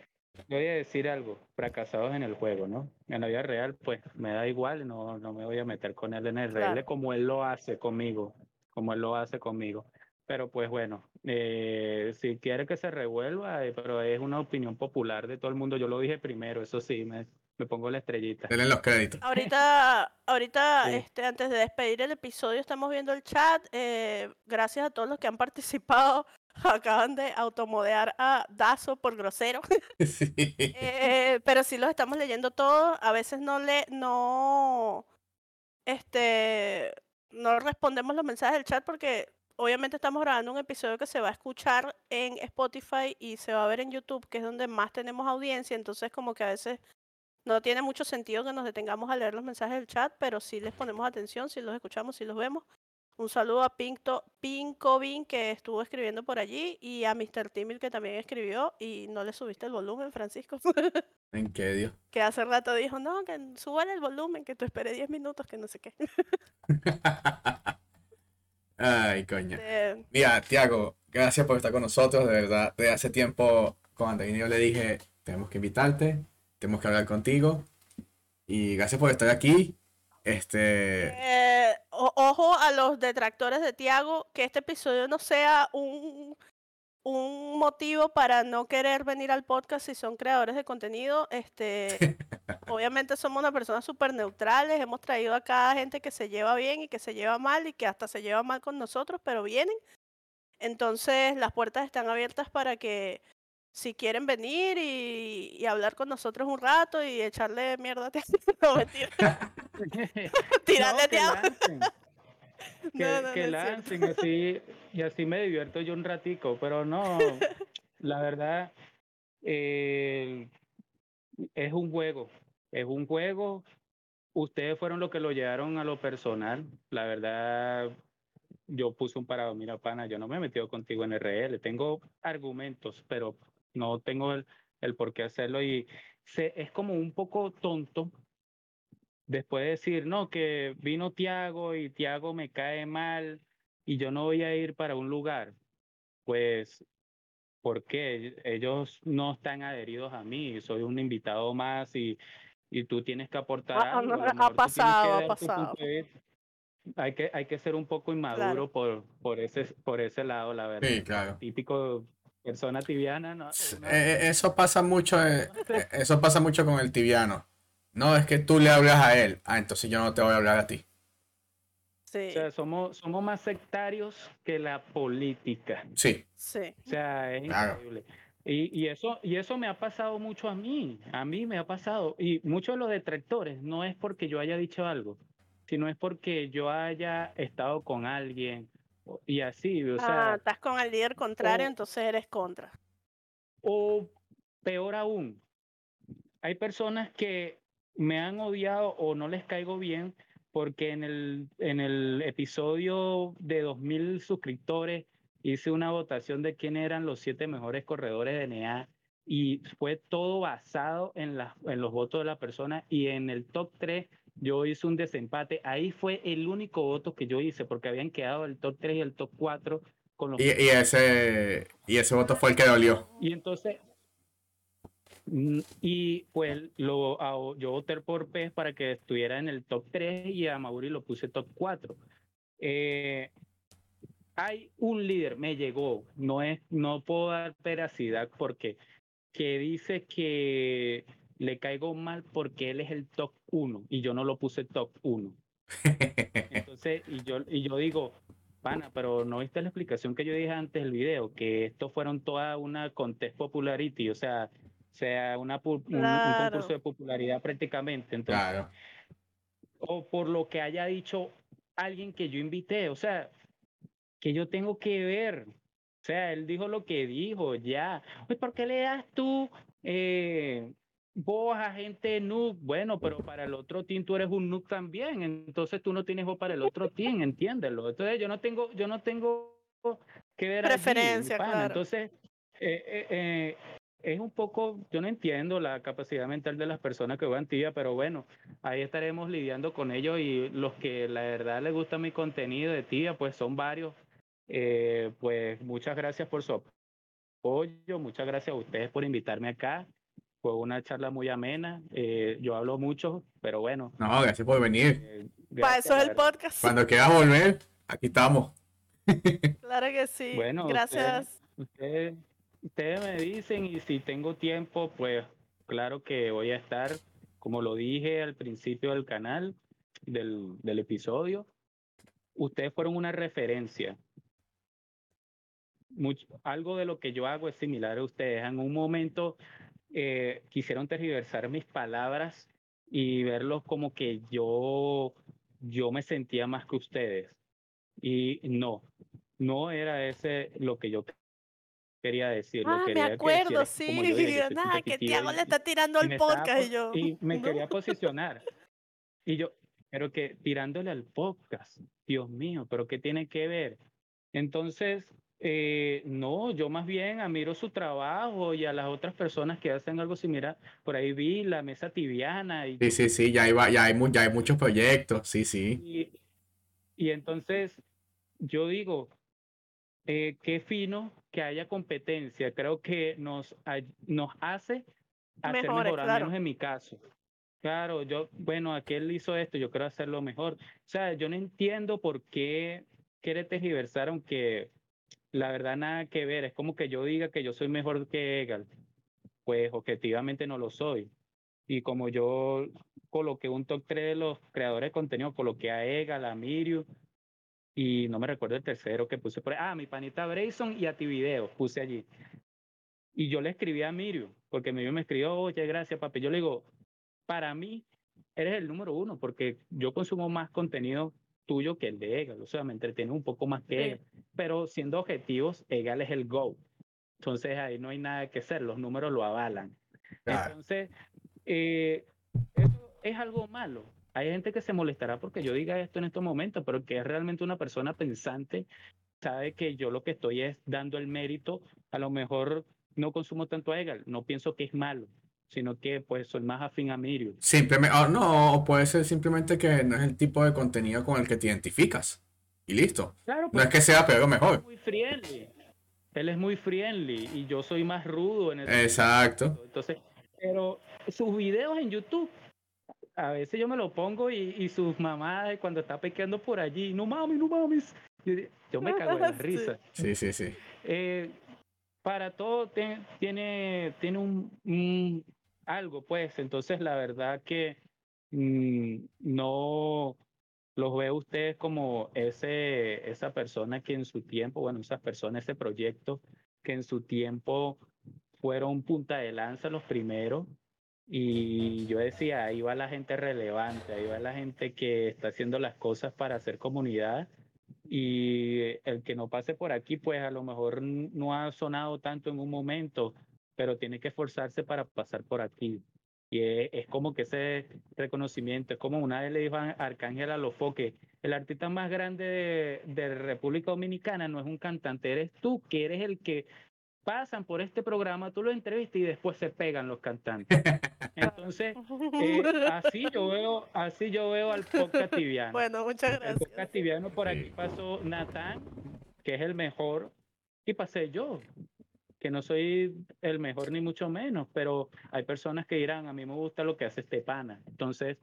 voy a decir algo, fracasados en el juego, ¿no? En la vida real, pues me da igual, no, no me voy a meter con él en el real como él lo hace conmigo, como él lo hace conmigo. Pero pues bueno, eh, si quiere que se revuelva, eh, pero es una opinión popular de todo el mundo. Yo lo dije primero, eso sí, me, me pongo la estrellita. Denle los créditos. Ahorita, ahorita este, antes de despedir el episodio, estamos viendo el chat. Eh, gracias a todos los que han participado. Acaban de automodear a Dazo por grosero. Sí. Eh, pero sí los estamos leyendo todos. A veces no le, no, este, no respondemos los mensajes del chat porque obviamente estamos grabando un episodio que se va a escuchar en Spotify y se va a ver en YouTube, que es donde más tenemos audiencia. Entonces, como que a veces no tiene mucho sentido que nos detengamos a leer los mensajes del chat, pero sí les ponemos atención, si los escuchamos, si los vemos. Un saludo a Pinto, Pincovin que estuvo escribiendo por allí y a Mr. Timil que también escribió y no le subiste el volumen, Francisco. ¿En qué Dios? Que hace rato dijo, no, que suban el volumen, que tú esperes 10 minutos, que no sé qué. Ay, coña. Este Mira, Tiago, gracias por estar con nosotros, de verdad. De hace tiempo, cuando yo le dije, tenemos que invitarte, tenemos que hablar contigo. Y gracias por estar aquí. Este. Eh, ojo a los detractores de Tiago, que este episodio no sea un, un motivo para no querer venir al podcast si son creadores de contenido. Este, obviamente somos una persona súper neutrales. Hemos traído acá gente que se lleva bien y que se lleva mal y que hasta se lleva mal con nosotros, pero vienen. Entonces las puertas están abiertas para que si quieren venir y, hablar con nosotros un rato y echarle mierda a no, mentira. Tirarle no, que, lancen así, y así me divierto yo un ratico, pero no, la verdad, eh, es un juego, es un juego. Ustedes fueron los que lo llevaron a lo personal. La verdad, yo puse un parado, mira, pana, yo no me he metido contigo en RL. Tengo argumentos, pero no tengo el, el por qué hacerlo y se, es como un poco tonto después de decir, no, que vino Tiago y Tiago me cae mal y yo no voy a ir para un lugar, pues, ¿por qué? Ellos no están adheridos a mí, soy un invitado más y, y tú tienes que aportar ah, algo. Ha pasado, ha pasado. Hay que, hay que ser un poco inmaduro por, por, ese, por ese lado, la verdad. Sí, claro. Típico persona tibiana, ¿no? Eh, eh, eso pasa mucho, eh, eso pasa mucho con el tibiano. No, es que tú le hablas a él. Ah, entonces yo no te voy a hablar a ti. Sí. O sea, somos, somos más sectarios que la política. Sí. Sí. O sea, es increíble. Y, y, eso, y eso me ha pasado mucho a mí. A mí me ha pasado. Y muchos de los detractores no es porque yo haya dicho algo, sino es porque yo haya estado con alguien y así, o sea. Ah, estás con el líder contrario, entonces eres contra. O peor aún, hay personas que me han odiado o no les caigo bien porque en el, en el episodio de 2000 suscriptores hice una votación de quién eran los siete mejores corredores de NEA y fue todo basado en, la, en los votos de la persona y en el top 3 yo hice un desempate. Ahí fue el único voto que yo hice, porque habían quedado el top 3 y el top 4 con los. Y, y ese, y ese voto fue el que dolió. Y entonces. Mm, y pues lo, yo voté por Pez para que estuviera en el top 3 y a Mauri lo puse top 4. Eh, hay un líder, me llegó, no es, no puedo dar veracidad porque que dice que le caigo mal porque él es el top uno y yo no lo puse top uno. Entonces, y yo, y yo digo, pana, pero no viste la explicación que yo dije antes del video, que esto fueron toda una contest popularity, o sea, sea una, un, concurso de popularidad prácticamente. Entonces, claro. O por lo que haya dicho alguien que yo invité, o sea, que yo tengo que ver. O sea, él dijo lo que dijo, ya. Pues, ¿por qué le das tú eh, vos a gente noob? Bueno, pero para el otro team tú eres un noob también, entonces tú no tienes voz para el otro team, entiéndelo. Entonces yo no tengo, yo no tengo que ver preferencia, claro. Entonces, eh, eh, eh es un poco, yo no entiendo la capacidad mental de las personas que juegan tibia, pero bueno, ahí estaremos lidiando con ellos y los que la verdad les gusta mi contenido de tibia, pues son varios. Eh, pues muchas gracias por su apoyo, muchas gracias a ustedes por invitarme acá. Fue una charla muy amena. Eh, yo hablo mucho, pero bueno. No, gracias por venir. Eh, Para eso es el podcast. Cuando quieras volver, aquí estamos. Claro que sí. Bueno, gracias. ustedes ustedes me dicen y si tengo tiempo, pues claro que voy a estar, como lo dije al principio del canal, del, del episodio, ustedes fueron una referencia. Mucho, algo de lo que yo hago es similar a ustedes. En un momento eh, quisieron tergiversar mis palabras y verlos como que yo, yo me sentía más que ustedes. Y no, no era ese lo que yo quería decir. Ah, me acuerdo, sí. nada, que Tiago le está tirando al podcast y yo. Y me quería posicionar. Y yo, pero que tirándole al podcast, Dios mío, pero ¿qué tiene que ver? Entonces, eh, no, yo más bien admiro su trabajo y a las otras personas que hacen algo similar. Por ahí vi la mesa tibiana. Y, sí, sí, sí, ya hay, ya hay, ya hay muchos proyectos, sí, sí. Y, y entonces, yo digo, eh, qué fino que haya competencia. Creo que nos, nos hace hacer mejor, al menos en mi caso. Claro, yo, bueno, aquel hizo esto, yo quiero hacerlo mejor. O sea, yo no entiendo por qué quiere tergiversar, aunque la verdad nada que ver. Es como que yo diga que yo soy mejor que Egal. Pues objetivamente no lo soy. Y como yo coloqué un top 3 de los creadores de contenido, coloqué a Egal, a Miriu, y no me recuerdo el tercero que puse por. Ah, mi panita Brayson y a ti video puse allí. Y yo le escribí a Mirio, porque Mirio me escribió, oye, gracias, papi. Yo le digo, para mí, eres el número uno, porque yo consumo más contenido tuyo que el de Egal. O sea, me entretiene un poco más que Egal. Pero siendo objetivos, Egal es el go. Entonces ahí no hay nada que hacer, los números lo avalan. Entonces, eh, eso es algo malo. Hay gente que se molestará porque yo diga esto en estos momentos, pero que es realmente una persona pensante, sabe que yo lo que estoy es dando el mérito, a lo mejor no consumo tanto a Egal, no pienso que es malo, sino que pues soy más afín a Mirio. Simplemente, oh, no, puede ser simplemente que no es el tipo de contenido con el que te identificas. Y listo. no es que sea peor o mejor. Él es muy friendly. Él es muy friendly y yo soy más rudo en el Exacto. Entonces, pero sus videos en YouTube a veces yo me lo pongo y, y sus mamás cuando está pequeando por allí, no mames, no mames, yo me cago en la risa. Sí, sí, sí. Eh, para todo tiene, tiene un, algo, pues, entonces la verdad que mm, no los veo ustedes como ese, esa persona que en su tiempo, bueno, esas personas, ese proyecto que en su tiempo fueron punta de lanza los primeros y yo decía, ahí va la gente relevante, ahí va la gente que está haciendo las cosas para hacer comunidad. Y el que no pase por aquí, pues a lo mejor no ha sonado tanto en un momento, pero tiene que esforzarse para pasar por aquí. Y es, como que ese reconocimiento, es como una vez le dijo a Arcángel Alofoque, el artista más grande de, de República Dominicana no es un cantante, eres tú, que eres el que pasan por este programa, tú lo entrevistas y después se pegan los cantantes. Entonces, eh, así yo veo, así yo veo al podcast tibiano. Bueno, muchas gracias. El podcast tibiano por aquí pasó Natán, que es el mejor, y pasé yo. Que no soy el mejor ni mucho menos, pero hay personas que dirán, a mí me gusta lo que hace este pana. Entonces,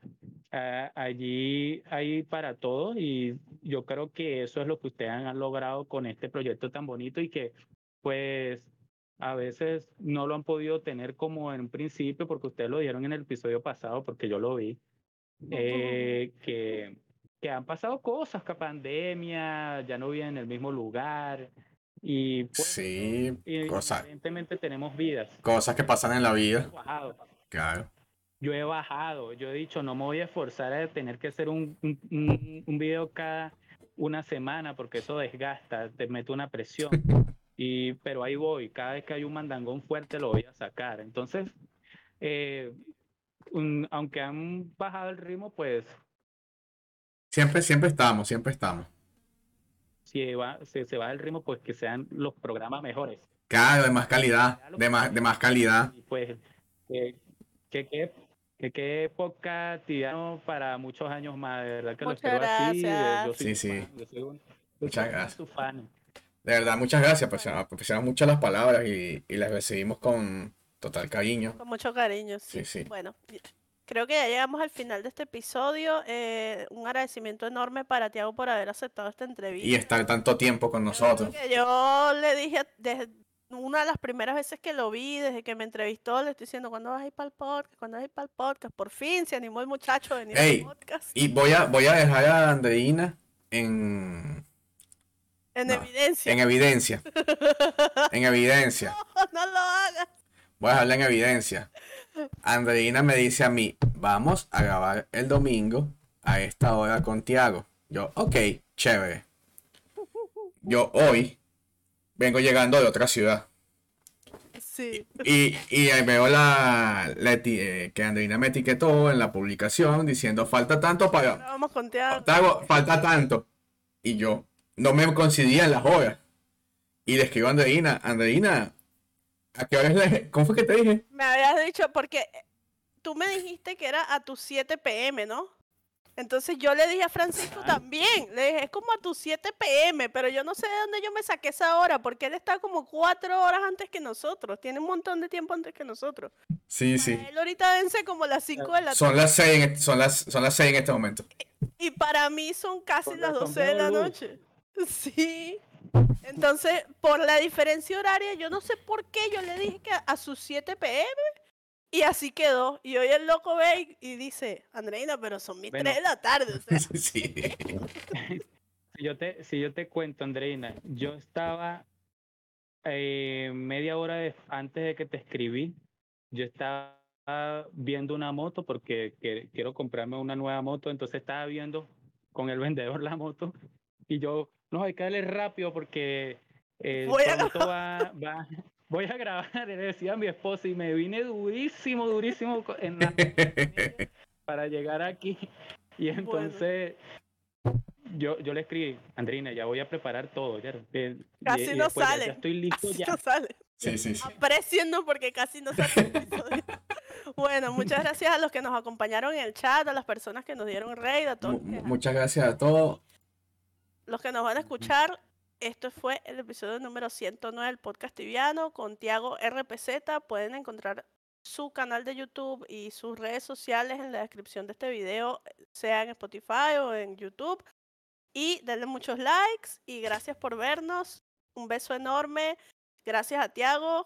allí hay para todos y yo creo que eso es lo que ustedes han logrado con este proyecto tan bonito y que pues a veces no lo han podido tener como en un principio porque ustedes lo dieron en el episodio pasado porque yo lo vi. Eh, que, que han pasado cosas, que pandemia, ya no viven en el mismo lugar, y pues, sí, cosas. Evidentemente tenemos vidas. Cosas que pasan en la vida. bajado. Claro. Yo he bajado, yo he dicho, no me voy a esforzar a tener que hacer un, un, un video cada una semana porque eso desgasta, te mete una presión. y, pero ahí voy, cada vez que hay un mandangón fuerte lo voy a sacar. Entonces, eh, aunque han bajado el ritmo, pues... Siempre, siempre estamos, siempre estamos si va, se va el ritmo, pues que sean los programas mejores. Claro, de más calidad, de más, de más calidad. pues, que, que, que, que, época para muchos años más, de verdad que lo espero así. Yo soy sí, sí. muchas gracias. De verdad, muchas gracias, pues, apreciamos mucho las palabras y, y las recibimos con total cariño. Con mucho cariño, sí. sí, sí. Bueno, creo que ya llegamos al final de este episodio. Eh, un agradecimiento enorme para Tiago por haber aceptado esta entrevista. Y estar tanto tiempo con nosotros. yo le dije desde una de las primeras veces que lo vi, desde que me entrevistó, le estoy diciendo, ¿cuándo vas a ir para el podcast? ¿Cuándo vas a ir para el podcast? Por fin se animó el muchacho a venir al podcast. Y voy a, voy a dejar a Andreina en... En evidencia. En evidencia. en evidencia. No, no lo hagas. Voy a dejarla en evidencia. Andreina me dice a mí, vamos a grabar el domingo a esta hora con Tiago. Yo, ok, chévere. Yo hoy vengo llegando de otra ciudad. Sí. Y, y veo la, eh, que Andreina me etiquetó en la publicación diciendo falta tanto para. Vamos con Tiago. falta tanto. Y yo no me coincidía en las horas. Y le escribo a Andreina, Andreina, ¿A qué hora es ¿Cómo fue que te dije? Me habías dicho, porque tú me dijiste que era a tus 7 pm, ¿no? Entonces yo le dije a Francisco también, le dije, es como a tus 7 pm, pero yo no sé de dónde yo me saqué esa hora, porque él está como 4 horas antes que nosotros, tiene un montón de tiempo antes que nosotros. Sí, sí. Él ahorita vence como las 5 de la tarde. Son las 6 son las, son las 6 en este momento. Y para mí son casi las 12 de la noche. Sí. Entonces, por la diferencia horaria, yo no sé por qué yo le dije que a sus 7 pm y así quedó. Y hoy el loco ve y, dice, Andreina, pero son mis 3 de la tarde. sí. si, yo te, si yo te cuento, Andreina, yo estaba eh, media hora antes de que te escribí, yo estaba viendo una moto porque quiero comprarme una nueva moto, entonces estaba viendo con el vendedor la moto y yo no, hay que darle rápido porque eh, voy, a va, va, voy a grabar, le decía a mi esposa, y me vine durísimo, durísimo en para llegar aquí. Y entonces yo, yo le escribí, Andrina, ya voy a preparar todo. Ya, casi no sale. Ya, estoy listo casi ya. No sale. Sí, sí, sí. Apreciando porque casi no sale. bueno, muchas gracias a los que nos acompañaron en el chat, a las personas que nos dieron raid, a todos. Muchas gracias a todos los que nos van a escuchar, esto fue el episodio número 109 del podcast tibiano con Tiago RPZ. Pueden encontrar su canal de YouTube y sus redes sociales en la descripción de este video, sea en Spotify o en YouTube. Y denle muchos likes y gracias por vernos. Un beso enorme. Gracias a Tiago.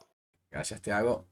Gracias, Tiago.